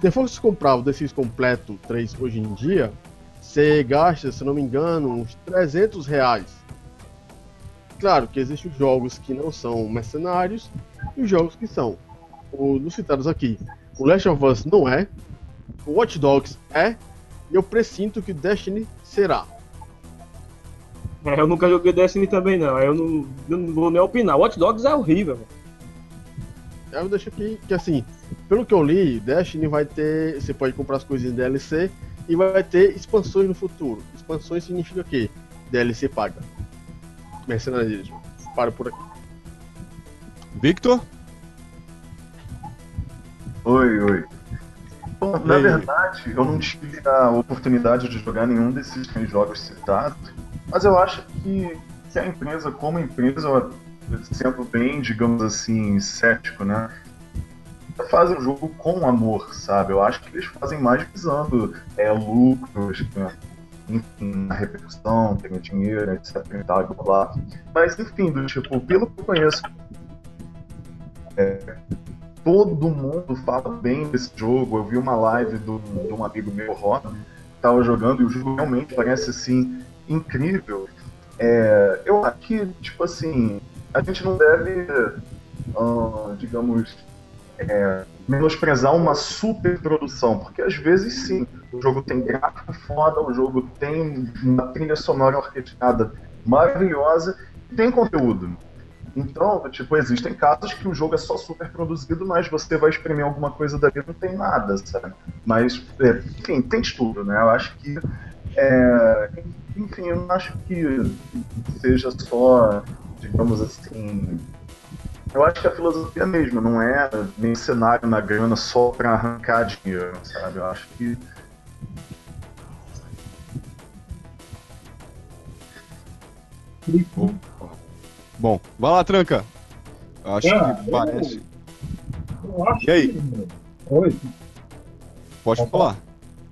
depois que você comprar o The Sims completo 3 hoje em dia, você gasta, se não me engano, uns 300 reais. Claro que existem jogos que não são mercenários e os jogos que são. Os citados aqui. O Last of Us não é, o Watch Dogs é, e eu pressinto que Destiny será. É, eu nunca joguei Destiny também, não. Eu não, eu não vou nem opinar. Watch Dogs é horrível, velho. Eu deixo aqui que assim, pelo que eu li, Destiny vai ter. Você pode comprar as coisas em DLC e vai ter expansões no futuro. Expansões significa o quê? DLC paga. Mercenarismo. Para por aqui. Victor? Oi, oi. Bom, na verdade, eu não tive a oportunidade de jogar nenhum desses três jogos citados, mas eu acho que, que a empresa, como empresa, sendo bem, digamos assim, cético, né? Fazem o jogo com amor, sabe? Eu acho que eles fazem mais visando é, lucros, né? enfim, a repercussão, ter dinheiro, etc. E tal, blá. Mas, enfim, do tipo, pelo que eu conheço, é, todo mundo fala bem desse jogo. Eu vi uma live de um amigo meu, Ron, que tava jogando e o jogo realmente parece assim incrível. É, eu acho que, tipo assim, a gente não deve, ah, digamos, é, menosprezar uma super produção, porque às vezes sim, o jogo tem gráfico foda, o jogo tem uma trilha sonora orquestrada maravilhosa, tem conteúdo. Então, tipo, existem casos que o jogo é só super produzido, mas você vai exprimir alguma coisa dali não tem nada, sabe? Mas, é, enfim, tem de tudo, né? Eu acho que. é, enfim, eu não acho que seja só, digamos assim. Eu acho que a filosofia mesmo não é mercenário na grana só pra arrancar dinheiro, sabe? Eu acho que. Bom, vai lá, tranca. Acho Ah, que eu- parece. Eu acho E aí? que. Oi, Pode Pode falar.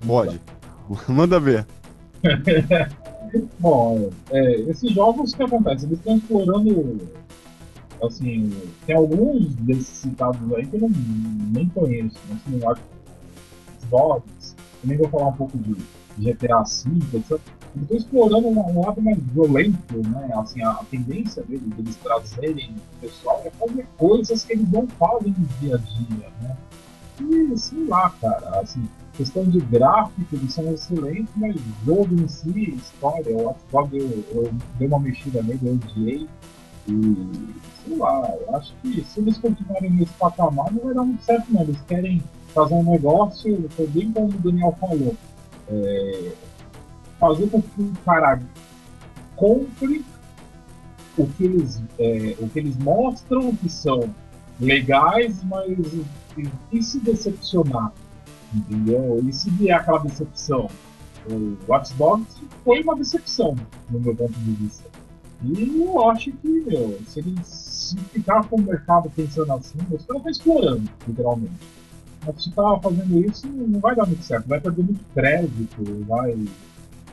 Pode. Manda ver. Bom, é, esses jogos que acontece? Eles estão explorando. Assim, tem alguns desses citados aí que eu não, nem conheço. Assim, eu acho que Dogs, também vou falar um pouco de GTA V, etc. Eles estão explorando um, um lado mais violento, né? Assim, a, a tendência deles, deles trazerem o pessoal é fazer coisas que eles não fazem no dia a dia, né? E sei lá, cara, assim, questão de gráfico, eles são excelentes, mas jogo em si, história, o Watch Dogs eu, eu dei uma mexida nele, eu odiei. E sei lá, eu acho que se eles continuarem nesse patamar não vai dar muito certo não. Eles querem fazer um negócio, foi bem como o Daniel falou. é, fazer com que o cara compre o que eles, é, o que eles mostram que são legais, mas e, e se decepcionar? Entendeu? E se vier aquela decepção? O Watch Dogs foi uma decepção, no meu ponto de vista. E eu acho que, meu, se ele ficar com o mercado pensando assim, os caras estão explorando, literalmente. Mas se tá fazendo isso, não vai dar muito certo. Vai perder muito crédito, vai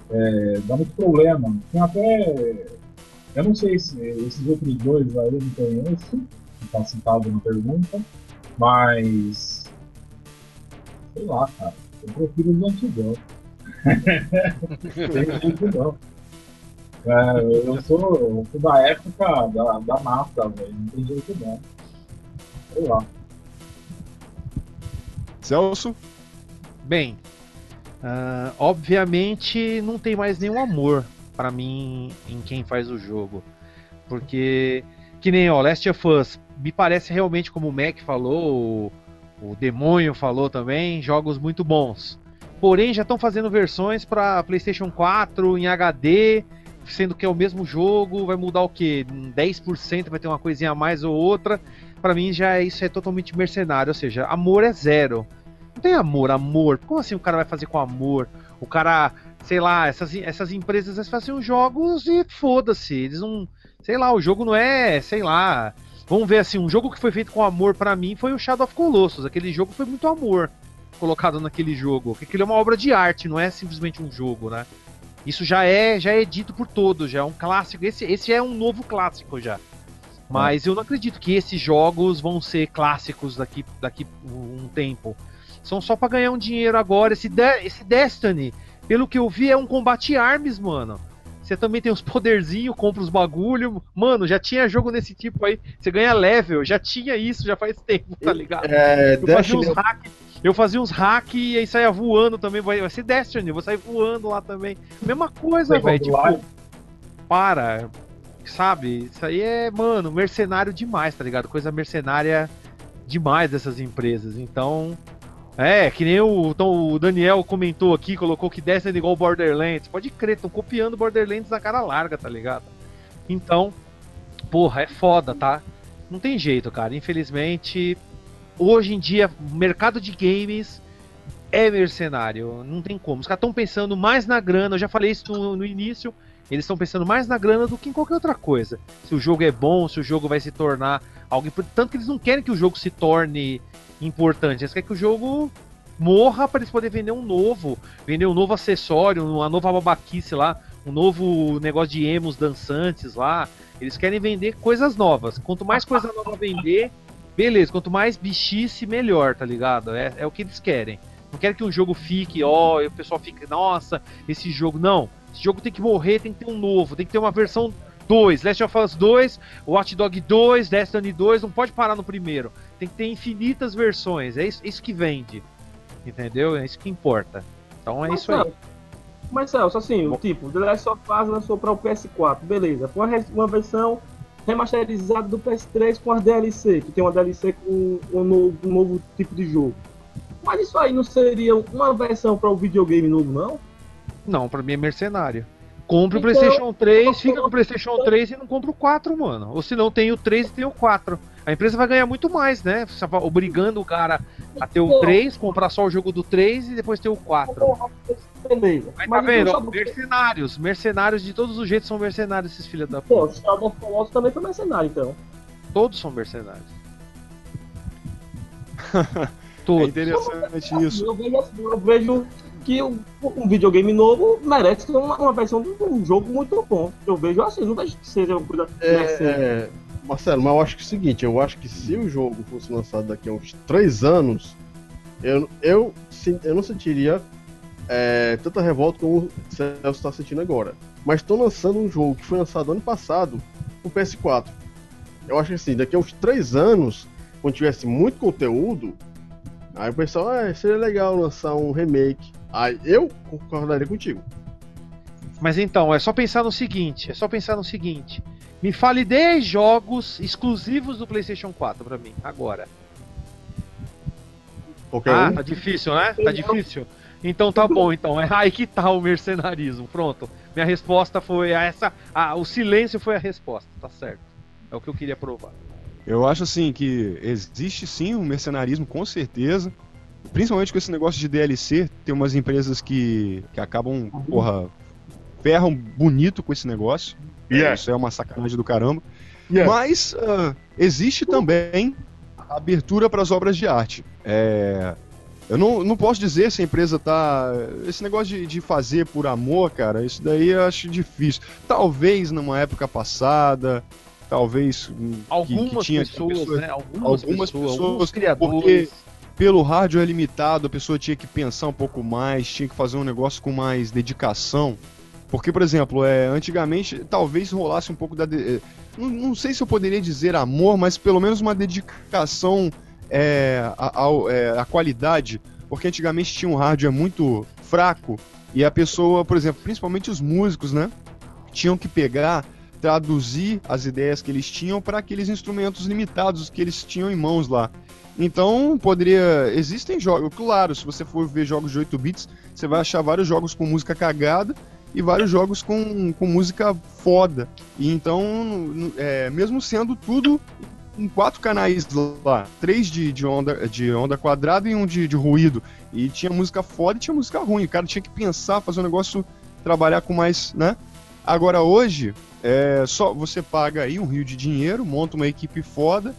é, dar muito problema. Tem até. Eu não sei se esses outros dois aí eu não conheço, que tá citado na pergunta, mas. Sei lá, cara. Eu prefiro os antigão. eu antigão. É, eu sou, eu sou da época da, da mata, velho. Não tem jeito não. Sei lá. Celso? Bem, ah, obviamente não tem mais nenhum amor pra mim em quem faz o jogo. Porque, que nem ó, Last of Us, me parece realmente, como o Mac falou, o, Demônio falou também, jogos muito bons. Porém, já estão fazendo versões para PlayStation 4 em HD, sendo que é o mesmo jogo, vai mudar o que? 10%, vai ter uma coisinha a mais ou outra. Pra mim já é- isso é totalmente mercenário, ou seja, amor é zero. Não tem amor, amor. Como assim o cara vai fazer com amor? O cara, sei lá, essas, essas empresas elas fazem os jogos e foda-se. Eles não. Sei lá, o jogo não é, sei lá. Vamos ver assim, um jogo que foi feito com amor pra mim foi o Shadow of Colossus. Aquele jogo foi muito amor colocado naquele jogo. Porque aquilo é uma obra de arte, não é simplesmente um jogo, né? Isso já é, já é dito por todos, já é um clássico. Esse, esse é um novo clássico já. Mas eu não acredito que esses jogos vão ser clássicos daqui, daqui um tempo. São só pra ganhar um dinheiro agora. Esse, De esse Destiny, pelo que eu vi, é um combate arms, mano. Você também tem os poderzinhos, compra os bagulho. Mano, já tinha jogo desse tipo aí. Você ganha level, já tinha isso, já faz tempo, tá ligado? É, Eu fazia uns hack, eu fazia uns hack e aí saía voando também. Vai, vai ser Destiny, eu vou sair voando lá também. Mesma coisa, velho. Tipo, para. Sabe? Isso aí é, mano, mercenário demais, tá ligado? Coisa mercenária demais dessas empresas. Então. É, que nem o, então, o Daniel comentou aqui, colocou que Destiny é igual Borderlands. Pode crer, estão copiando Borderlands na cara larga, tá ligado? Então, porra, é foda, tá? Não tem jeito, cara. Infelizmente, hoje em dia, o mercado de games é mercenário. Não tem como. Os caras estão pensando mais na grana. Eu já falei isso no, início. Eles estão pensando mais na grana do que em qualquer outra coisa. Se o jogo é bom, se o jogo vai se tornar algo. Tanto que eles não querem que o jogo se torne importante. Eles querem que o jogo morra para eles poderem vender um novo. Vender um novo acessório, uma nova babaquice lá. Um novo negócio de emos dançantes lá. Eles querem vender coisas novas. Quanto mais coisa nova vender, beleza. Quanto mais bichice, melhor, tá ligado? É, é o que eles querem. Não querem que um jogo fique, ó, e o pessoal fique, nossa, esse jogo. Não. Esse jogo tem que morrer, tem que ter um novo, tem que ter uma versão 2. Last of Us 2, Watch Dog 2, Destiny 2, não pode parar no primeiro. Tem que ter infinitas versões. É isso, isso que vende. Entendeu? É isso que importa. Então é Mas, isso aí. Mas, Celso, assim, tipo, The Last of Us lançou para o PS4, beleza. Foi uma, uma versão remasterizada do PS3 com as DLC, que tem uma DLC com um novo, um novo tipo de jogo. Mas isso aí não seria uma versão para o videogame novo, não? Não, pra mim é mercenário. Compre o Então- PlayStation 3, fica com o PlayStation 3 e não compra o 4, mano. Ou se não, tem o 3 e tem o 4. A empresa vai ganhar muito mais, né? Obrigando o cara a ter o 3, comprar só o jogo do 3 e depois ter o 4. Beleza. Mas tá então vendo? ó, Mercenários. Mercenários de todos os jeitos são mercenários esses filhos da Pô, puta. Shadow of Colossus também foi mercenário, então. Todos são mercenários. É Todos. interessante isso. Eu vejo, eu vejo que um, videogame novo merece uma, uma versão de um jogo muito bom. Eu vejo assim, não vejo que seja uma coisa mercenária. É, Marcelo, mas eu acho que é o seguinte, eu acho que se o jogo fosse lançado daqui a uns 3 anos, eu, eu, eu não sentiria é, tanta revolta como o Celso está sentindo agora. Mas estão lançando um jogo que foi lançado ano passado no PS4. Eu acho que assim, daqui a uns 3 anos, quando tivesse muito conteúdo, aí o pessoal, ah, seria legal lançar um remake. Aí eu concordaria contigo. Mas então, é só pensar no seguinte, é só pensar no seguinte. Me fale 10 jogos exclusivos do PlayStation 4 pra mim, agora. Qualquer Ah, um. tá difícil, né? Tá difícil? Então tá bom, então. É aí que tá o mercenarismo. Pronto. Minha resposta foi essa. Ah, o silêncio foi a resposta, tá certo. É o que eu queria provar. Eu acho assim que existe sim um mercenarismo, com certeza. Principalmente com esse negócio de DLC, tem umas empresas que, que acabam, porra, ferram bonito com esse negócio. Yeah. Isso é uma sacanagem do caramba. Yeah. Mas ah, existe também a abertura para as obras de arte. É, eu não, não posso dizer se a empresa tá. Esse negócio de, de fazer por amor, cara, isso daí eu acho difícil. Talvez numa época passada, talvez. hum, que- que Algumas tinha pessoas, pessoas- né? Algumas, algumas pessoas, pessoas, alguns criadores. Pelo hardware limitado, a pessoa tinha que pensar um pouco mais, tinha que fazer um negócio com mais dedicação. Porque, por exemplo, é, antigamente talvez rolasse um pouco da. de- eh, não, não sei se eu poderia dizer amor, mas pelo menos uma dedicação é, a- ao- é, à qualidade. Porque antigamente tinha um hardware muito fraco e a pessoa, por exemplo, principalmente os músicos, né? Tinham que pegar, traduzir as ideias que eles tinham para aqueles instrumentos limitados que eles tinham em mãos lá. Então, poderia. Existem jogos, claro, se você for ver jogos de 8 bits, você vai achar vários jogos com música cagada e vários jogos com, com música foda. E então, é, mesmo sendo tudo em quatro canais lá, três de, de, onda, de onda quadrada e um de, de ruído. E tinha música foda e tinha música ruim. O cara tinha que pensar, fazer um negócio, trabalhar com mais, né? Agora hoje, é só você paga aí um rio de dinheiro, monta uma equipe foda.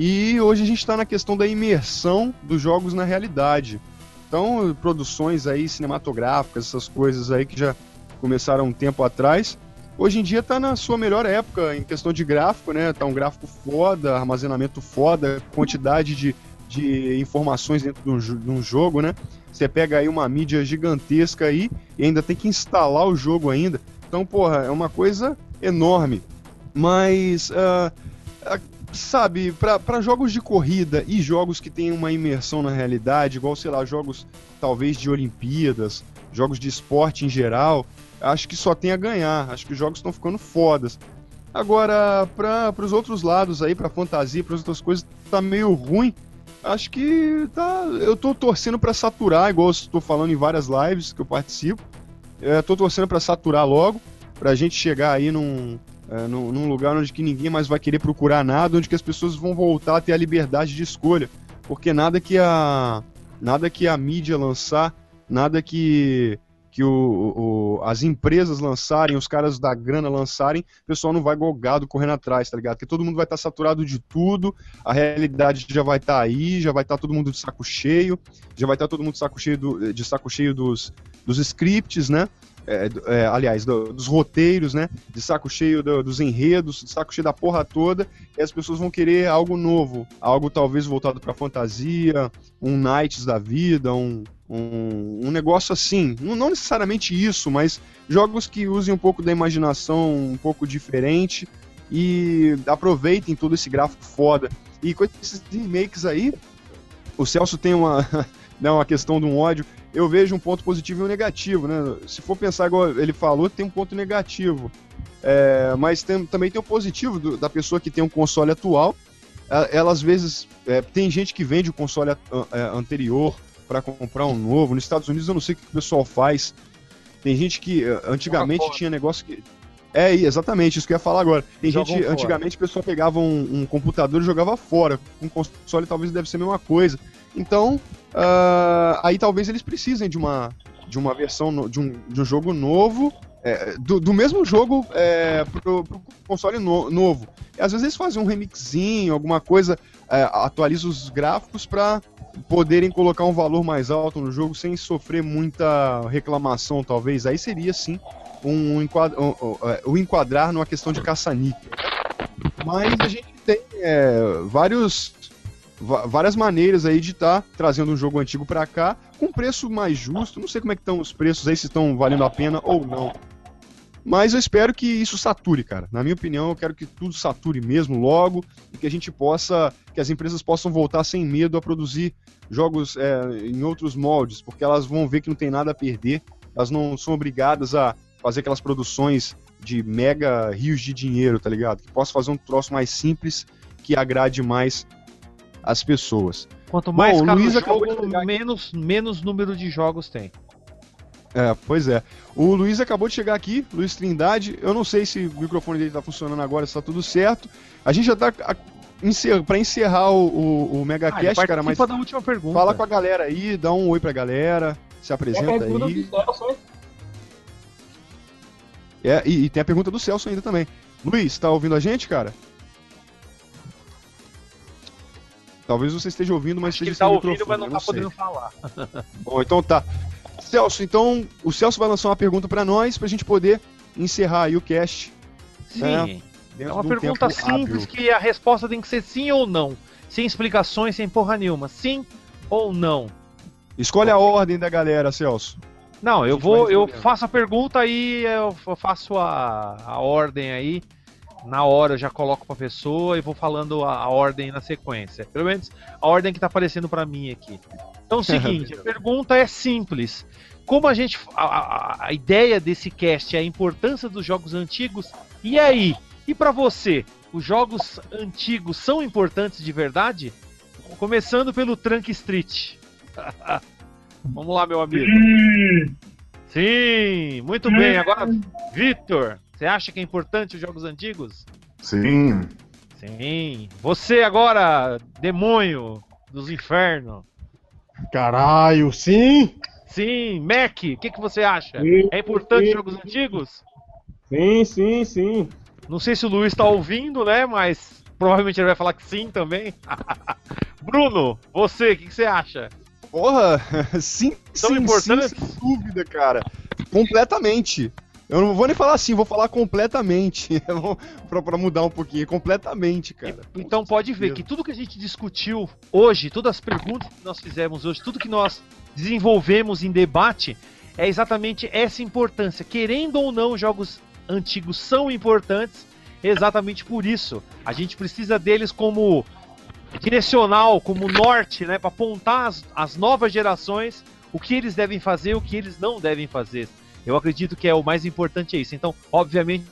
E hoje a gente está na questão da imersão dos jogos na realidade. Então, produções aí cinematográficas, essas coisas aí que já começaram um tempo atrás, hoje em dia tá na sua melhor época em questão de gráfico, né? Tá um gráfico foda, armazenamento foda, quantidade de de informações dentro de um, de um jogo, né? Você pega aí uma mídia gigantesca aí e ainda tem que instalar o jogo ainda. Então, porra, é uma coisa enorme. Mas, ah, sabe, para jogos de corrida e jogos que têm uma imersão na realidade, igual, sei lá, jogos talvez de Olimpíadas, jogos de esporte em geral, acho que só tem a ganhar. Acho que os jogos estão ficando fodas. Agora, para os outros lados aí, pra fantasia, para outras coisas, tá meio ruim. Acho que tá. Eu tô torcendo pra saturar, igual estou falando em várias lives que eu participo. É, tô torcendo pra saturar logo, pra gente chegar aí num, é, num, lugar onde que ninguém mais vai querer procurar nada, onde que as pessoas vão voltar a ter a liberdade de escolha. Porque nada que a. Nada que a mídia lançar, nada que. Que o, o- as empresas lançarem, os caras da grana lançarem, o pessoal não vai golgado correndo atrás, tá ligado? Porque todo mundo vai estar saturado de tudo, a realidade já vai estar aí, já vai estar todo mundo de saco cheio, já vai estar todo mundo de saco cheio, do- de saco cheio dos, dos scripts, né? É, é, aliás, do- dos roteiros, né? De saco cheio do- dos enredos, de saco cheio da porra toda, e as pessoas vão querer algo novo, algo talvez voltado pra fantasia, um Knights da vida, um, um, um negócio assim. Não, não necessariamente isso, mas jogos que usem um pouco da imaginação, um pouco diferente, e aproveitem todo esse gráfico foda. E com esses remakes aí, o Celso tem uma, né, uma questão de um ódio. Eu vejo um ponto positivo e um negativo, né? Se for pensar igual ele falou, tem um ponto negativo. É, mas tem- também tem o positivo do- da pessoa que tem um console atual. É, Ela às vezes. é, tem gente que vende o console a- é, anterior para comprar um novo. Nos Estados Unidos eu não sei o que o pessoal faz. Tem gente que é, antigamente tinha negócio que. É, exatamente, isso que eu ia falar agora. Tem Jogam gente, fora. antigamente o pessoal pegava um, um computador e jogava fora. Um console talvez deve ser a mesma coisa. Então, ah, aí talvez eles precisem de uma, de uma versão, no- de um, de um jogo novo, é, do, do mesmo jogo é, pro, pro console no- novo. E às vezes eles fazem um remixinho, alguma coisa, é, atualiza os gráficos para poderem colocar um valor mais alto no jogo sem sofrer muita reclamação, talvez. Aí seria sim um, um- um, é, o enquadrar numa questão de caça-níquel. Mas a gente tem é, vários várias maneiras aí de estar trazendo um jogo antigo pra cá com preço mais justo. Não sei como é que estão os preços aí, se estão valendo a pena ou não. Mas eu espero que isso sature, cara. Na minha opinião, eu quero que tudo sature mesmo logo e que a gente possa, que as empresas possam voltar sem medo a produzir jogos é, em outros moldes, porque elas vão ver que não tem nada a perder. Elas não são obrigadas a fazer aquelas produções de mega rios de dinheiro, tá ligado? Que possa fazer um troço mais simples que agrade mais as pessoas. Quanto mais Bom, caro Luiz o acabou jogo, menos, menos número de jogos tem. É, pois é. O Luiz acabou de chegar aqui, Luiz Trindade. Eu não sei se o microfone dele tá funcionando agora, se tá tudo certo. A gente já tá a- encer... para encerrar o, o, o Ah, Megacast, cara, mas da última pergunta. fala com a galera aí, dá um oi pra galera, se apresenta aí. É, e, e tem a pergunta do Celso ainda também. Luiz, tá ouvindo a gente, cara? Talvez você esteja ouvindo, mas Acho que esteja ele tá ouvindo, mas não eu tá sei. podendo falar. Bom, então tá. Celso, então o Celso vai lançar uma pergunta pra nós pra gente poder encerrar aí o cast. Sim. É, É dentro uma um pergunta simples hábil. que a resposta tem que ser sim ou não. Sem explicações, sem porra nenhuma. Sim ou não. Escolhe a ordem da galera, Celso. Não, eu vou, eu faço a pergunta e eu faço a, a ordem aí. Na hora eu já coloco pra pessoa e vou falando a, a ordem na sequência. Pelo menos a ordem que tá aparecendo pra mim aqui. Então é o seguinte, a pergunta é simples. Como a gente. A, a- a ideia desse cast é a importância dos jogos antigos. E aí? E pra você? Os jogos antigos são importantes de verdade? Começando pelo Trunk Street. Vamos lá, meu amigo. Sim, muito bem. Agora, Vitor, você acha que é importante os jogos antigos? Sim. Sim. Você agora, demônio dos infernos. Caralho, sim! Sim, Mac, o que, que você acha? Sim, É importante os sim. jogos antigos? Sim, sim, sim. Não sei se o Luiz tá ouvindo, né? Mas provavelmente ele vai falar que sim também. Bruno, você, o que, que você acha? Porra, sim, São sim, importantes? sim, sem dúvida, cara. Completamente. Eu não vou nem falar assim, vou falar completamente. pra mudar um pouquinho, completamente, cara. Então pode ver que tudo que a gente discutiu hoje, todas as perguntas que nós fizemos hoje, tudo que nós desenvolvemos em debate, é exatamente essa importância. Querendo ou não, jogos antigos são importantes, exatamente por isso. A gente precisa deles como direcional, como norte, né, para apontar as, as novas gerações o que eles devem fazer, o que eles não devem fazer. Eu acredito que é o mais importante é isso. Então, obviamente,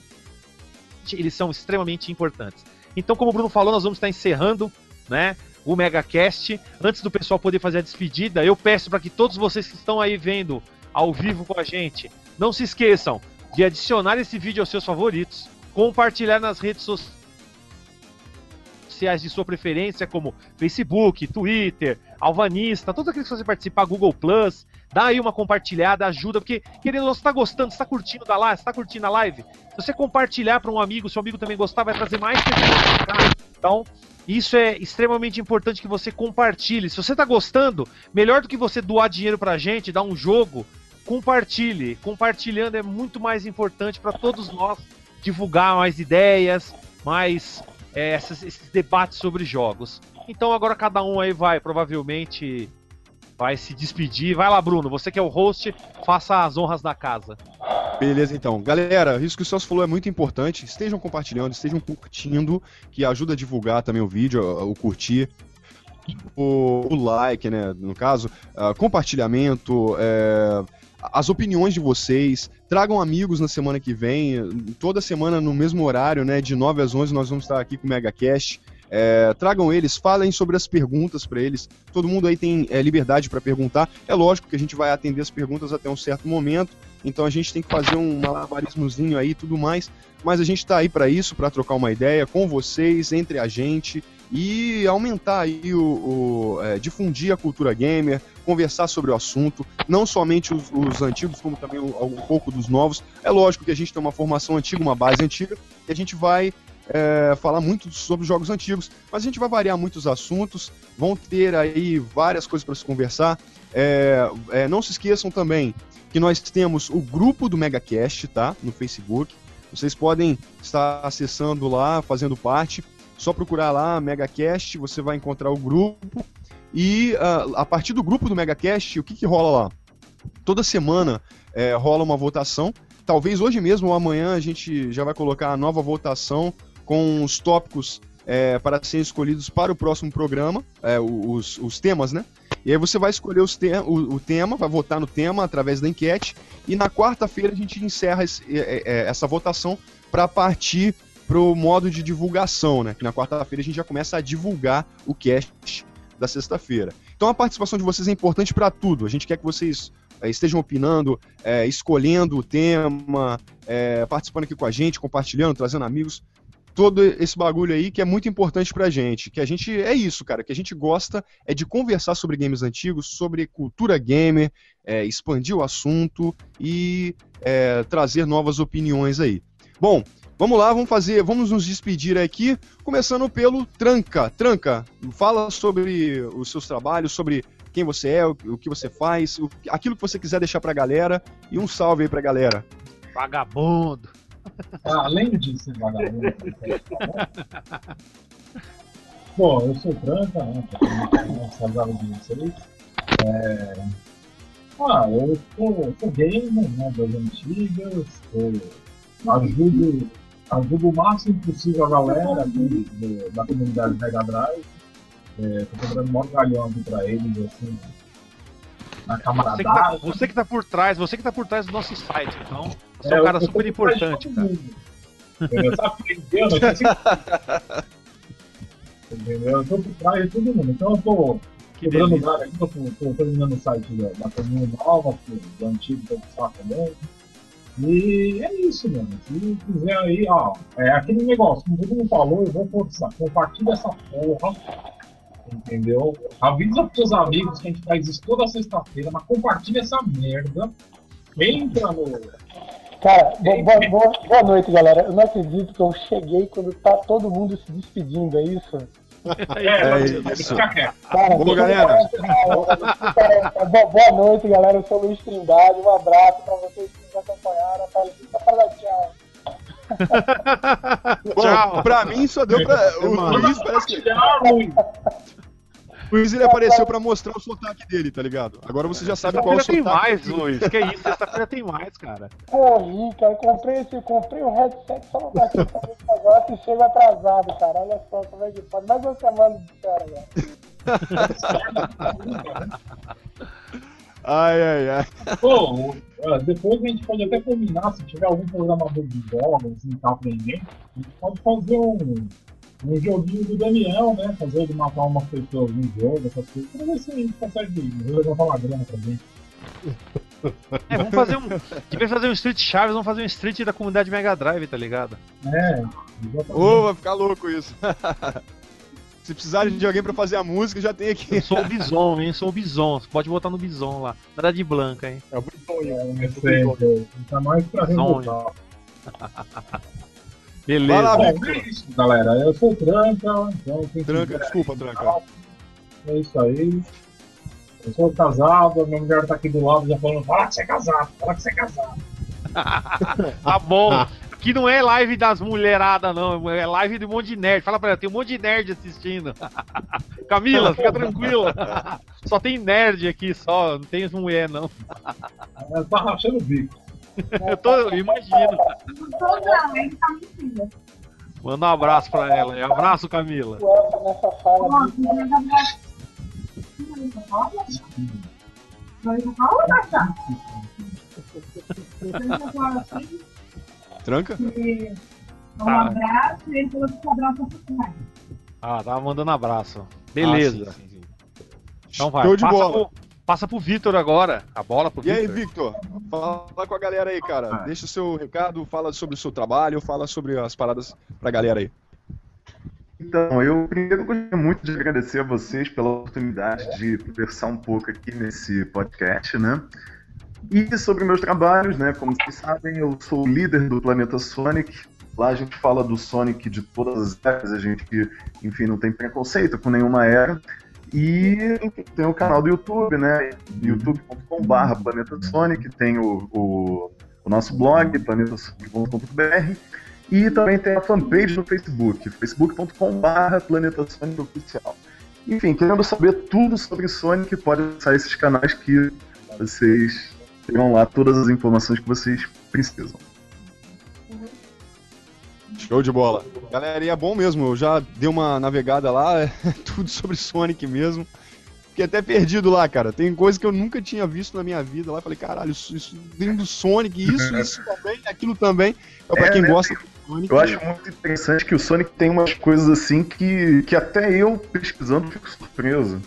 eles são extremamente importantes. Então, como o Bruno falou, nós vamos estar encerrando, né, o MegaCast. Antes do pessoal poder fazer a despedida, eu peço para que todos vocês que estão aí vendo ao vivo com a gente, não se esqueçam de adicionar esse vídeo aos seus favoritos, compartilhar nas redes sociais de sua preferência, como Facebook, Twitter, Alvanista, todos aqueles que você participar, Google Plus, dá aí uma compartilhada, ajuda, porque, querendo, você está gostando, está curtindo da live, está curtindo a live, se você compartilhar para um amigo, seu amigo também gostar, vai trazer mais pessoas Então, isso é extremamente importante que você compartilhe. Se você está gostando, melhor do que você doar dinheiro para a gente, dar um jogo, compartilhe. Compartilhando é muito mais importante para todos nós divulgar mais ideias, mais é, esses, esses, debates sobre jogos. Então agora cada um aí vai provavelmente vai se despedir. Vai lá, Bruno, você que é o host, faça as honras da casa. Beleza, então. Galera, isso que o Celso falou é muito importante. Estejam compartilhando, estejam curtindo, que ajuda a divulgar também o vídeo, o curtir. O, o like, né? No caso, uh, compartilhamento, é, as opiniões de vocês. Tragam amigos na semana que vem. Toda semana no mesmo horário, né? De 9 às 11 nós vamos estar aqui com o MegaCast. É, tragam eles, falem sobre as perguntas para eles. Todo mundo aí tem é, liberdade para perguntar. É lógico que a gente vai atender as perguntas até um certo momento, então a gente tem que fazer um malabarismozinho aí e tudo mais. Mas a gente está aí para isso, para trocar uma ideia com vocês, entre a gente e aumentar aí o, o é, difundir a cultura gamer, conversar sobre o assunto, não somente os, os antigos, como também um, pouco dos novos. É lógico que a gente tem uma formação antiga, uma base antiga, e a gente vai é, falar muito sobre jogos antigos, mas a gente vai variar muitos assuntos, vão ter aí várias coisas para se conversar. É, é, não se esqueçam também que nós temos o grupo do MegaCast, tá? No Facebook. Vocês podem estar acessando lá, fazendo parte. Só procurar lá MegaCast, você vai encontrar o grupo. E uh, a partir do grupo do MegaCast, o que, que rola lá? Toda semana é, rola uma votação. Talvez hoje mesmo ou amanhã a gente já vai colocar a nova votação com os tópicos é, para serem escolhidos para o próximo programa, é, os, os temas, né? E aí você vai escolher os te o, o, tema, vai votar no tema através da enquete, e na quarta-feira a gente encerra esse, é, é essa votação para partir para o modo de divulgação, né? Que na quarta-feira a gente já começa a divulgar o cast da sexta-feira. Então a participação de vocês é importante para tudo. A gente quer que vocês é, estejam opinando, é, escolhendo o tema, é, participando aqui com a gente, compartilhando, trazendo amigos todo esse bagulho aí que é muito importante pra gente. Que a gente. É isso, cara. Que a gente gosta é de conversar sobre games antigos, sobre cultura gamer, é, expandir o assunto e é, trazer novas opiniões aí. Bom, vamos lá, vamos fazer. Vamos nos despedir aqui, começando pelo Tranca. Tranca, fala sobre os seus trabalhos, sobre quem você é, o, que você faz, aquilo que você quiser deixar pra galera. E um salve aí pra galera. Vagabundo! Ah, além ser vagabundo. Bom, eu sou Franca, né? De vocês. É... Ah, eu sou, sou gamer, né? Das antigas. Eu ajudo, ajudo o máximo possível a galera aqui do, da comunidade Mega Drive. É, tô dando maior galhão aqui pra eles, assim, na camaradagem. Você que, tá, você que tá por trás, você que tá por trás do nosso site, então. Você é, é um cara super importante, cara. Entendeu? Sabe Entendeu? Eu tô por trás de todo mundo. Então eu tô quebrando galho aqui, tô, tô terminando o site da, da Caminho Nova, do antigo tô com também. E é isso, mano. Se quiser aí, ó, é aquele negócio, como todo mundo falou, eu vou forçar. Compartilha essa porra entendeu? Avisa pros seus amigos que a gente faz isso toda sexta-feira, mas compartilha essa merda. Entra no. Cara, boa, boa, boa, noite, galera. Eu não acredito que eu cheguei quando tá todo mundo se despedindo, é isso? É, é isso. Cara, Boa, galera. Boa noite, galera. Eu sou o Luiz Trindade. Um abraço pra vocês que nos acompanharam. Só para dar tchau. Bom, pra mim só deu pra. O Luiz parece que. O Luiz ele apareceu pra mostrar o sotaque dele, tá ligado? Agora você já sabe qual é o Sexta-feira tem sotaque. mais, Luiz. Que isso? Sexta-feira tem mais, cara. Corri, cara. Comprei, esse, comprei o headset só pra bater esse negócio e chego atrasado, cara. Olha só como é que pode. Mais uma semana de fora, velho. Ai, ai, ai. Pô, ó, depois a gente pode até combinar, se tiver algum programador de jogos assim, tá aprendendo, a gente pode fazer um, um joguinho do Daniel, né? Fazer ele matar umas pessoas no jogo, essas coisas, pra ver se a gente consegue levantar uma grana também. É, vamos fazer um. Devia fazer um Street Chaves, vamos fazer um Street da comunidade Mega Drive, tá ligado? É. Ô, vai ficar louco isso. Se precisarem de alguém pra fazer a música, já tem aqui. Eu sou o Bison, hein? Sou o Bison. Você pode botar no Bison lá. Nada de Blanca, hein? É o Britonho. É, sempre. Tá mais pra revoltar. Beleza. Vai lá, Bom, é isso, galera. Eu sou Tranca, então quem Tranca, quiser- desculpa, Tranca. É isso aí. Eu sou casado, a minha mulher tá aqui do lado já falando, fala que você é casado, fala que você é casado. Tá bom. Aqui não é live das mulheradas, não. É live de um monte de nerd. Fala pra ela, tem um monte de nerd assistindo. Camila, fica tranquila. Só tem nerd aqui, só. Não tem mulher, não. Ela tá rachando o bico. Eu, tô, eu imagino. Ele tá mentindo. Manda um abraço pra ela. hein? Abraço, Camila. Nessa fala Tranca? e um Tá. abraço, e ele falou que abraço. Ah, tava mandando abraço. Beleza. Ah, sim, sim, sim. Então vai. Show de bola. Pro, passa pro Vitor agora. A bola pro E aí, Vitor. Victor? Fala com a galera aí, cara. Ah. Deixa o seu recado, fala sobre o seu trabalho, fala sobre as paradas pra galera aí. Então, eu primeiro gostaria muito de agradecer a vocês pela oportunidade de conversar um pouco aqui nesse podcast, né? E sobre meus trabalhos, né? Como vocês sabem, eu sou o líder do Planeta Sonic. Lá a gente fala do Sonic de todas as eras, a gente, enfim, não tem preconceito com nenhuma era. E tem o canal do YouTube, né? youtube.com.br Planeta Sonic, tem o, o, o nosso blog, planetasonic.com.br. E também tem a fanpage no Facebook, facebook.com.br Planeta Sonic Oficial. Enfim, querendo saber tudo sobre Sonic, pode acessar esses canais que vocês terão lá todas as informações que vocês precisam. Show de bola. Galera, e é bom mesmo, eu já dei uma navegada lá, é tudo sobre Sonic mesmo. Fiquei até perdido lá, cara. Tem coisa que eu nunca tinha visto na minha vida lá. Falei, caralho, isso, isso dentro do Sonic, isso, isso também, aquilo também. Então, pra É, quem né, gosta do Sonic. Eu acho muito interessante que o Sonic tem umas coisas assim que, que até eu, pesquisando, fico surpreso.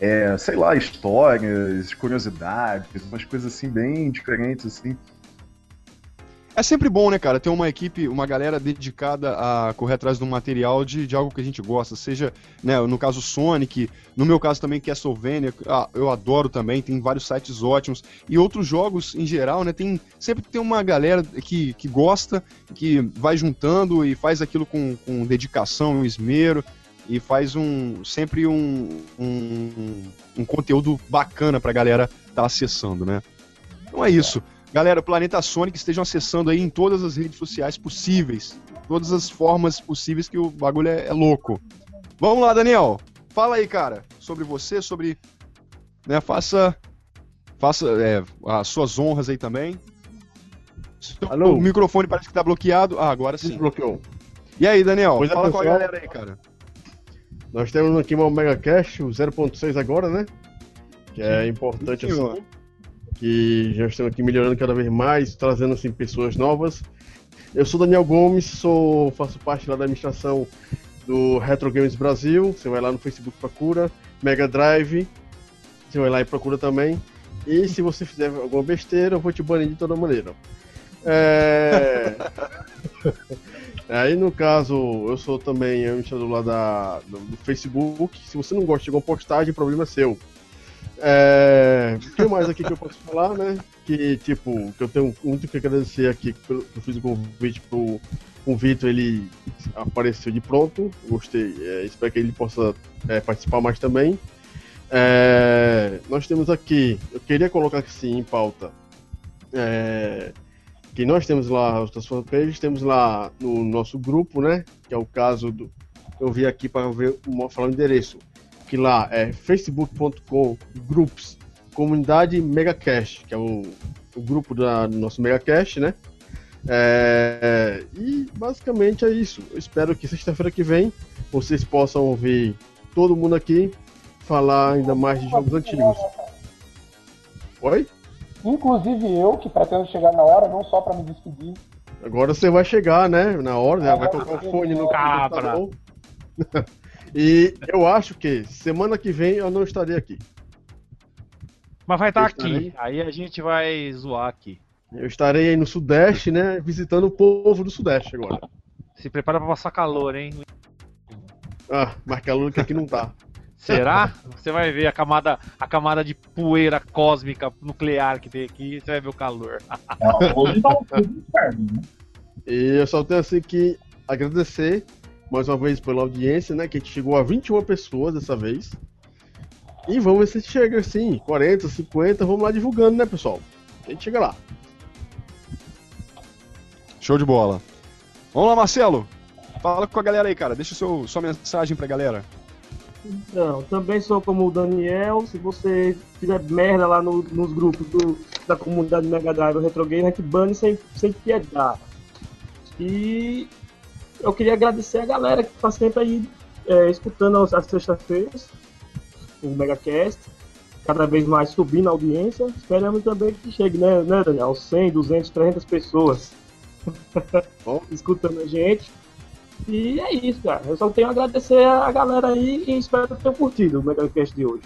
É, sei lá, histórias, curiosidades, umas coisas assim bem diferentes, assim. É sempre bom, né, cara, ter uma equipe, uma galera dedicada a correr atrás de um material de, de algo que a gente gosta, seja, né, no caso Sonic, no meu caso também Castlevania, ah, eu adoro também, tem vários sites ótimos, e outros jogos em geral, né, tem, sempre tem uma galera que, que gosta, que vai juntando e faz aquilo com, com dedicação e esmero, e faz um, sempre um, um, um conteúdo bacana pra galera estar acessando, né. Então é isso. Galera, Planeta Sonic estejam acessando aí em todas as redes sociais possíveis. Todas as formas possíveis que o bagulho é, é louco. Vamos lá, Daniel. Fala aí, cara, sobre você, sobre. Né, faça. Faça é, as suas honras aí também. Alô? O microfone parece que tá bloqueado. Ah, agora sim. Desbloqueou. E aí, Daniel? Pois é, fala com a galera aí, cara. Nós temos aqui uma Omega Cash, o 0.6 agora, né? Que é importante Sim, senhor. Que já estamos aqui melhorando cada vez mais, trazendo assim pessoas novas. Eu sou Daniel Gomes, sou, faço parte lá da administração do Retro Games Brasil. Você vai lá no Facebook procura, Mega Drive. Você vai lá e procura também. E se você fizer alguma besteira, eu vou te banir de toda maneira. É... Aí no caso, eu sou também administrador lá da, do, do Facebook. Se você não gosta de alguma postagem, o problema é seu. É... O que mais aqui que eu posso falar, né? Que tipo, que eu tenho muito que agradecer aqui que eu fiz o convite pro o Vitor, ele apareceu de pronto. Gostei. É, espero que ele possa é, participar mais também. É, nós temos aqui, eu queria colocar assim em pauta. é, que nós temos lá as fanpages, temos lá no nosso grupo, né? Que é o caso do. Eu vi aqui para ver falar o endereço. Que lá é facebook.com groups comunidade Megacast, que é o, o grupo da, do nosso Megacast, né? É, e basicamente é isso. Eu espero que sexta-feira que vem vocês possam ouvir todo mundo aqui falar ainda mais de jogos antigos. Oi? Inclusive eu, que pretendo chegar na hora, não só para me despedir. Agora você vai chegar, né? Na hora, né? vai colocar o fone no Cabra. computador. e eu acho que semana que vem eu não estarei aqui. Mas vai estar Eu aqui. estarei. Aí a gente vai zoar aqui. Eu estarei aí no Sudeste, né? Visitando o povo do Sudeste agora. Se prepara pra passar calor, hein? Ah, mas calor que aqui não tá. Será? Você vai ver a camada, a camada de poeira cósmica nuclear que tem aqui, você vai ver o calor. Hoje tá um pouco inferno, né? E eu só tenho assim que agradecer mais uma vez pela audiência, né? Que a gente chegou a 21 pessoas dessa vez. E vamos ver se a gente chega assim, 40, 50, vamos lá divulgando, né, pessoal? A gente chega lá. Show de bola. Vamos lá, Marcelo. Fala com a galera aí, cara. Deixa seu, sua mensagem pra galera. Então, também sou como o Daniel. Se você fizer merda lá no- nos grupos do- da comunidade Mega Drive Retro Game, a gente bane sem, sem piedade. E eu queria agradecer a galera que tá sempre aí é, escutando as, as sextas-feiras, o MegaCast, cada vez mais subindo a audiência. Esperamos também que chegue, né, né Daniel? 100, 200, 300 pessoas Bom. escutando a gente. E é isso, cara. Eu só tenho a agradecer a galera aí e espero que tenham curtido o MegaCast de hoje.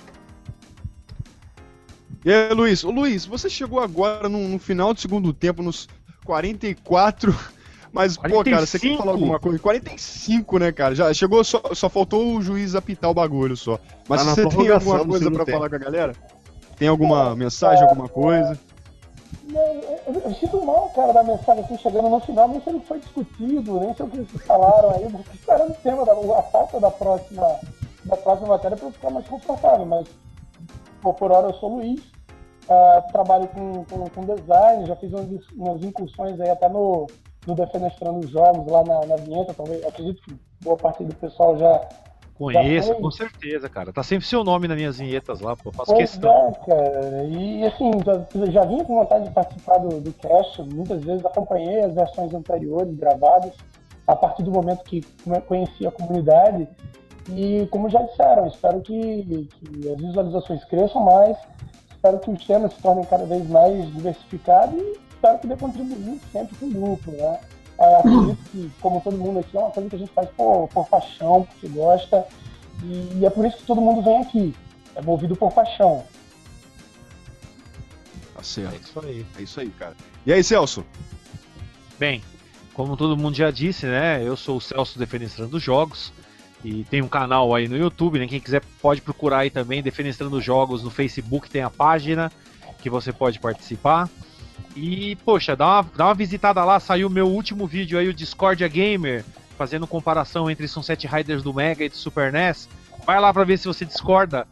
E aí, Luiz? Ô, Luiz, você chegou agora no, no final do segundo tempo, nos 44. Mas, pô, cara, você quer 45? falar alguma coisa? 45, né, cara? Já chegou, só, só faltou o juiz apitar o bagulho só. Mas Tá você tem alguma coisa tempo. falar com a galera? Tem alguma mensagem, alguma coisa? Não, eu, eu, eu sinto mal, cara, da mensagem assim, chegando no final, nem sei o que foi discutido, nem sei o que vocês falaram aí, eu esperando o tema, da, a pauta da próxima, da próxima matéria pra eu ficar mais confortável, mas pô, por hora eu sou o Luiz, ah, trabalho com, com, com design, já fiz umas, umas incursões aí até no, no Defenestrando Jogos lá na, na vinheta, talvez, acredito que boa parte do pessoal já Conheço, Já com certeza, cara. Tá sempre seu nome nas minhas vinhetas lá, pô. Faço Pois questão. é, cara. E assim, já, já vinha com vontade de participar do, do cast, muitas vezes acompanhei as versões anteriores gravadas a partir do momento que conheci a comunidade. E como já disseram, espero que, que as visualizações cresçam mais, espero que os temas se tornem cada vez mais diversificados e espero que dê contribuir sempre com o grupo, né? É, acredito que, como todo mundo aqui, é uma coisa que a gente faz por, por paixão, porque gosta, e é por isso que todo mundo vem aqui, é movido por paixão. Tá É certo. isso aí. É isso aí, cara. E aí, Celso? Bem, como todo mundo já disse, né? Eu sou o Celso Defenestrando Jogos e tem um canal aí no YouTube, né? Quem quiser pode procurar aí também, Defenestrando Jogos no Facebook, tem a página que você pode participar. E, poxa, dá uma, dá uma visitada lá, saiu o meu último vídeo aí, o Discordia Gamer, fazendo comparação entre Sunset Riders do Mega e do Super NES. Vai lá pra ver se você discorda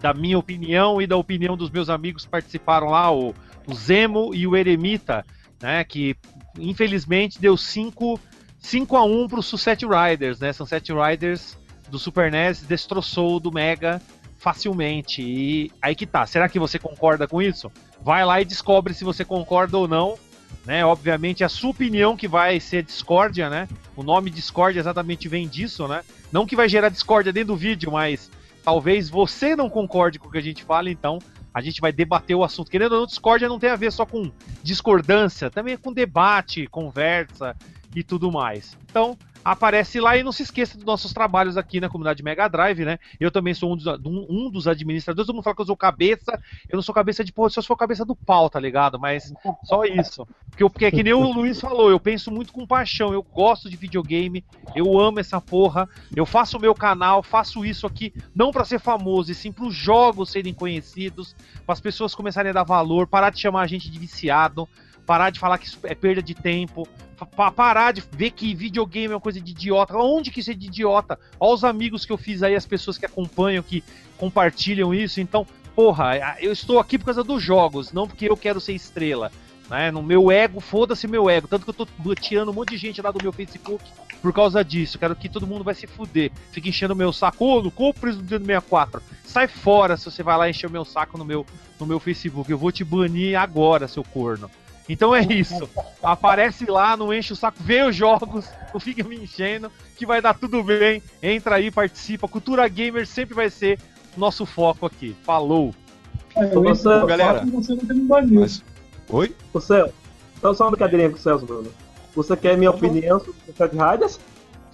da minha opinião e da opinião dos meus amigos que participaram lá, o, o Zemo e o Eremita, né? Que infelizmente deu 5 5 a 1 pro Sunset Riders, né? Sunset Riders do Super NES destroçou o do Mega facilmente. E aí que tá. Será que você concorda com isso? Vai lá e descobre se você concorda ou não. Né? Obviamente é a sua opinião que vai ser discórdia, né? O nome discórdia exatamente vem disso, né? Não que vai gerar discórdia dentro do vídeo, mas talvez você não concorde com o que a gente fala, então a gente vai debater o assunto. Querendo ou não, discórdia não tem a ver só com discordância, também é com debate, conversa e tudo mais. Então, aparece lá e não se esqueça dos nossos trabalhos aqui na comunidade Mega Drive, né? Eu também sou um dos, um, dos administradores. Todo mundo fala que eu sou cabeça. Eu não sou cabeça de porra, se eu for cabeça do pau, tá ligado? Mas só isso. Porque, eu- porque é que nem o Luiz falou, eu penso muito com paixão. Eu gosto de videogame, eu amo essa porra. Eu faço o meu canal, faço isso aqui não pra ser famoso, e sim pros jogos serem conhecidos, para as pessoas começarem a dar valor, parar de chamar a gente de viciado, parar de falar que é perda de tempo, pa- pa- parar de ver que videogame é uma coisa de idiota. Onde que isso é de idiota? Olha os amigos que eu fiz aí, as pessoas que acompanham, que compartilham isso. Então, porra, eu estou aqui por causa dos jogos, não porque eu quero ser estrela. Né? No meu ego, foda-se meu ego. Tanto que eu tô tirando um monte de gente lá do meu Facebook por causa disso. Quero que todo mundo vai se fuder. Fica enchendo meu saco. Ô, não compre isso no Nintendo 64. Sai fora se você vai lá encher o meu saco no meu, no meu Facebook. Eu vou te banir agora, seu corno. Então é isso. Aparece lá, não enche o saco, vê os jogos, não fica me enchendo, que vai dar tudo bem. Entra aí, participa. Cultura Gamer sempre vai ser nosso foco aqui. Falou! É, eu no galera, fato você não tem me banido. Mas- Oi? Ô Celso, então só uma brincadeirinha com o Celso, Bruno. Você quer minha opinião sobre o Cat Riders?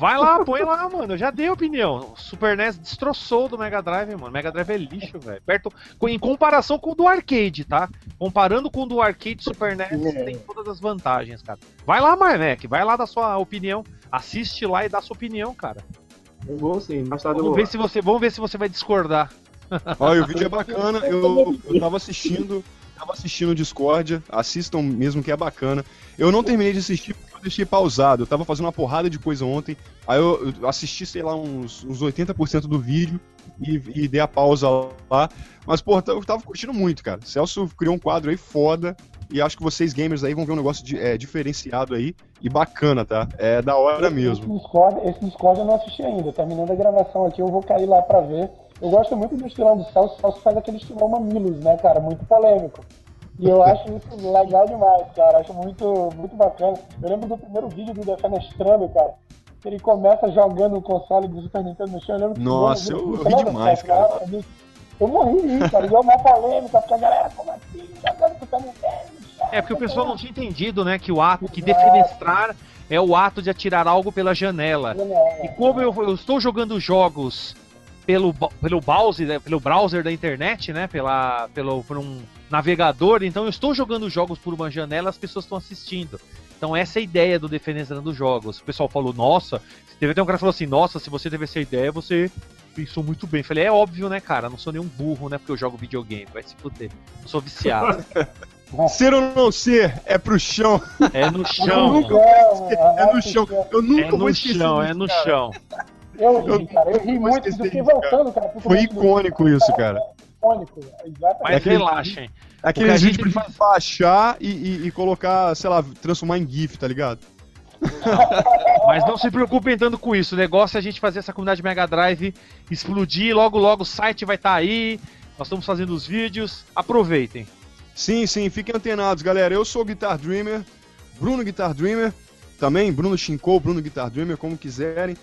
Vai lá, põe lá, mano. Eu já dei opinião. O Super NES destroçou do Mega Drive, mano. Mega Drive é lixo, velho. Perto, em comparação com o do arcade, tá? Comparando com o do arcade Super NES, tem todas as vantagens, cara. Vai lá, Marnek. Vai lá dar sua opinião. Assiste lá e dá sua opinião, cara. Eu vou sim, tarde eu Vamos ver se você, vamos ver se você vai discordar. Olha, o vídeo é bacana, eu, eu tava assistindo, tava assistindo o Discordia, assistam mesmo que é bacana. Eu não terminei de assistir eu deixei pausado, eu tava fazendo uma porrada de coisa ontem, aí eu, eu assisti, sei lá, uns, uns 80% do vídeo e, e dei a pausa lá. Mas, porra, eu tava curtindo muito, cara. Celso criou um quadro aí foda, e acho que vocês gamers aí vão ver um negócio de- é, diferenciado aí e bacana, tá? É da hora Esse mesmo. Discord, esse Discord eu não assisti ainda. Terminando a gravação aqui, eu vou cair lá pra ver. Eu gosto muito do estilão do Celso. O Celso faz aquele estilão mamilos, né, cara? Muito polêmico. E eu acho isso legal demais, cara. Acho muito, muito bacana. Eu lembro do primeiro vídeo do Defenestrando, cara. Que ele começa jogando o console do Super Nintendo no chão. Eu lembro que Nossa, eu, eu- eu ri demais, cara. Nossa, bicho, Eu morri de cara. E é uma polêmica, porque a galera, como assim? Jogando Super Nintendo? É porque o pessoal não tinha entendido, né, que o ato, que defenestrar é o ato de atirar algo pela janela. E como eu, eu estou jogando jogos pelo, pelo, browser, pelo browser da internet, né? Pela, pelo, por um navegador, então eu estou jogando jogos por uma janela, as pessoas estão assistindo. Então essa é a ideia do Defenestrando Jogos. O pessoal falou, nossa, teve até um cara que falou assim, nossa, se você teve essa ideia, você pensou muito bem. Falei, é óbvio, né, cara? Não sou nenhum burro, né? Porque eu jogo videogame, vai se fuder. Não sou viciado. Ser ou não ser, é pro chão. É no chão. É no chão. Eu nunca É vou no esquecer chão, disso, é no cara. chão. Eu ri, cara. Eu ri vou muito. Eu fiquei voltando, cara. Foi eu- icônico isso, cara. Icônico, exatamente. Mas aquele- relaxem. Aquele que a vídeo gente pra baixar e, e- e colocar, sei lá, transformar em GIF, tá ligado? Mas não se preocupem tanto com isso. O negócio é a gente fazer essa comunidade Mega Drive explodir. Logo, logo o site vai estar aí. Nós estamos fazendo os vídeos. Aproveitem. Sim, sim, fiquem antenados, galera. Eu sou o Guitar Dreamer, Bruno Guitar Dreamer, também Bruno Shinko, Bruno Guitar Dreamer, como quiserem.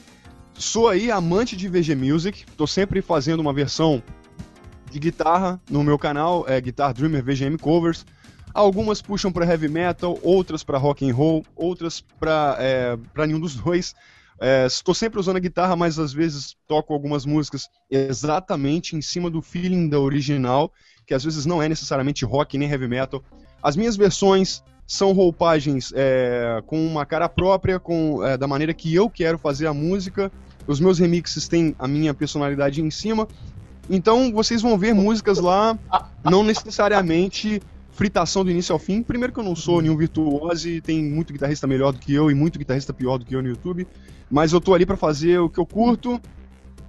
Sou aí amante de VG Music, tô sempre fazendo uma versão de guitarra no meu canal, é Guitar Dreamer VGM Covers. Algumas puxam para heavy metal, outras para rock and roll, outras para é, pra nenhum dos dois. Estou sempre usando a guitarra, mas às vezes toco algumas músicas exatamente em cima do feeling da original, que às vezes não é necessariamente rock nem heavy metal. As minhas versões são roupagens é, com uma cara própria, com é, da maneira que eu quero fazer a música. Os meus remixes têm a minha personalidade em cima. Então vocês vão ver músicas lá, não necessariamente fritação do início ao fim. Primeiro que eu não sou nenhum virtuoso e tem muito guitarrista melhor do que eu e muito guitarrista pior do que eu no YouTube. Mas eu tô ali pra fazer o que eu curto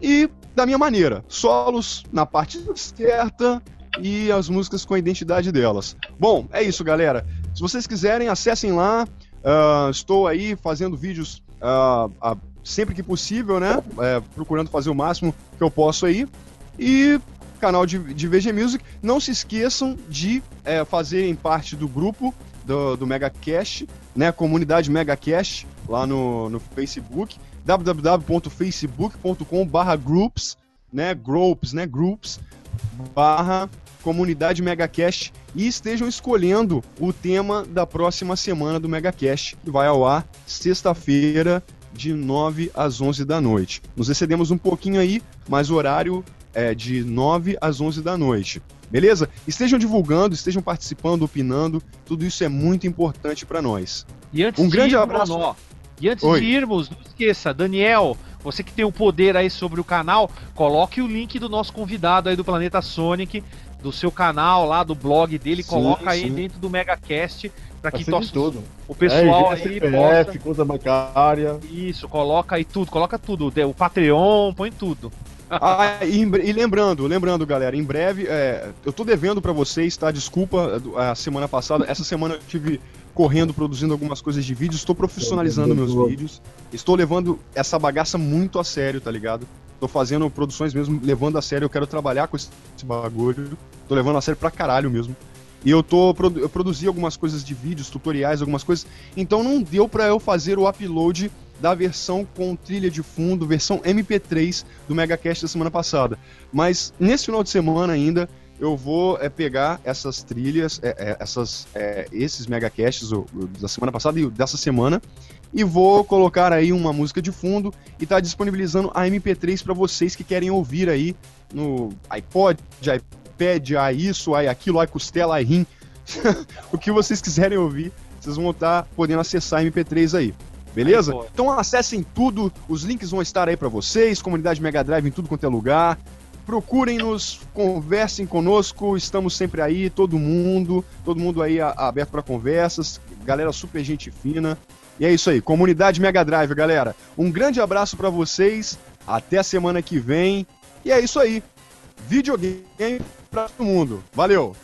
e da minha maneira. Solos na parte certa e as músicas com a identidade delas. Bom, é isso, galera. Se vocês quiserem, acessem lá. Ah, estou aí fazendo vídeos ah, ah, sempre que possível, né? É, procurando fazer o máximo que eu posso aí. E canal de, de VG Music. Não se esqueçam de é, fazerem parte do grupo do, do MegaCast, né? Comunidade MegaCast, lá no, no Facebook. www.facebook.com groups, né? Groups, né? Groups, barra comunidade MegaCast e estejam escolhendo o tema da próxima semana do MegaCast, que vai ao ar sexta-feira, de 9 às 11 da noite. Nos excedemos um pouquinho aí, mas o horário é de 9 às 11 da noite. Beleza? Estejam divulgando, estejam participando, opinando, tudo isso é muito importante para nós. E antes Um de grande irmos, abraço. e antes Oi. de irmos, não esqueça, Daniel, você que tem o poder aí sobre o canal, coloque o link do nosso convidado aí do Planeta Sonic, do seu canal lá, do blog dele, Sim, coloca aí sim. dentro do MegaCast para que nossos- tudo. o pessoal RG, aí CPF, possa... conta bancária. Isso, coloca aí tudo, coloca tudo, o Patreon, põe tudo. Ah, e, e lembrando, lembrando, galera, em breve, é, eu tô devendo pra vocês, tá? Desculpa do- a semana passada. Essa semana eu tive correndo, produzindo algumas coisas de vídeo, estou profissionalizando meus vídeos. Estou levando essa bagaça muito a sério, tá ligado? Tô fazendo produções mesmo, levando a sério, eu quero trabalhar com esse, bagulho. Tô levando a sério pra caralho mesmo. E eu tô eu produzi algumas coisas de vídeos, tutoriais, algumas coisas. Então não deu pra eu fazer o upload da versão com trilha de fundo, versão MP3 do MegaCast da semana passada. Mas nesse final de semana ainda eu vou é, pegar essas trilhas, é, é, essas, é, esses megacasts da semana passada e dessa semana, e vou colocar aí uma música de fundo e tá disponibilizando a MP3 para vocês que querem ouvir aí no iPod, iPad, aí isso, aí aquilo, aí costela, aí rim, o que vocês quiserem ouvir, vocês vão estar podendo acessar a MP3 aí. Beleza? Aí, então acessem tudo, os links vão estar aí para vocês, comunidade Mega Drive em tudo quanto é lugar. Procurem-nos, conversem conosco, estamos sempre aí, todo mundo, todo mundo aí a- aberto para conversas, galera super gente fina. E é isso aí, comunidade Mega Drive, galera. Um grande abraço para vocês, até a semana que vem. E é isso aí. Videogame para todo mundo. Valeu.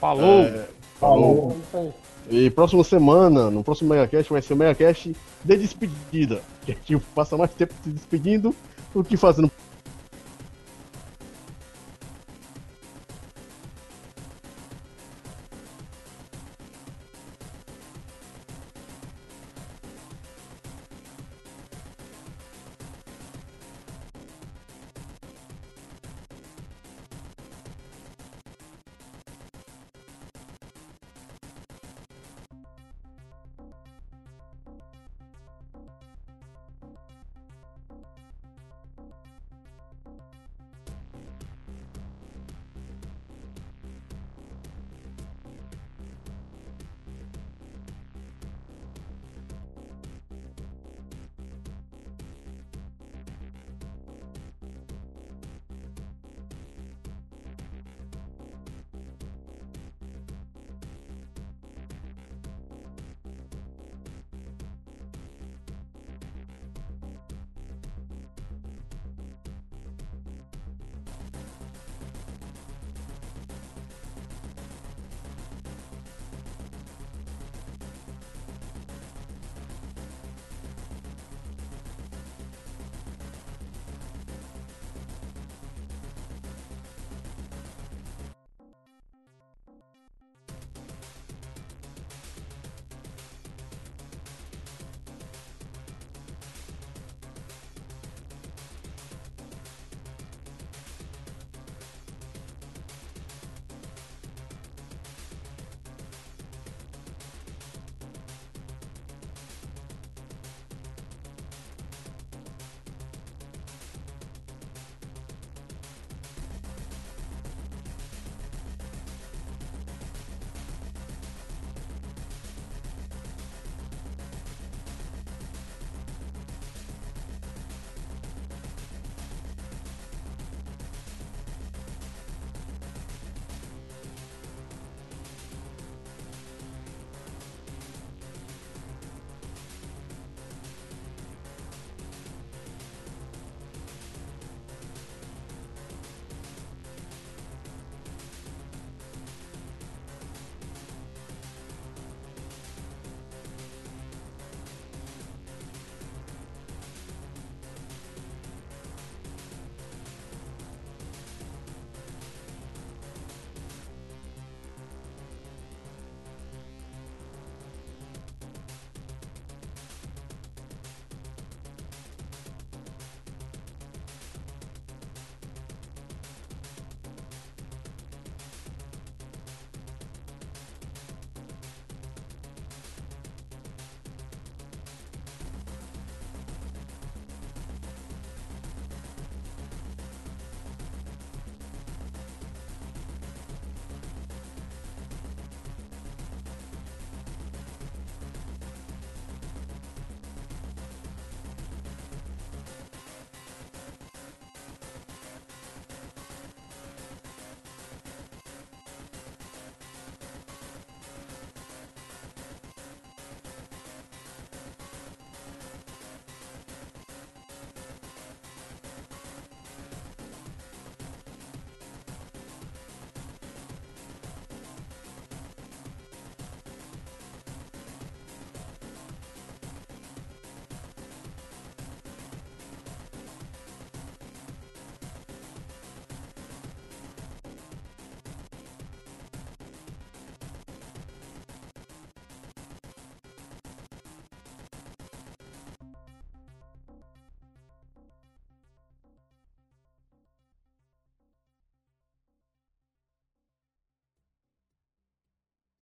Falou! É, Falou. É isso aí. E próxima semana, no próximo Megacast, vai ser o Megacast de despedida. Que a gente passa mais tempo se despedindo do que fazendo